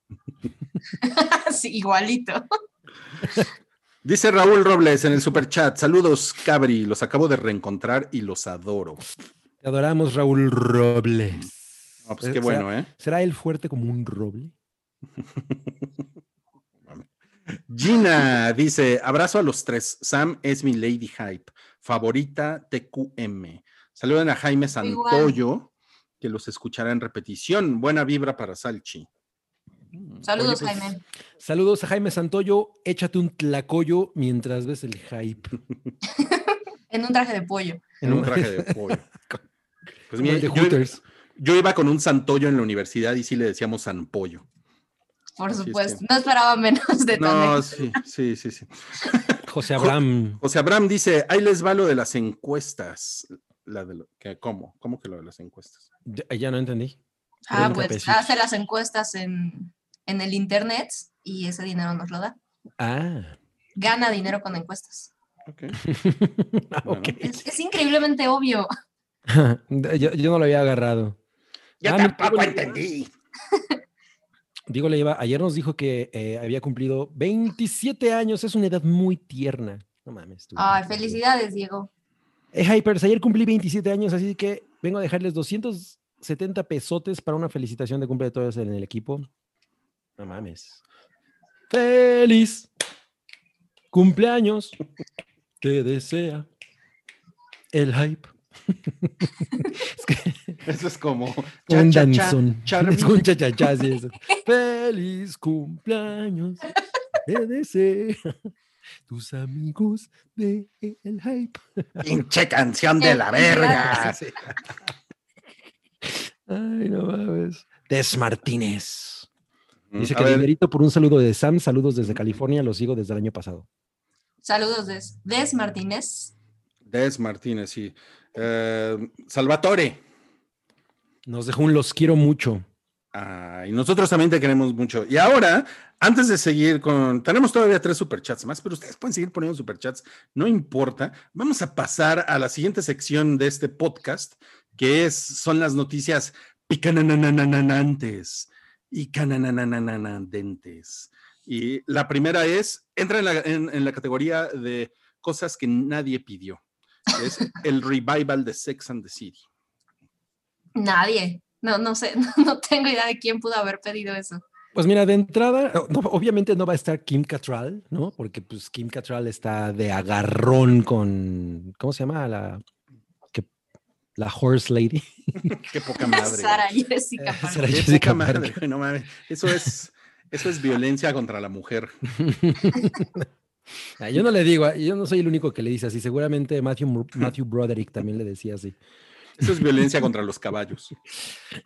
[laughs] sí, igualito. [laughs] Dice Raúl Robles en el super chat. Saludos, Cabri. Los acabo de reencontrar y los adoro. Te adoramos, Raúl Robles. Ah, pues Eh, qué bueno, ¿eh? ¿Será él fuerte como un roble? [laughs] Gina dice: Abrazo a los tres. Sam es mi Lady Hype. Favorita TQM. Saluden a Jaime Santoyo, que los escuchará en repetición. Buena vibra para Salchi. Saludos, Oye, pues, Jaime. Saludos a Jaime Santoyo. Échate un tlacoyo mientras ves el hype. [laughs] En un traje de pollo. En un traje de [laughs] pollo. Pues mira, de yo, Hooters. yo iba con un Santoyo en la universidad y sí le decíamos Sanpollo. Por Así es supuesto. que- No esperaba menos de No, sí, sí, sí, sí. [laughs] José Abraham. José Abraham dice, ahí les va lo de las encuestas. La de lo, que, ¿Cómo? ¿Cómo que lo de las encuestas? Ya, ya no entendí. Ah, 30 pues hace las encuestas en, en el internet y ese dinero nos lo da. Ah, Gana dinero con encuestas. Ok. ah, [laughs] Bueno. ok. Es, es increíblemente obvio. [laughs] yo, yo no lo había agarrado. Yo Ah, mi tampoco Diego- entendí. [laughs] Diego Leiva, ayer nos dijo que eh, había cumplido 27 años. Es una edad muy tierna. No mames. tú. Ay, felicidades, Diego. Eh, Hypers, ayer cumplí 27 años, así que vengo a dejarles 270 pesotes para una felicitación de cumple de todos en el equipo. No mames. ¡Feliz cumpleaños! Te desea el hype. [laughs] es que Eso es como... un cha, cha, cha, danzón. Es un sí, eso. ¡Feliz cumpleaños! Te desea tus amigos de el hype. Pinche canción de la verga. [laughs] Ay, no mames. Des Martínez. Dice A que ver, dinerito por un saludo de Sam. Saludos desde California. Lo sigo desde el año pasado. Saludos, Des, Des Martínez. Des Martínez, sí. Eh, Salvatore. Nos dejó un los quiero mucho. Ah, y nosotros también te queremos mucho. Y ahora, antes de seguir con, tenemos todavía tres superchats más, pero ustedes pueden seguir poniendo superchats, no importa. Vamos a pasar a la siguiente sección de este podcast, que es, son las noticias picanananananantes y canananananandentes. Y la primera es, entra en la, en- la categoría de cosas que nadie pidió. Es el revival de Sex and the City. Nadie. No, no sé, no tengo idea de quién pudo haber pedido eso. Pues mira, de entrada, obviamente no va a estar Kim Cattrall, ¿no? Porque pues Kim Cattrall está de agarrón con, ¿cómo se llama? La, la Horse Lady. [laughs] Qué poca madre. Sara. Jessica. Eh, Parker. Sara Qué Jessica poca madre, güey, no mames. Eso es, eso es violencia contra la mujer. [laughs] Ah, Yo no le digo, ah, yo no soy el único que le dice así. Seguramente Matthew, Mo- Matthew Broderick también le decía así. Eso es violencia contra los caballos.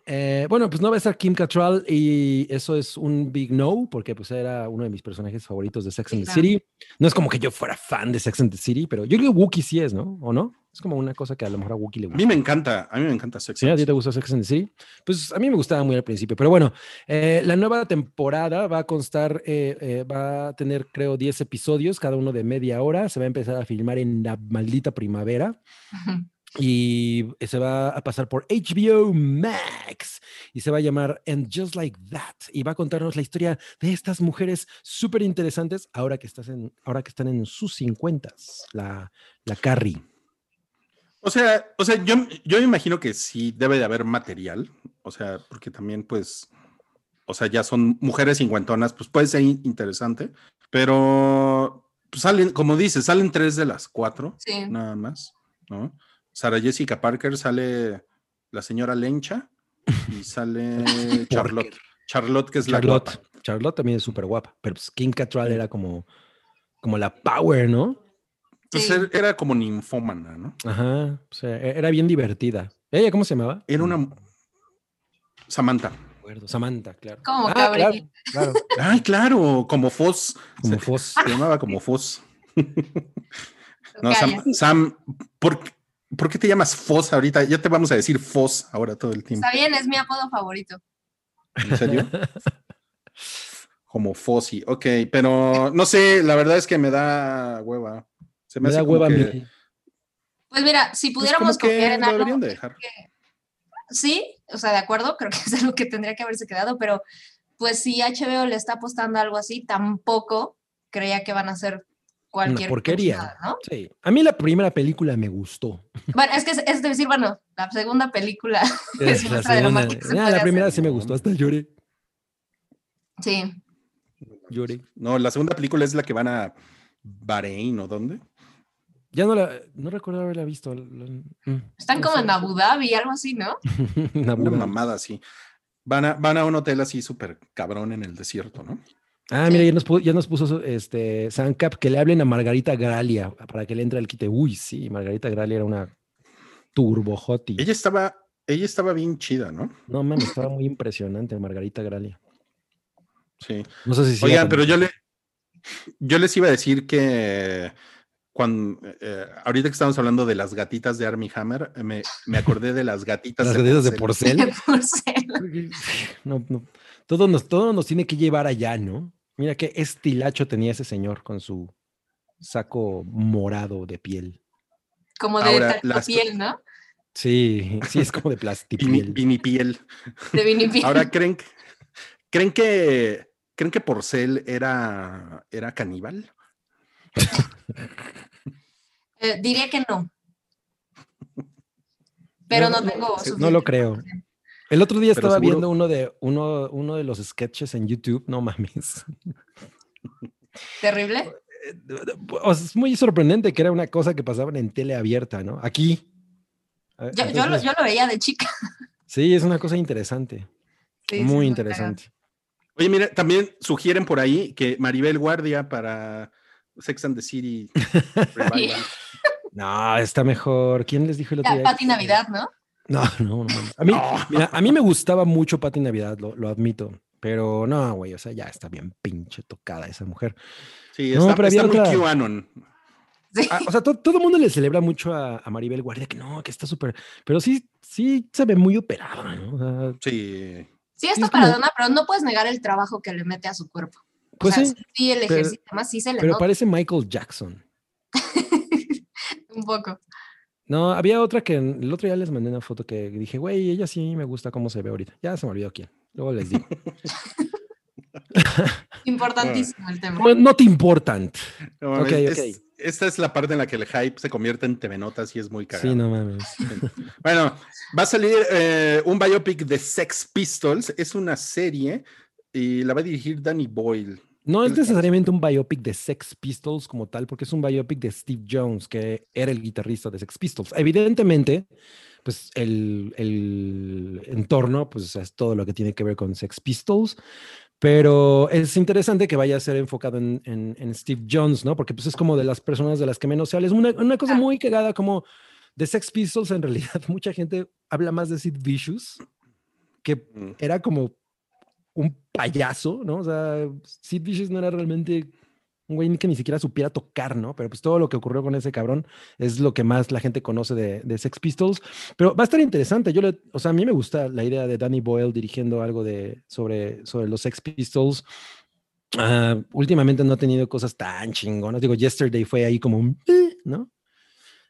Eh, bueno, pues no va a estar Kim Cattrall y eso es un big no, porque pues era uno de mis personajes favoritos de Sex and the. City. No es como que yo fuera fan de Sex and the City, pero yo creo que Wookiee sí es, ¿no? ¿O no? Es como una cosa que a lo mejor a Wookiee le A gusta. mí me encanta, a mí me encanta Sex ¿Sí? and ¿A the ti te gusta Sex and the City? Pues a mí me gustaba muy al principio, pero bueno, eh, la nueva temporada va a constar, eh, eh, va a tener creo 10 episodios, cada uno de media hora, se va a empezar a filmar en la maldita primavera. Y se va a pasar por HBO Max y se va a llamar And Just Like That. Y va a contarnos la historia de estas mujeres súper interesantes ahora que, estás en, ahora que están en sus 50, la, la Carrie. O sea, o sea, yo, yo me imagino que sí debe de haber material, o sea, porque también pues, o sea, ya son mujeres cincuentonas, pues puede ser in- interesante, pero pues, salen, como dices, salen tres de las cuatro, Sí. nada más, ¿no? Sara Jessica Parker sale la señora Lencha y sale [laughs] Charlotte, Charlotte que es la Charlotte. guapa. Charlotte también es súper guapa, pero pues Kim Cattrall era como, como la power, ¿no? Pues Sí. er- era como ninfómana, ¿no? Ajá, o sea, e- era bien divertida. ¿Ella cómo se llamaba? Era una Samantha. Samantha, claro. Como Ah, claro, Ay, claro, como Foss. como se, Foss. se llamaba como Foss. No. Sam, Sam, ¿por, qué- por qué te llamas Foss ahorita? Ya te vamos a decir Foss ahora todo el tiempo. Está bien, es mi apodo favorito. ¿En serio? [laughs] Como Fossi, ok, pero no sé, la verdad es que me da hueva. Se me, Me hace da hueva a que- mí. Pues mira, si pues pudiéramos confiar en algo, deberían de dejar. sí, o sea, de acuerdo, [laughs] creo que es algo que tendría que haberse quedado, pero pues si HBO le está apostando a algo así, tampoco creía que van a hacer cualquier porquería. cosa, ¿no? Sí. A mí la primera película me gustó. [laughs] Bueno, es que es, es decir, bueno, la segunda película [laughs] es la muestra de lo segunda. mal que se Ah, puede la primera hacer. sí me gustó, hasta lloré. Sí, Lloré. No, la segunda película es la que van a Bahrein o dónde. Ya no la, no recuerdo haberla visto. mm, están no como sé. en Abu Dhabi, algo así, ¿no? [laughs] Una mamada así. Van a, van a un hotel así súper cabrón en el desierto, ¿no? Ah, mira, ya nos, pu- ya nos puso este Sancap que le hablen a Margarita Gralia para que le entre al quite. Uy, sí, Margarita Gralia era una turbojoti. Ella estaba, ella estaba bien chida, ¿no? No mames, estaba muy impresionante Margarita Gralia. Sí. No sé si Oigan, pero yo le, yo les iba a decir que cuando eh, ahorita que estamos hablando de las gatitas de Army Hammer, eh, me, me acordé de las gatitas las gatitas de porcel. porcel. Porcel. [laughs] No, no. Todo nos, todo nos tiene que llevar allá, ¿no? Mira qué estilacho tenía ese señor con su saco morado de piel. Como de Ahora, las- piel, ¿no? Sí, sí, es como de plastipiel. vinipiel. De vinipiel. Ahora creen que creen que creen que Porcel era era caníbal. [laughs] Eh, diría que no. Pero no, No, tengo no lo creo. El otro día Pero estaba seguro- viendo uno de uno, uno de los sketches en YouTube, no mames. Terrible. [laughs] O sea, es muy sorprendente que era una cosa que pasaban en tele abierta, ¿no? Aquí. Eh, Yo, yo, lo, yo lo veía de chica. Sí, es una cosa interesante. Sí, muy sí, interesante. Oye, mira, también sugieren por ahí que Maribel Guardia para Sex and the City [laughs] Revival. No, está mejor. ¿Quién les dijo el otro día? Pati Navidad, ¿no? No, no, no. A mí, mira, a mí me gustaba mucho Pati Navidad, lo, lo admito. Pero no, güey, o sea, ya está bien pinche tocada esa mujer. Sí, No, está, pero había está muy QAnon. Sí. Ah, o sea, to- todo el mundo le celebra mucho a, a Maribel Guardia, que no, que está súper. Pero sí, sí se ve muy operada, ¿no? O sea, Sí. Sí, está es como- paradona, pero no puedes negar el trabajo que le mete a su cuerpo. O pues sea, sí, sí, el pero- ejercicio, además sí se le pero nota parece Michael Jackson. [laughs] un poco. No, había otra que el otro día les mandé una foto que dije, güey, ella sí me gusta cómo se ve ahorita. Ya se me olvidó quién. Luego les digo. [laughs] Importantísimo el tema. Well, Not important. No mames, Ok, es- ok. esta es la parte en la que el hype se convierte en TV Notas y es muy cagado. Sí, no mames. [laughs] Bueno, va a salir eh, un biopic de Sex Pistols. Es una serie y la va a dirigir Danny Boyle. No es necesariamente un biopic de Sex Pistols como tal, porque es un biopic de Steve Jones, que era el guitarrista de Sex Pistols. Evidentemente, pues el, el entorno, pues es todo lo que tiene que ver con Sex Pistols, pero es interesante que vaya a ser enfocado en, en- en Steve Jones, ¿no? Porque pues es como de las personas de las que menos se habla. Es una, una cosa muy cagada como de Sex Pistols, en realidad [laughs] mucha gente habla más de Sid Vicious, que Mm. era como un payaso, ¿no? O sea, Sid Vicious no era realmente un güey que ni siquiera supiera tocar, ¿no? Pero pues todo lo que ocurrió con ese cabrón es lo que más la gente conoce de, de Sex Pistols. Pero va a estar interesante. Yo le, o sea, a mí me gusta la idea de Danny Boyle dirigiendo algo de, sobre, sobre los Sex Pistols. Ah, últimamente no ha tenido cosas tan chingonas. Digo, Yesterday fue ahí como un, "Eh", ¿no?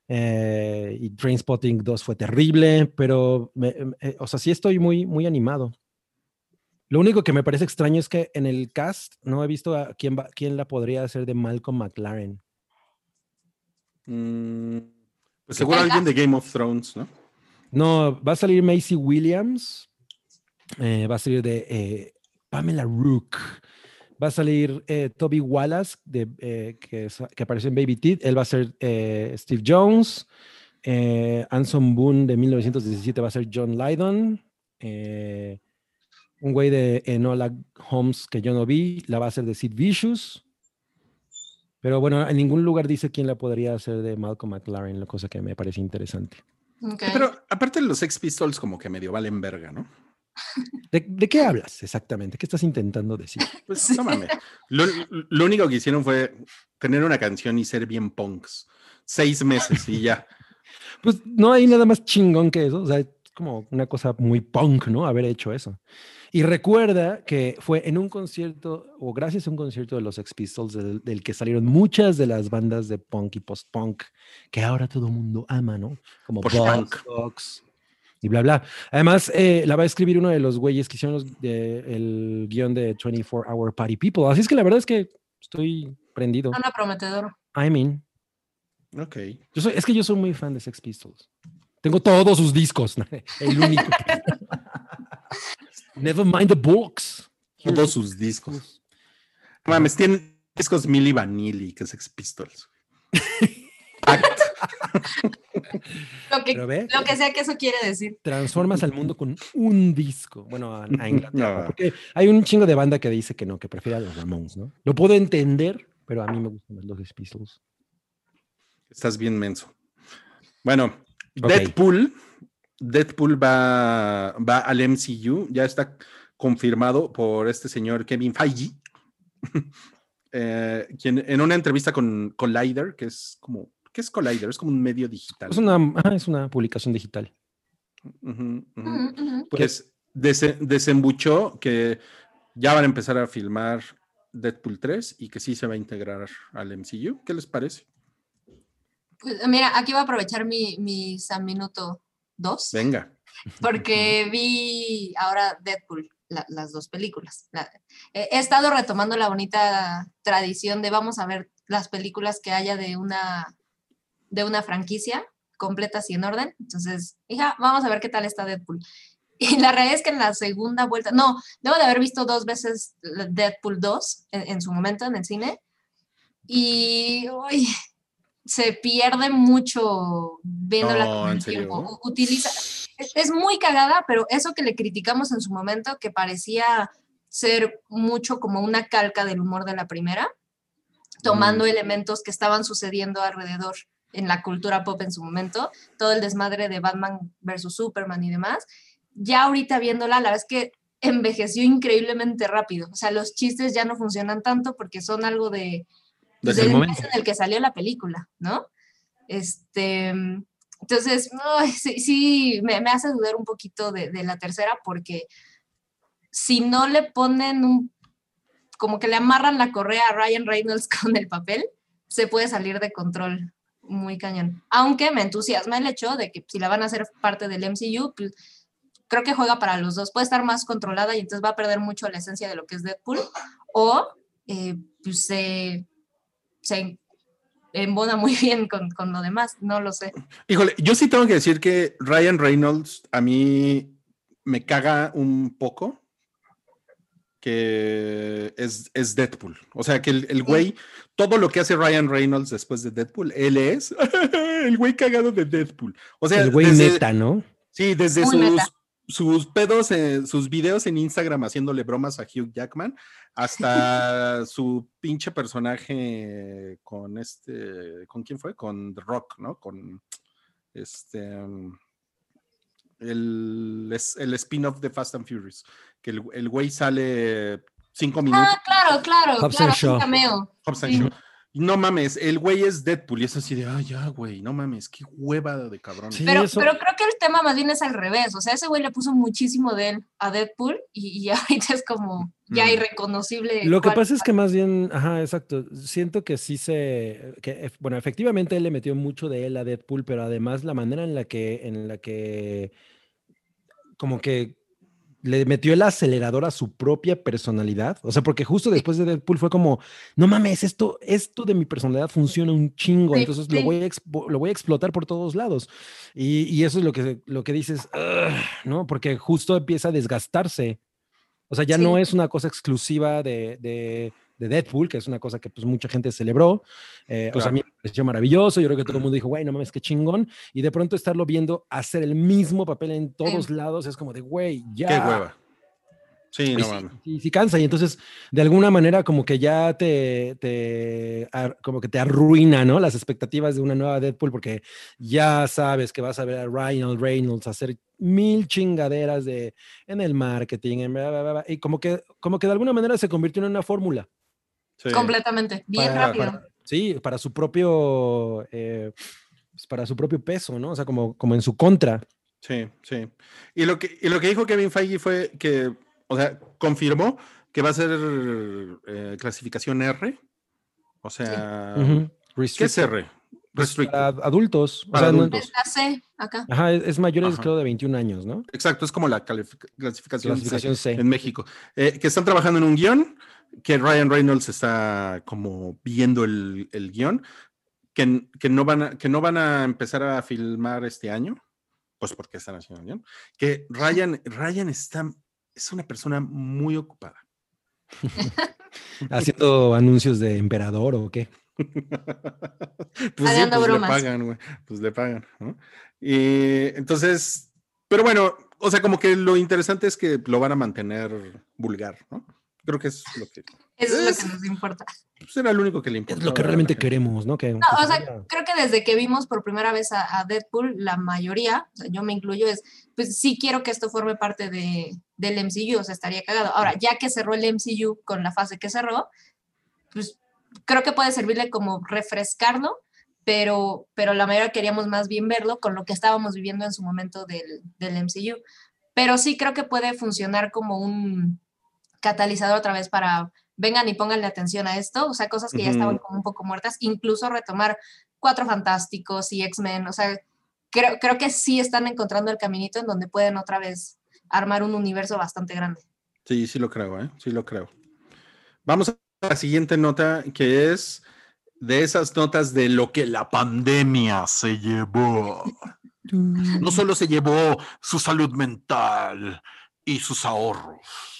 Eh, y Trainspotting 2 fue terrible, pero, me- eh, o sea, sí estoy muy, muy animado. Lo único que me parece extraño es que en el cast no he visto a quién, va- quién la podría hacer de Malcolm McLaren. Mm, pues seguro alguien de Game of Thrones, ¿no? No, va a salir Macy Williams, eh, va a salir de eh, Pamela Rook, va a salir eh, Toby Wallace, de, que, es- que apareció en Baby Teeth, él va a ser Steve Jones, Anson Boone de 1917 va a ser John Lydon, eh, un güey de Enola Holmes que yo no vi, la va a hacer de Sid Vicious. Pero bueno, en ningún lugar dice quién la podría hacer de Malcolm McLaren, la cosa que me parece interesante. Ok. Pero aparte los Sex Pistols como que medio valen verga, ¿no? ¿De, de qué hablas exactamente? ¿Qué estás intentando decir? [laughs] Pues no mames. Lo, lo único que hicieron fue tener una canción y ser bien punks. Seis meses y ya. Pues no hay nada más chingón que eso. O sea, como una cosa muy punk, ¿no? Haber hecho eso. Y recuerda que fue en un concierto, o gracias a un concierto de los Sex Pistols, del, del que salieron muchas de las bandas de punk y post-punk que ahora todo el mundo ama, ¿no? Como Post-punk. Buzzcocks y bla, bla. Además, eh, la va a escribir uno de los güeyes que hicieron los- de- el guion de 24 Hour Party People. Así es que la verdad es que estoy prendido. Suena prometedor. I mean. Ok. Yo soy, es que yo soy muy fan de Sex Pistols. Tengo todos sus discos. [laughs] El único. Never mind the books. Todos sus discos. No mames, tienen discos Milli Vanilli, que es Sex Pistols. [laughs] Act. Lo que, Pero ve, lo que sea que eso quiere decir. transformas al mundo con un disco. Bueno, a, a Inglaterra. No. Porque hay un chingo de banda que dice que no, que prefiere a los Ramones, ¿no? Lo puedo entender, pero a mí me gustan más los Pistols. Estás bien menso. Bueno, Deadpool. Deadpool va, va al MCU. Ya está confirmado por este señor Kevin Feige. [laughs] eh, quien en una entrevista con Collider, que es como. ¿Qué es Collider? Es como un medio digital. Es una, ah, es una publicación digital. Pues dese- desembuchó que ya van a empezar a filmar Deadpool 3 y que sí se va a integrar al MCU. ¿Qué les parece? Pues, mira, aquí voy a aprovechar mi, mi San Minuto 2. Venga. porque [laughs] vi ahora Deadpool, la- las dos películas. La- he he estado retomando la bonita tradición de vamos a ver las películas que haya de una, de una franquicia completas y en orden. Entonces, hija, vamos a ver qué tal está Deadpool. [laughs] Y la realidad es que en la segunda vuelta, no, debo de haber visto dos veces Deadpool 2 en, en su momento en el cine. Y uy, se pierde mucho viéndola No, con ¿en el tiempo. Utiliza, es, es muy cagada, pero eso que le criticamos en su momento, que parecía ser mucho como una calca del humor de la primera, tomando Mm. elementos que estaban sucediendo alrededor en la cultura pop en su momento, todo el desmadre de Batman versus Superman y demás. Ya ahorita viéndola, la verdad es que envejeció increíblemente rápido. O sea, los chistes ya no funcionan tanto porque son algo de, Desde desde el momento. mes en el que salió la película, ¿no? Este, entonces, ay, [laughs] sí, sí, me, me hace dudar un poquito de, de la tercera porque si no le ponen un, como que le amarran la correa a Ryan Reynolds [laughs] con el papel, se puede salir de control muy cañón. Aunque me entusiasma el hecho de que si la van a hacer parte del MCU, pues, creo que juega para los dos. Puede estar más controlada y entonces va a perder mucho la esencia de lo que es Deadpool. O eh, pues, se, se embona muy [laughs] bien con, con lo demás, no lo sé. Híjole, yo sí tengo que decir que Ryan Reynolds a mí me caga un poco que es, es Deadpool. O sea, que el, el güey, todo lo que hace Ryan Reynolds después de Deadpool, él es [laughs] el güey cagado de Deadpool. O sea, el güey desde- neta, ¿no? Sí, desde Muy sus, meta. Sus pedos, eh, sus videos en Instagram haciéndole bromas a Hugh Jackman, hasta [laughs] su pinche personaje con este, ¿con quién fue? Con The Rock, ¿no? Con este, el, el spin-off de Fast and Furious, que el, el güey sale cinco minutos. Ah, claro, claro, Hobbs claro, cameo. Hobbs and sí. Shaw. No mames, el güey es Deadpool y es así de, ay, ya, güey, no mames, qué hueva de cabrón. Sí. Pero, eso- pero creo que el tema más bien es al revés. O sea, ese güey le puso muchísimo de él a Deadpool y, y [laughs] ahorita es como ya Mm. irreconocible. Lo que pasa es que más bien, ajá, exacto. Siento que sí se, que, bueno, efectivamente él le metió mucho de él a Deadpool, pero además la manera en la que, en la que, como que le metió el acelerador a su propia personalidad. O sea, porque justo después de Deadpool fue como, no mames, esto, esto de mi personalidad funciona un chingo, Sí, entonces lo voy a expo- lo voy a explotar por todos lados. Y, y eso es lo que, lo que dices, ¿no? Porque justo empieza a desgastarse. O sea, ya no es una cosa exclusiva de, de, de Deadpool, que es una cosa que pues mucha gente celebró. Eh, O sea, a mí pareció maravilloso. Yo creo que todo el mundo dijo, güey, no mames, qué chingón. Y de pronto estarlo viendo hacer el mismo papel en todos lados es como de, güey, ya. Qué hueva. Sí, Y no sí, mames. sí, sí cansa y entonces de alguna manera como que ya te, te ar- como que te arruina, ¿no? Las expectativas de una nueva Deadpool porque ya sabes que vas a ver a Ryan Reynolds hacer mil chingaderas de en el marketing en bla, bla, bla, bla, y como que como que de alguna manera se convirtió en una fórmula. Sí. Completamente, bien para- rápido. para- sí, para su propio eh, pues, para su propio peso, ¿no? O sea, como como en su contra. Sí, sí. Y lo que, y lo que dijo Kevin Feige fue que, o sea, confirmó que va a ser eh, clasificación R. O sea, Ujú. ¿qué es. R? Pues, Restricted. para adultos. O Para sea, no- adultos. Es la C acá. ajá, es, es mayores Ajá. creo de 21 años, ¿no? Exacto, es como la calific- clasificación, C Clasificación C. en México. Eh, que están trabajando en un guion, que Ryan Reynolds está como viendo el, el guion, que, que, no van a, que no van a empezar a filmar este año, pues porque están haciendo el guion, que Ryan, Ryan está, es una persona muy ocupada. [laughs] Haciendo anuncios de emperador o qué. [laughs] pues sí, Haciendo pues le pagan, güey. Pues le pagan, ¿no? Y entonces, pero bueno, o sea, como que lo interesante es que lo van a mantener vulgar, ¿no? Creo que es lo que. Eso es lo Es- que nos importa. Pues era lo único que le importa. Es lo que realmente queremos, ¿no? Que, No, que o sea, creo que desde que vimos por primera vez a, a Deadpool, la mayoría, o sea, yo me incluyo, es, pues sí quiero que esto forme parte de, del MCU, o sea, estaría cagado. Ahora, ya que cerró el MCU con la fase que cerró, pues creo que puede servirle como refrescarlo, pero, pero la mayoría queríamos más bien verlo con lo que estábamos viviendo en su momento del, del MCU. Pero sí creo que puede funcionar como un catalizador otra vez para vengan y pónganle atención a esto, o sea, cosas que ya estaban como un poco muertas, incluso retomar Cuatro Fantásticos y X-Men, o sea, creo, creo que sí están encontrando el caminito en donde pueden otra vez armar un universo bastante grande. Sí, sí lo creo, ¿eh? Sí lo creo. Vamos a la siguiente nota, que es de esas notas de lo que la pandemia se llevó. [laughs] No solo se llevó su salud mental y sus ahorros.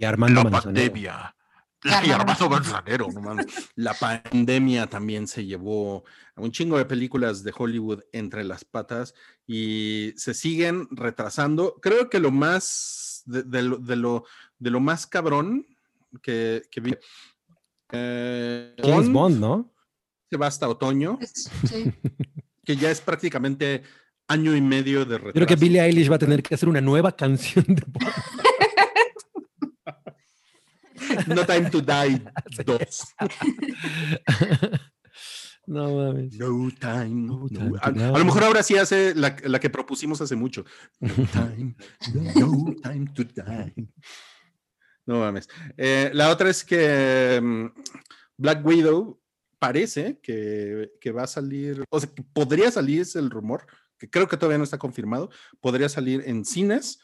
Y Armando la Manzanero. pandemia. Y [laughs] Y Armando Armando Manzanero, no mames. La pandemia también se llevó a un chingo de películas de Hollywood entre las patas y se siguen retrasando. Creo que lo más de, de lo, de, lo, de lo más cabrón que, que vi. eh, James Bond Bond, ¿no? se va hasta otoño, sí. [laughs] que ya es prácticamente año y medio de retraso. Creo que Billie Eilish va a tener que hacer una nueva canción de Bond. [laughs] [laughs] No Time to Die [laughs] 2. [laughs] No mames. No time. No A, lo mejor ahora sí hace la, la que propusimos hace mucho. No time, no time to die. No mames. Eh, la otra es que mm, Black Widow parece que, que va a salir, o sea, que podría salir, es el rumor, que creo que todavía no está confirmado, podría salir en cines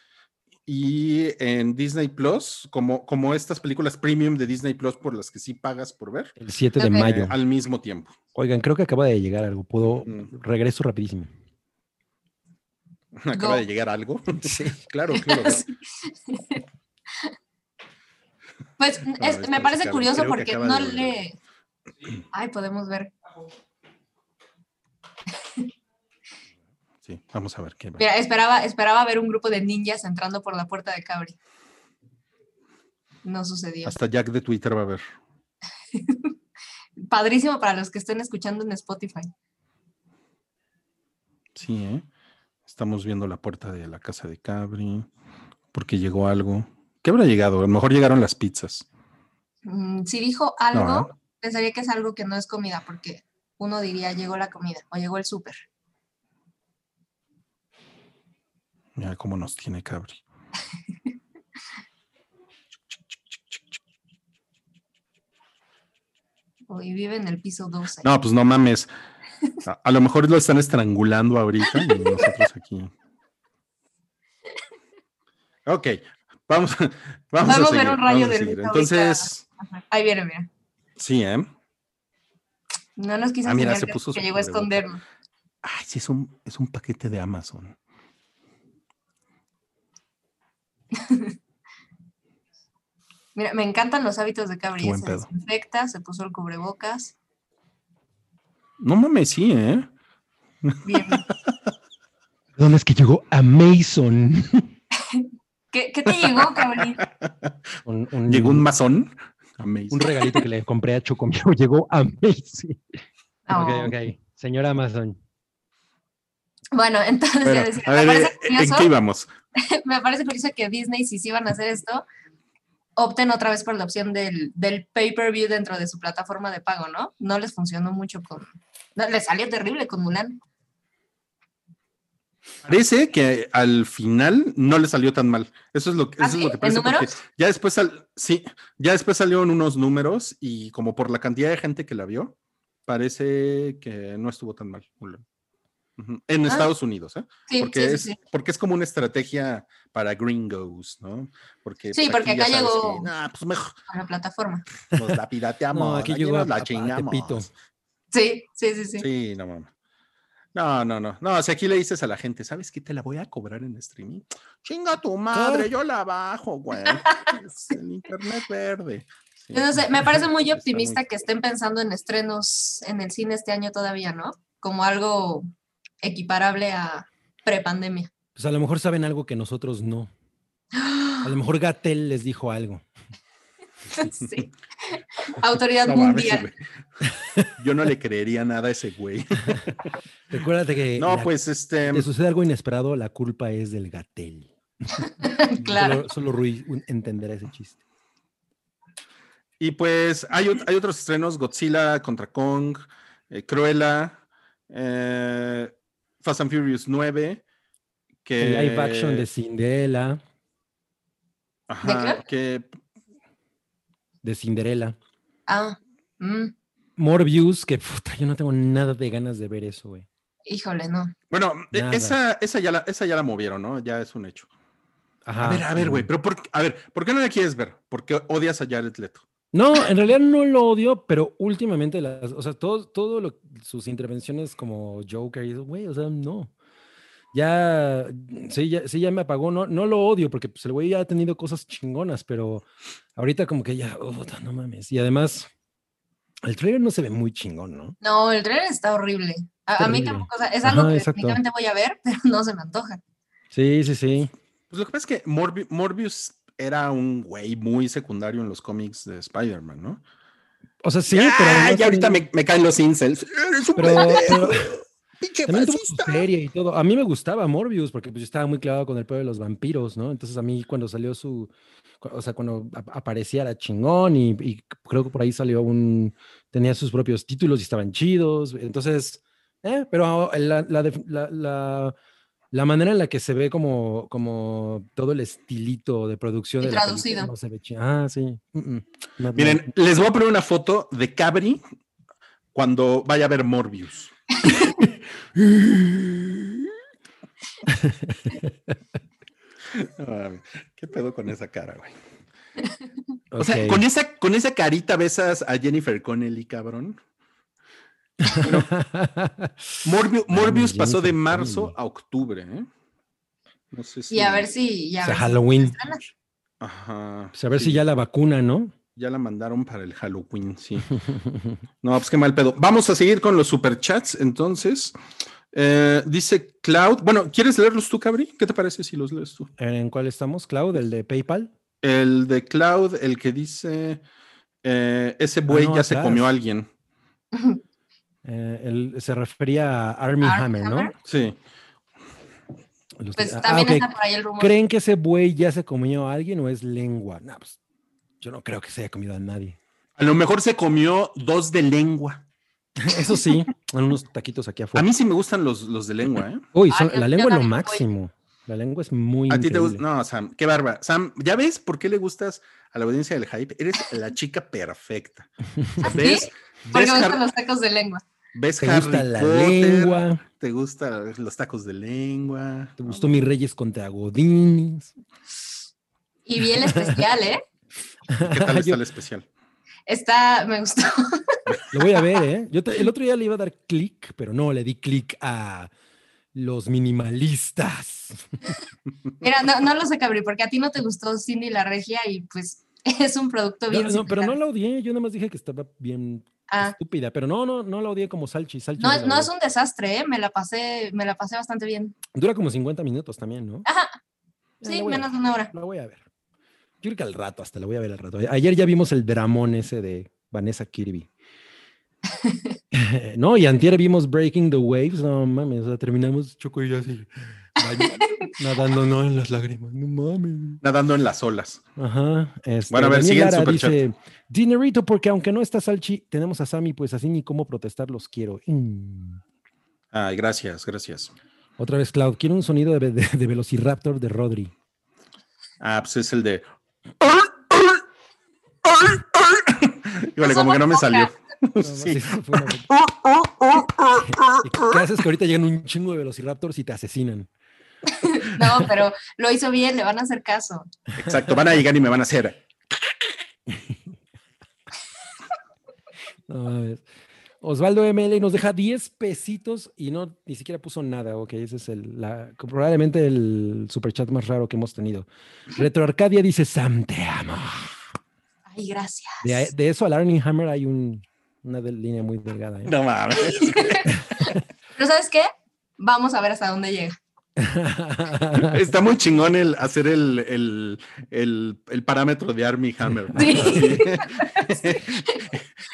y en Disney Plus, como, como estas películas premium de Disney Plus por las que sí pagas por ver, El 7 de eh, mayo. al mismo tiempo. Oigan, creo que acaba de llegar algo. Puedo. Mm. Regreso rapidísimo. [laughs] Acaba Go. de llegar algo. [laughs] Sí. claro, claro. [laughs] Pues es- me parece curioso porque no le... Ay, podemos ver. Sí, vamos a ver qué va. Mira, esperaba, esperaba ver un grupo de ninjas entrando por la puerta de Cabri. No sucedió. Hasta Jack de Twitter va a ver. [laughs] Padrísimo para los que estén escuchando en Spotify. Sí, ¿eh? Estamos viendo la puerta de la casa de Cabri, porque llegó algo. ¿Qué habrá llegado? A lo mejor llegaron las pizzas. Mm, si dijo algo, No, pensaría que es algo que no es comida, porque uno diría llegó la comida o llegó el súper. Mira cómo nos tiene Cabri. y vive en el piso 12. No, pues no mames. [laughs] A, a lo mejor lo están estrangulando ahorita y nosotros aquí. Ok, vamos, vamos, Vamos a ver un rayo de luz. Entonces. Ahí viene, mira. sí, ¿eh? No nos quiso Ah, mira, se puso que llegó a escondernos. Ay, sí, es un, es un paquete de Amazon. [laughs] Mira, me encantan los hábitos de Cabri. Se desinfecta, se puso el cubrebocas. No mames, sí, ¿eh? Bien. [laughs] ¿Dónde es que llegó Amazon? [laughs] ¿Qué, qué te llegó, Cabri? Un, un- Llegó un masón. Amazing. un regalito que le compré a Chocomio. Llegó Amazing. Oh. Ok, ok. Señora Amazon. Bueno, entonces Bueno, ya decía, a ver, ¿en qué íbamos? [laughs] me parece curioso que Disney, si sí van a hacer esto, opten otra vez por la opción del, del pay-per-view dentro de su plataforma de pago, ¿no? No les funcionó mucho con... No, les salió terrible con Mulan. Parece que al final no le salió tan mal. Eso es lo que, ¿Ah, eso es lo que ¿En parece. porque? Ya después, sal- sí, ya después salieron unos números y como por la cantidad de gente que la vio, parece que no estuvo tan mal. Mulan. En Ah. Estados Unidos, ¿eh? Sí, Porque, sí, sí, es, sí. porque es como una estrategia para gringos, ¿no? Porque, Sí, porque aquí ya acá llegó- que, "Nah, pues mejor Con la plataforma. nos la pirateamos. No, aquí llegó nos a- la a- a chingamos. Tepito. Sí, sí, sí, sí. Sí, no mames. No, no, no. No, si aquí le dices a la gente, ¿sabes qué? Te la voy a cobrar en streaming. Chinga tu madre, yo la bajo, güey. [laughs] Es el internet verde. Yo no sé, me parece muy [laughs] optimista que estén pensando en estrenos en el cine este año todavía, ¿no? Como algo equiparable a prepandemia. Pues a lo mejor saben algo que nosotros no. [gasps] A lo mejor Gatel les dijo algo. [laughs] sí. [laughs] Autoridad No mundial. Yo no le creería nada a ese güey. [laughs] Recuérdate que No, la- pues este. te sucede algo inesperado, la culpa es del Gatel. claro. Solo, solo Rui entenderá ese chiste. Y pues hay, hay otros estrenos: Godzilla contra Kong, eh, Cruella, eh, Fast and Furious 9. Que, El live action de Cinderella, Ajá, que de Cinderella. Ah, mm, Morbius, que puta, yo no tengo nada de ganas de ver eso, güey. híjole, no. Bueno, e- Nada. esa, esa, ya la, esa ya la movieron, ¿no? Ya es un hecho. Ajá. A ver, a ver, güey, mm. pero por, qué- a ver, ¿por qué no la quieres ver? Porque odias a Jared Leto. No, en realidad no lo odio, pero últimamente las, o sea, todo, todo lo, sus intervenciones como Joker y eso, güey, o sea, no. Ya, sí, ya, sí, ya me apagó, no, no lo odio, porque pues el güey ya ha tenido cosas chingonas, pero ahorita como que ya, puta, no mames. Y además, el trailer no se ve muy chingón, ¿no? No, el trailer está horrible. A, a mí tampoco, o sea, es Ajá, algo que exacto. definitivamente voy a ver, [laughs] pero no se me antoja. Sí, sí, sí. Pues lo que pasa es que Morbi- Morbius era un güey muy secundario en los cómics de Spider-Man, ¿no? O sea, sí, Ah, pero... ya ahorita me, me caen los incels. Eres un Pero, [laughs] pinche también tuvo su serie y todo. A mí me gustaba Morbius porque pues yo estaba muy clavado con el pedo de los vampiros, ¿no? Entonces a mí cuando salió su, o sea, cuando ap- aparecía era chingón y, y creo que por ahí salió un, tenía sus propios títulos y estaban chidos. Entonces, eh, pero la, la, la, la- la manera en la que se ve como, como todo el estilito de producción Y de la película traducido. no se ve chi- Ah, sí. mm, mm. No, no. Miren, les voy a poner una foto de Cabri cuando vaya a ver Morbius. [laughs] ¿Qué pedo con esa cara, güey? O sea, con esa, con esa carita besas a Jennifer Connelly, cabrón. [laughs] Morbius, Morbius pasó de marzo a octubre, ¿eh? No sé si. Y a ver si. y a O sea, ver si Halloween. Ajá. Pues a ver sí, si ya la vacuna, ¿no? ya la mandaron para el Halloween, sí. No, pues qué mal pedo. Vamos a seguir con los superchats, entonces. Eh, dice Cloud. Bueno, ¿quieres leerlos tú, Cabri? ¿Qué te parece si los lees tú? ¿En cuál estamos, Cloud? ¿El de PayPal? El de Cloud, el que dice. eh, ese buey Ah, no, ya se comió a alguien. [laughs] Eh, él se refería a Army Hammer, ¿no? Sí. Los- Pues ah, también ok. está por ahí el rumor. ¿Creen que ese buey ya se comió a alguien o es lengua? No, pues, yo no creo que se haya comido a nadie. A lo mejor se comió dos de lengua. [laughs] Eso sí, en unos taquitos aquí A afuera. mí sí me gustan los, los de lengua, ¿eh? Uy, son- yo- la lengua es lo voy. máximo. La lengua es muy A ti te gusta. No, Sam, qué barba. Sam, ¿ya ves por qué le gustas a la audiencia del hype? Eres la chica perfecta. [laughs] ¿Ah, sí? ¿Ves? Porque ¿Ves, me gustan los tacos de lengua. Ves Te Harry gusta la Potter? lengua, ¿Te gustan los tacos de lengua? te gustó mis Reyes contra Godines. Y vi el especial, ¿eh? [laughs] ¿Qué tal [laughs] está Yo- el especial? Está, me gustó. [laughs] Lo voy a ver, ¿eh? Yo te- el otro día le iba a dar clic, pero no, le di clic a los minimalistas. Mira, no, no lo sé, Cabri, porque a ti no te gustó Cindy la Regia y pues es un producto No, bien. no, pero no la odié, yo nada más dije que estaba bien Ah, estúpida, pero no, no, no la odié como Salchi. Salchi no, no es un desastre, ¿eh? Me la pasé, me la pasé bastante bien. Dura como 50 minutos también, ¿no? Ajá, Ya, sí, menos de una hora. La voy a ver. Yo creo que al rato, hasta la voy a ver al rato. Ayer ya vimos el dramón ese de Vanessa Kirby. [laughs] [laughs] no, y antier vimos Breaking the Waves. No mames, o sea, terminamos Choco y yo así, nadando no en las lágrimas. No mames. Nadando en las olas. Ajá. Este, Bueno, a ver, sigue Lara dice, dinerito, porque aunque no está Salchi, tenemos a Sammy, pues así ni cómo protestar los quiero. Mm. Ay, gracias, gracias. Otra vez, Cloud, quiero un sonido de, de- de Velociraptor de Rodri. Ah, pues es el de. Híjole, como que no me salió. No, Sí. sí, fue una- [laughs] [laughs] ¿Y ¿Qué haces que ahorita llegan un chingo de Velociraptors y te asesinan? [laughs] No, pero lo hizo bien, le van a hacer caso. Exacto, van a llegar y me van a hacer. [laughs] No mames. Osvaldo ML nos deja 10 pesitos y no ni siquiera puso nada. Ok, ese es el, la, probablemente el superchat más raro que hemos tenido. Retro Arcadia dice: Sam, te amo. Ay, gracias. De, de eso al Arnie Hammer hay un- una línea muy delgada. ¿eh? No mames. [laughs] Pero ¿sabes qué? Vamos a ver hasta dónde llega. Está muy chingón el hacer el, el, el, el parámetro de Army Hammer. ¿no? [laughs] Sí.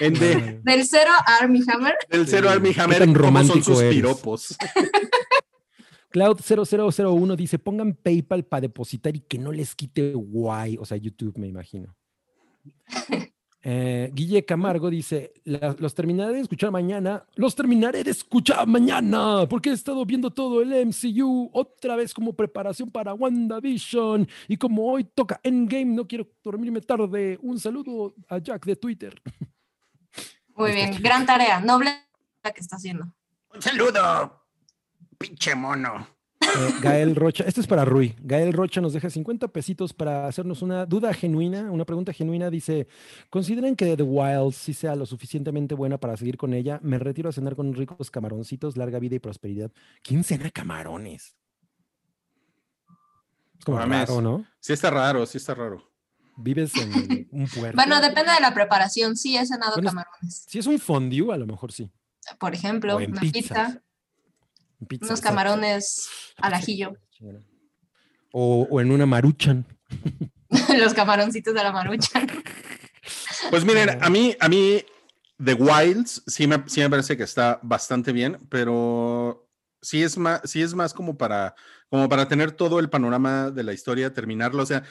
En de, Del cero Army Hammer. del cero Sí. Army ¿Qué Hammer, tan ¿cómo son romántico sus eres? piropos? [laughs] Cloud0001 dice: pongan PayPal para depositar y que no les quite guay. O sea, YouTube, me imagino. Eh, Guille Camargo dice: "La- Los terminaré de escuchar mañana. Los terminaré de escuchar mañana porque he estado viendo todo el MCU otra vez como preparación para WandaVision. Y como hoy toca Endgame, no quiero dormirme tarde. Un saludo a Jack de Twitter. [laughs] Muy bien, gran tarea, noble la que está haciendo. Un saludo, pinche mono. Eh, Gael Rocha, esto es para Rui. Gael Rocha nos deja 50 pesitos para hacernos una duda genuina, una pregunta genuina. Dice: ¿Consideran que The Wild sí sea lo suficientemente buena para seguir con ella? Me retiro a cenar con ricos camaroncitos, larga vida y prosperidad. ¿Quién cena camarones? Es como Mames. raro, ¿no? Sí está raro, sí está raro. Vives en [laughs] un puerto. Bueno, depende de la preparación. Sí, he cenado Bueno, camarones. Si es un fondue, a lo mejor sí. Por ejemplo, O en una pizzas. pizza, pizza, unos exacto. camarones al ajillo, O, o en una maruchan. [laughs] [laughs] los camaroncitos de la marucha. [laughs] Pues miren, a mí, a mí, The Wilds sí me, sí me parece que está bastante bien, pero sí es más, sí es más como para, como para tener todo el panorama de la historia, terminarlo. O sea,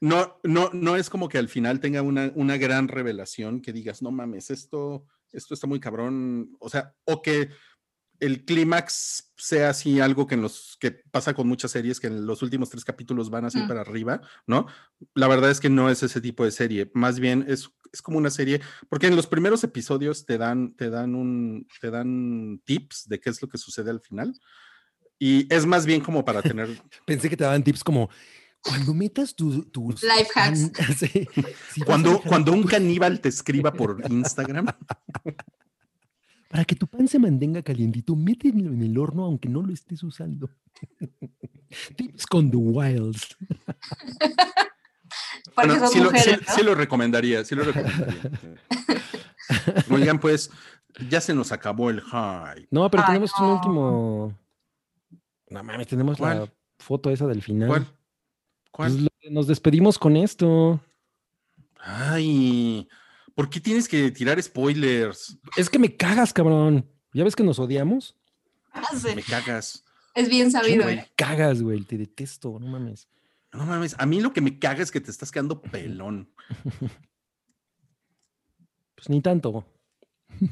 no, no, no es como que al final tenga una, una gran revelación que digas, no mames, esto, esto está muy cabrón. O sea, o que el clímax sea así algo que en los que pasa con muchas series que en los últimos tres capítulos van así Mm. para arriba, ¿no? La verdad es que no es ese tipo de serie, más bien es, es como una serie, porque en los primeros episodios te dan, te dan un, te dan tips de qué es lo que sucede al final. Y es más bien como para tener, [laughs] Pensé que te daban tips como cuando metas tu- Life hacks. [laughs] sí, cuando, cuando un [laughs] caníbal te escriba por Instagram, Para que tu pan se mantenga calientito, mételo en el horno aunque no lo estés usando. [laughs] Tips con The Wilds. [laughs] Porque Bueno, son sí, lo, sí- mujeres, ¿no? sí lo recomendaría, sí lo recomendaría. [laughs] Oigan, pues ya se nos acabó el hype. No, pero Ay, tenemos un último. No mames, tenemos la foto esa del final. ¿Cuál? Pues ¿Cuál? lo que nos despedimos con esto. Ay, ¿por qué tienes que tirar spoilers? Es que me cagas, cabrón. ¿Ya ves que nos odiamos? Ah, sí, Me cagas. Es bien sabido. güey. ¿eh? Cagas, güey. Te detesto, no mames. No mames, a mí lo que me caga es que te estás quedando pelón. [laughs] pues ni tanto. [laughs]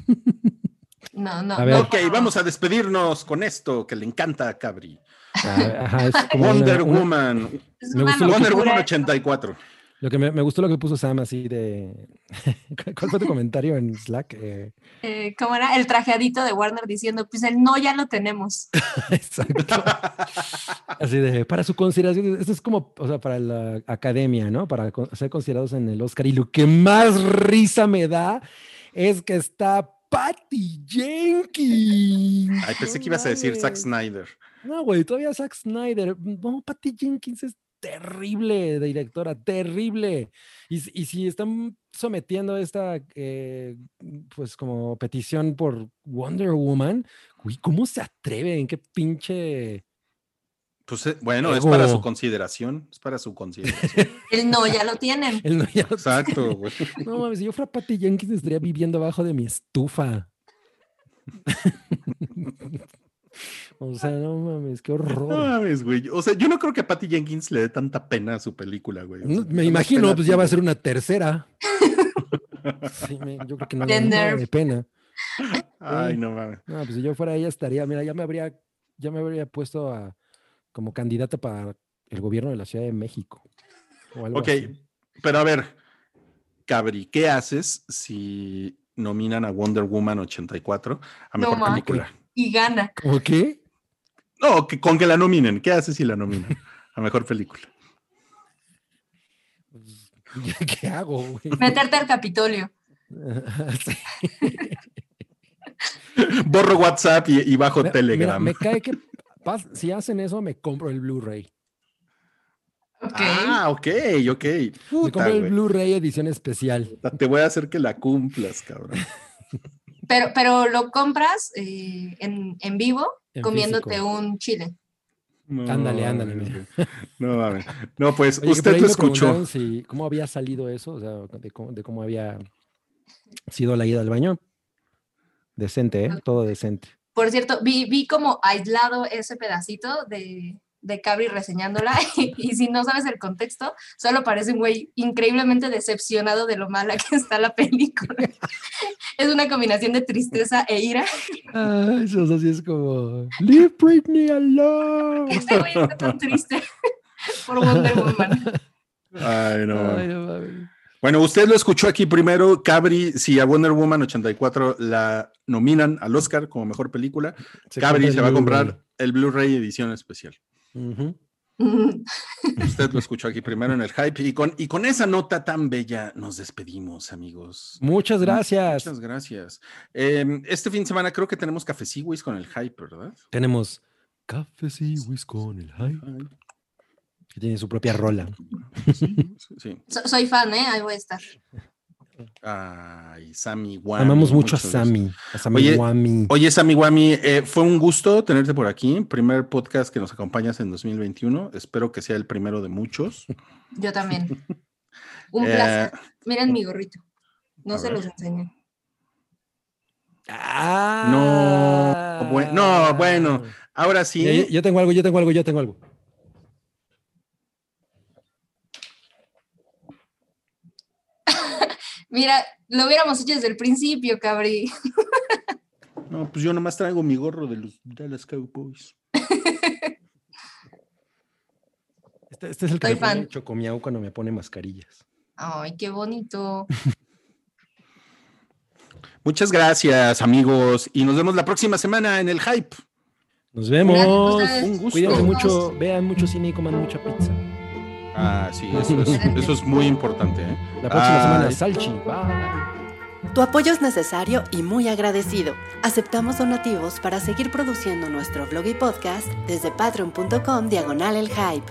No, no. A ver. no, Ok, vamos a despedirnos con esto que le encanta a Cabri. Ah, Ajá, es como Wonder una- una- Woman. es me una Wonder locura. Woman 84. Lo que me, me gustó lo que puso Sam así de. [laughs] ¿Cuál fue tu comentario en Slack? Eh, Eh, ¿Cómo era? El trajeadito de Warner diciendo, pues el no ya lo tenemos. [laughs] exacto. Así de, para su consideración, esto es como, o sea, para la academia, ¿no? Para ser considerados en el Oscar. Y lo que más risa me da es que está Patty Jenkins. Ay, pensé que ibas a decir Zack. Snyder. No, güey, todavía Zack Snyder. No, Patty Jenkins es terrible directora, terrible. Y, si están sometiendo esta, eh, pues como petición por Wonder Woman, güey, ¿cómo se atreven? ¿Qué pinche... Pues eh, bueno, es para su consideración. Es para su consideración. [laughs] El no ya lo tienen. el no, ya- Exacto, güey. [laughs] no mames, si yo fuera Patty Jenkins estaría viviendo abajo de mi estufa. [laughs] o sea, no mames, qué No horror. mames, güey. O sea, yo no creo que a Patty Jenkins le dé tanta pena a su película, güey. O No, me imagino, pues ya va a ser una tercera. [laughs] Sí, me- yo creo que no le da de pena. Ay, no mames. No, pues si yo fuera ella estaría, mira, ya me habría, ya me habría puesto a, como candidata para el gobierno de la Ciudad de México. o algo Ok, así. pero a ver, Cabri, ¿qué haces si nominan a Wonder Woman 84 a No mejor película? Y gana. ¿Cómo qué? No, que, con que la nominen. ¿Qué haces si la nominan a mejor película? [laughs] ¿Qué hago, güey? Meterte al Capitolio. [laughs] [laughs] Borro WhatsApp y, y bajo Me- Telegram. Mira, me cae que pas- si hacen eso, me compro el Blu-ray. Ah, ok, ok. Me compro el. Blu-ray edición especial. Te voy a hacer que la cumplas, cabrón. Pero, pero lo compras eh, en, en vivo en comiéndote físico. un chile. No Ándale, ándale, mira. No mames. No, pues Oye, usted lo escuchó. Si, ¿Cómo había salido eso? O sea, de cómo, de cómo había sido la ida al baño. Decente, ¿eh? Todo decente. Por cierto, vi, vi como aislado ese pedacito de, de Cabri reseñándola [laughs] y, si no sabes el contexto, solo parece un güey increíblemente decepcionado de lo mala que está la película. [laughs] es una combinación de tristeza e ira. Ah, eso así es como. Leave Britney alone. Este güey está tan triste [laughs] por Wonder Woman. Ay, no. Ay. Bueno, usted lo escuchó aquí primero. Cabri, si a Wonder Woman 84 la nominan al Oscar como mejor película, Se Cabri se va a comprar el Blu-ray edición especial. Ujú. [laughs] Usted lo escuchó aquí primero en el hype. Y con, y con esa nota tan bella nos despedimos, amigos. Muchas gracias. Muchas gracias. Eh, este fin de semana creo que tenemos Café Seaways con el hype, ¿verdad? Tenemos Café Seaways con el hype. Que tiene su propia rola. Sí. So- soy fan, ¿eh? Ahí voy a estar. Ay, Sammy Wami. Amamos mucho a. Sammy. A Sammy Oye, Wami. Oye, Sammy Wami, eh, fue un gusto tenerte por aquí. Primer podcast que nos acompañas en 2021. Espero que sea el primero de muchos. Yo también. [laughs] Un Eh, placer. Miren mi gorrito. No se ver. los enseño. Ah. No, no, bueno, ahora sí. Yo tengo algo, yo tengo algo, yo tengo algo. Mira, lo hubiéramos hecho desde el principio, Cabri. [laughs] No, pues yo nomás traigo mi gorro de los Dallas Cowboys. [laughs] Este, este es el que Soy me pone fan. chocomiao cuando me pone mascarillas. Ay, qué bonito. [laughs] Muchas gracias, amigos. Y nos vemos la próxima semana en el hype. Nos vemos. Gracias. Un gusto. Cuídense mucho, vean mucho cine y coman mucha pizza. Ah, sí, eso es, [laughs] eso es muy importante. ¿eh? La próxima semana, Ay. Salchi. Bye. Tu apoyo es necesario y muy agradecido. Aceptamos donativos para seguir produciendo nuestro blog y podcast desde patreon.com diagonal el hype.